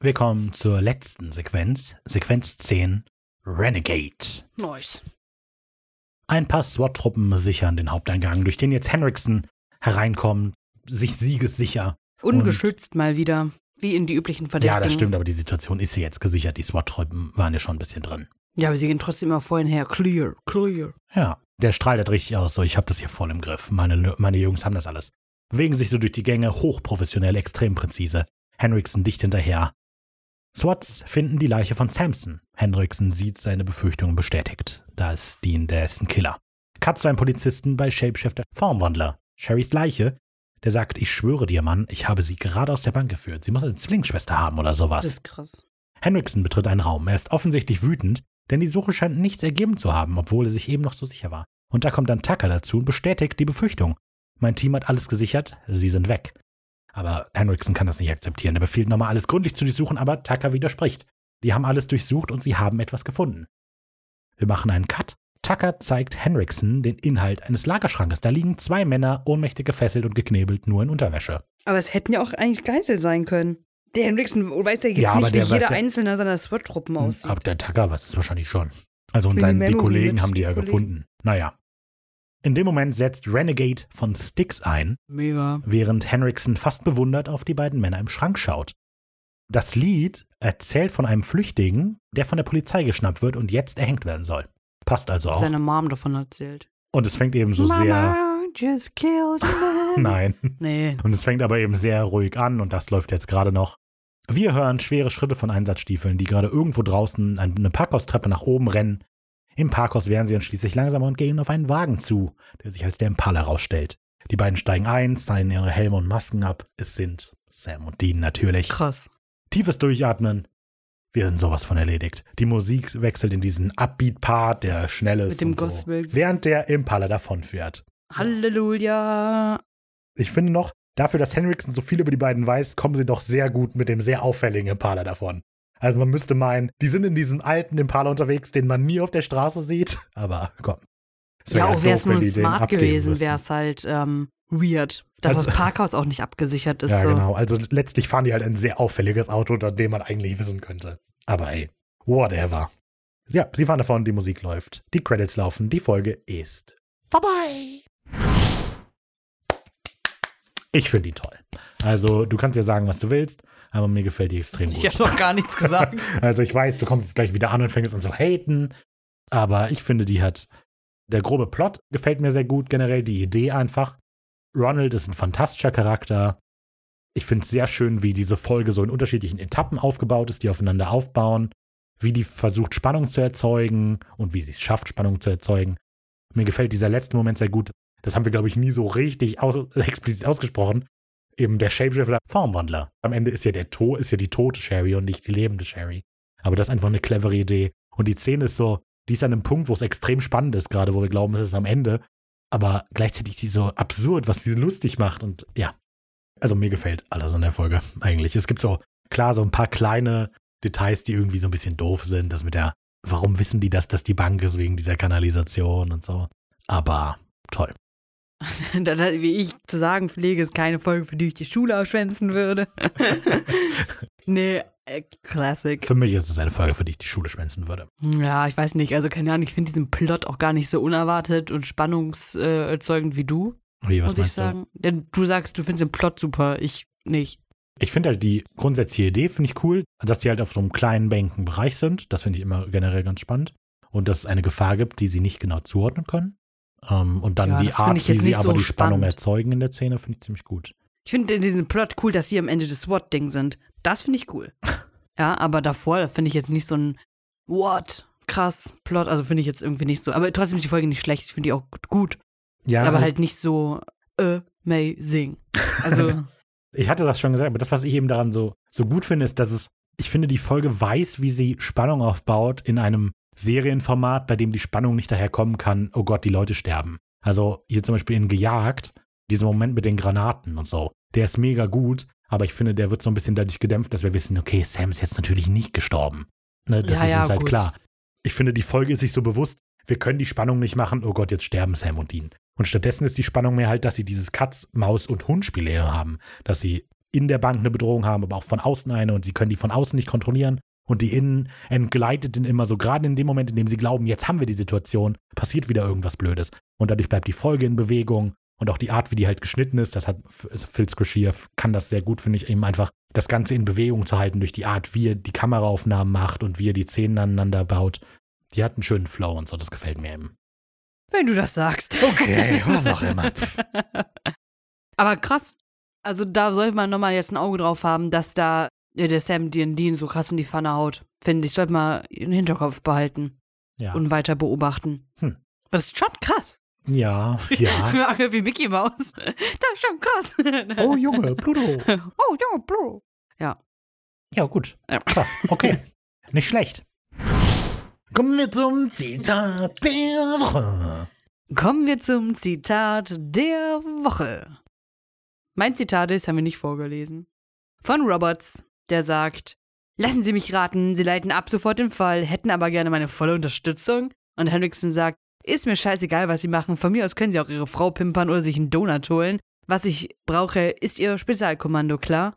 Wir kommen zur letzten Sequenz, Sequenz 10, Renegade. Nice. Ein paar SWAT-Truppen sichern den Haupteingang, durch den jetzt Henriksen hereinkommt, sich siegessicher. Ungeschützt mal wieder. Wie in die üblichen Verdächtigen. Ja, das stimmt, aber die Situation ist ja jetzt gesichert. Die SWAT-Truppen waren ja schon ein bisschen drin. Ja, aber sie gehen trotzdem immer vorhin her. Clear, clear. Ja, der strahlt halt richtig aus. So, ich habe das hier voll im Griff. Meine, meine Jungs haben das alles. Bewegen sich so durch die Gänge, hochprofessionell, extrem präzise. Henriksen dicht hinterher. SWATs finden die Leiche von Samson. Henriksen sieht seine Befürchtungen bestätigt. Da ist Dean, der ist ein Killer. Cut zu einem Polizisten bei Shapeshifter Formwandler. Sherrys Leiche, der sagt, ich schwöre dir, Mann, ich habe sie gerade aus der Bank geführt. Sie muss eine Zwillingsschwester haben oder sowas. Das ist krass. Henriksen betritt einen Raum. Er ist offensichtlich wütend, denn die Suche scheint nichts ergeben zu haben, obwohl er sich eben noch so sicher war. Und da kommt dann Tucker dazu und bestätigt die Befürchtung. Mein Team hat alles gesichert, sie sind weg. Aber Henriksen kann das nicht akzeptieren. Er befiehlt nochmal alles gründlich zu durchsuchen, aber Tucker widerspricht. Die haben alles durchsucht und sie haben etwas gefunden. Wir machen einen Cut. Tucker zeigt Henriksen den Inhalt eines Lagerschrankes. Da liegen zwei Männer, ohnmächtig gefesselt und geknebelt, nur in Unterwäsche. Aber es hätten ja auch eigentlich Geisel sein können. Der Henriksen weiß ja jetzt Ja, aber nicht, wie jeder ja- einzelne seiner SWAT-Truppen aussieht. Aber der Tucker weiß es wahrscheinlich schon. Also und seine, die Kollegen haben die ja Kollegen. gefunden. Naja. In dem Moment setzt Renegade von Styx ein, Mega. während Henriksen fast bewundert auf die beiden Männer im Schrank schaut. Das Lied erzählt von einem Flüchtigen, der von der Polizei geschnappt wird und jetzt erhängt werden soll. Passt also auch. Seine Mom davon erzählt. Und es fängt eben so sehr. Mama just killed. Nein. Nee. Und es fängt aber eben sehr ruhig an und das läuft jetzt gerade noch. Wir hören schwere Schritte von Einsatzstiefeln, die gerade irgendwo draußen eine Parkhaustreppe nach oben rennen. Im Parkhaus werden sie dann schließlich langsamer und gehen auf einen Wagen zu, der sich als der Impala herausstellt. Die beiden steigen ein, zeigen ihre Helme und Masken ab. Es sind Sam und Dean natürlich. Krass. Tiefes Durchatmen. Wir sind sowas von erledigt. Die Musik wechselt in diesen Upbeat-Part, der schnell ist. Mit dem und so, Gospel. Während der Impala davonfährt. Halleluja. Ich finde noch, dafür, dass Henriksen so viel über die beiden weiß, kommen sie doch sehr gut mit dem sehr auffälligen Impala davon. Also man müsste meinen, die sind in diesem alten Impala unterwegs, den man nie auf der Straße sieht. Aber komm. Ja, auch wäre es nur smart gewesen, wäre es halt ähm, weird, dass Also- das Parkhaus auch nicht abgesichert ist. Ja, so. genau. Also letztlich fahren die halt ein sehr auffälliges Auto, unter dem man eigentlich wissen könnte. Aber ey, whatever. Ja, sie fahren davon, die Musik läuft, die Credits laufen, die Folge ist vorbei. Ich finde die toll. Also, du kannst ja sagen, was du willst, aber mir gefällt die extrem gut. Ich habe noch gar nichts gesagt. Also ich weiß, du kommst jetzt gleich wieder an und fängst an zu haten, aber ich finde, die hat, der grobe Plot gefällt mir sehr gut, generell die Idee einfach. Ronald ist ein fantastischer Charakter. Ich finde es sehr schön, wie diese Folge so in unterschiedlichen Etappen aufgebaut ist, die aufeinander aufbauen, wie die versucht, Spannung zu erzeugen und wie sie es schafft, Spannung zu erzeugen. Mir gefällt dieser letzte Moment sehr gut. Das haben wir, glaube ich, nie so richtig aus, explizit ausgesprochen. Eben der Shapeshifter Formwandler. Am Ende ist ja der to ist ja die tote Sherry und nicht die lebende Sherry. Aber das ist einfach eine clevere Idee. Und die Szene ist so, die ist an einem Punkt, wo es extrem spannend ist, gerade wo wir glauben, es ist am Ende. Aber gleichzeitig die so absurd, was sie lustig macht. Und ja, also mir gefällt alles an der Folge eigentlich. Es gibt so, klar, so ein paar kleine Details, die irgendwie so ein bisschen doof sind. Das mit der, warum wissen die das, dass die Bank ist wegen dieser Kanalisation und so. Aber toll. Wie ich zu sagen pflege, ist keine Folge, für die ich die Schule aufschwänzen würde. nee, äh, Classic. Für mich ist es eine Folge, für die ich die Schule schwänzen würde. Ja, ich weiß nicht, also keine Ahnung, ich finde diesen Plot auch gar nicht so unerwartet und spannungserzeugend wie du, Wie, was muss ich meinst du? sagen. Denn du sagst, du findest den Plot super, ich nicht. Ich finde halt die grundsätzliche Idee, finde ich cool, dass die halt auf so einem kleinen bänken Bereich sind. Das finde ich immer generell ganz spannend. Und dass es eine Gefahr gibt, die sie nicht genau zuordnen können. Ähm, und dann Ja, die Art, wie sie aber so die Spannung spannend. erzeugen in der Szene, finde ich ziemlich gut. Ich finde diesen Plot cool, dass sie am Ende des SWAT-Ding sind. Das finde ich cool. Ja, aber davor da finde ich jetzt nicht so ein What? Krass, Plot. Also finde ich jetzt irgendwie nicht so. Aber trotzdem ist die Folge nicht schlecht. Ich finde die auch gut. Ja, aber also halt nicht so amazing. Also, ich hatte das schon gesagt, aber das, was ich eben daran so, so gut finde, ist, dass es, ich finde, die Folge weiß, wie sie Spannung aufbaut in einem Serienformat, bei dem die Spannung nicht daherkommen kann, oh Gott, die Leute sterben. Also hier zum Beispiel in Gejagt, dieser Moment mit den Granaten und so, der ist mega gut, aber ich finde, der wird so ein bisschen dadurch gedämpft, dass wir wissen, okay, Sam ist jetzt natürlich nicht gestorben. Ne, das Ja, ist ja, uns halt gut. klar. Ich finde, die Folge ist sich so bewusst, wir können die Spannung nicht machen, oh Gott, jetzt sterben Sam und Dean. Und stattdessen ist die Spannung mehr halt, dass sie dieses Katz, Maus und Hund-Spiel haben. Dass sie in der Bank eine Bedrohung haben, aber auch von außen eine und sie können die von außen nicht kontrollieren. Und die innen entgleitet dann immer so, gerade in dem Moment, in dem sie glauben, jetzt haben wir die Situation, passiert wieder irgendwas Blödes. Und dadurch bleibt die Folge in Bewegung und auch die Art, wie die halt geschnitten ist, das hat Phil Scorsese kann das sehr gut, finde ich, eben einfach das Ganze in Bewegung zu halten durch die Art, wie er die Kameraaufnahmen macht und wie er die Szenen aneinander baut. Die hat einen schönen Flow und so, das gefällt mir eben. Wenn du das sagst. Okay, was auch immer. Aber krass. Also da sollte man nochmal jetzt ein Auge drauf haben, dass da der Sam Dean so krass in die Pfanne haut. Finde ich, sollte man im Hinterkopf behalten. Ja. Und weiter beobachten. Hm. Das ist schon krass. Ja, ja. Wie Mickey Maus. Das ist schon krass. Oh Junge, Pluto. Oh, Junge, Bro. Ja, gut. Ja. Krass. Okay. Nicht schlecht. Kommen wir zum Zitat der Woche. Kommen wir zum Zitat der Woche. Mein Zitat ist, haben wir nicht vorgelesen. Von Roberts, der sagt: Lassen Sie mich raten, Sie leiten ab sofort den Fall, hätten aber gerne meine volle Unterstützung. Und Hendrickson sagt: Ist mir scheißegal, was Sie machen. Von mir aus können Sie auch Ihre Frau pimpern oder sich einen Donut holen. Was ich brauche, ist Ihr Spezialkommando, klar?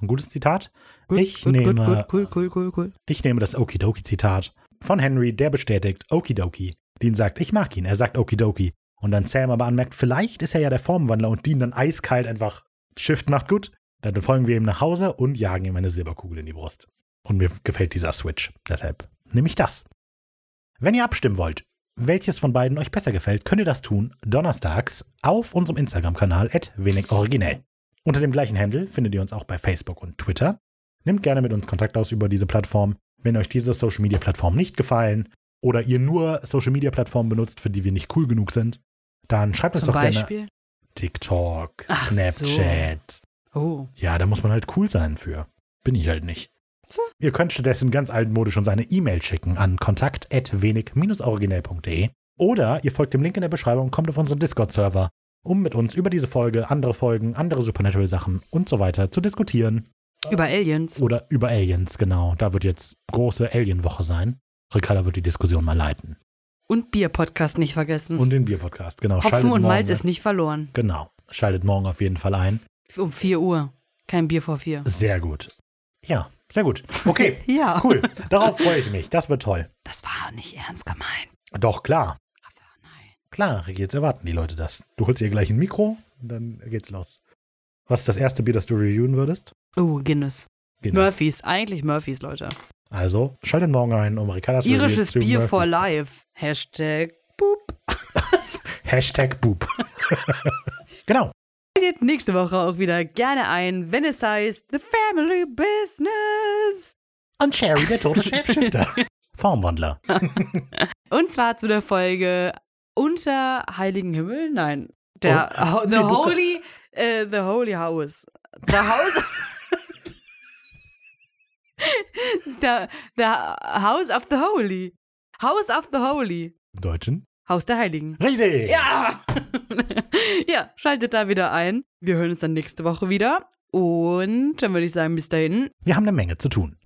Ein gutes Zitat. Gut, Ich gut, nehme- gut, cool, cool, cool, cool. Ich nehme das Okidoki-Zitat von Henry, der bestätigt Okidoki. Dean sagt, ich mag ihn. Er sagt Okidoki. Und dann Sam aber anmerkt, vielleicht ist er ja der Formwandler und Dean dann eiskalt einfach Shift macht gut. Dann folgen wir ihm nach Hause und jagen ihm eine Silberkugel in die Brust. Und mir gefällt dieser Switch. Deshalb nehme ich das. Wenn ihr abstimmen wollt, welches von beiden euch besser gefällt, könnt ihr das tun donnerstags auf unserem Instagram-Kanal wenigoriginell. Unter dem gleichen Handle findet ihr uns auch bei Facebook und Twitter. Nehmt gerne mit uns Kontakt aus über diese Plattform. Wenn euch diese Social Media Plattform nicht gefallen oder ihr nur Social Media Plattformen benutzt, für die wir nicht cool genug sind, dann schreibt uns Zum doch gerne Beispiel. TikTok, Ach Snapchat. Oh. Ja, da muss man halt cool sein für. Bin ich halt nicht. So. Ihr könnt stattdessen ganz altmodisch uns eine E-Mail schicken an kontakt.wenig-originell.de oder ihr folgt dem Link in der Beschreibung und kommt auf unseren Discord-Server, um mit uns über diese Folge, andere Folgen, andere Supernatural-Sachen und so weiter zu diskutieren. Über Aliens. Oder über Aliens, genau. Da wird jetzt große Alien-Woche sein. Ricarda wird die Diskussion mal leiten. Und Bier-Podcast nicht vergessen. Und den Bier-Podcast, genau. Hopfen Schaltet und morgen, Malz ist nicht verloren. Genau. Schaltet morgen auf jeden Fall ein. Um 4 Uhr. Kein Bier vor 4. Sehr gut. Ja, sehr gut. Okay, Ja. cool. Darauf freue ich mich. Das wird toll. Das war nicht ernst gemeint. Doch, klar. Rafa, nein. Klar, jetzt erwarten die Leute das. Du holst ihr gleich ein Mikro und dann geht's los. Was ist das erste Bier, das du reviewen würdest? Oh, Guinness. Guinness. Murphys. Eigentlich Murphys, Leute. Also, schaltet morgen ein, um Ricardas Review Irisches zu Bier Murphys for life. Hashtag Boop. Hashtag Boop. genau. Schaltet nächste Woche auch wieder gerne ein, wenn es heißt The Family Business. Und Sherry, der tote Shapeshifter. Formwandler. Und zwar zu der Folge Unter Heiligen Himmel? Nein. Der Oh, Ho- The Holy äh, The Holy House. The House the, the House of the Holy. House of the Holy. Im Deutschen. Haus der Heiligen. Richtig. Ja! ja, schaltet da wieder ein. Wir hören uns dann nächste Woche wieder. Und dann würde ich sagen, bis dahin. Wir haben eine Menge zu tun.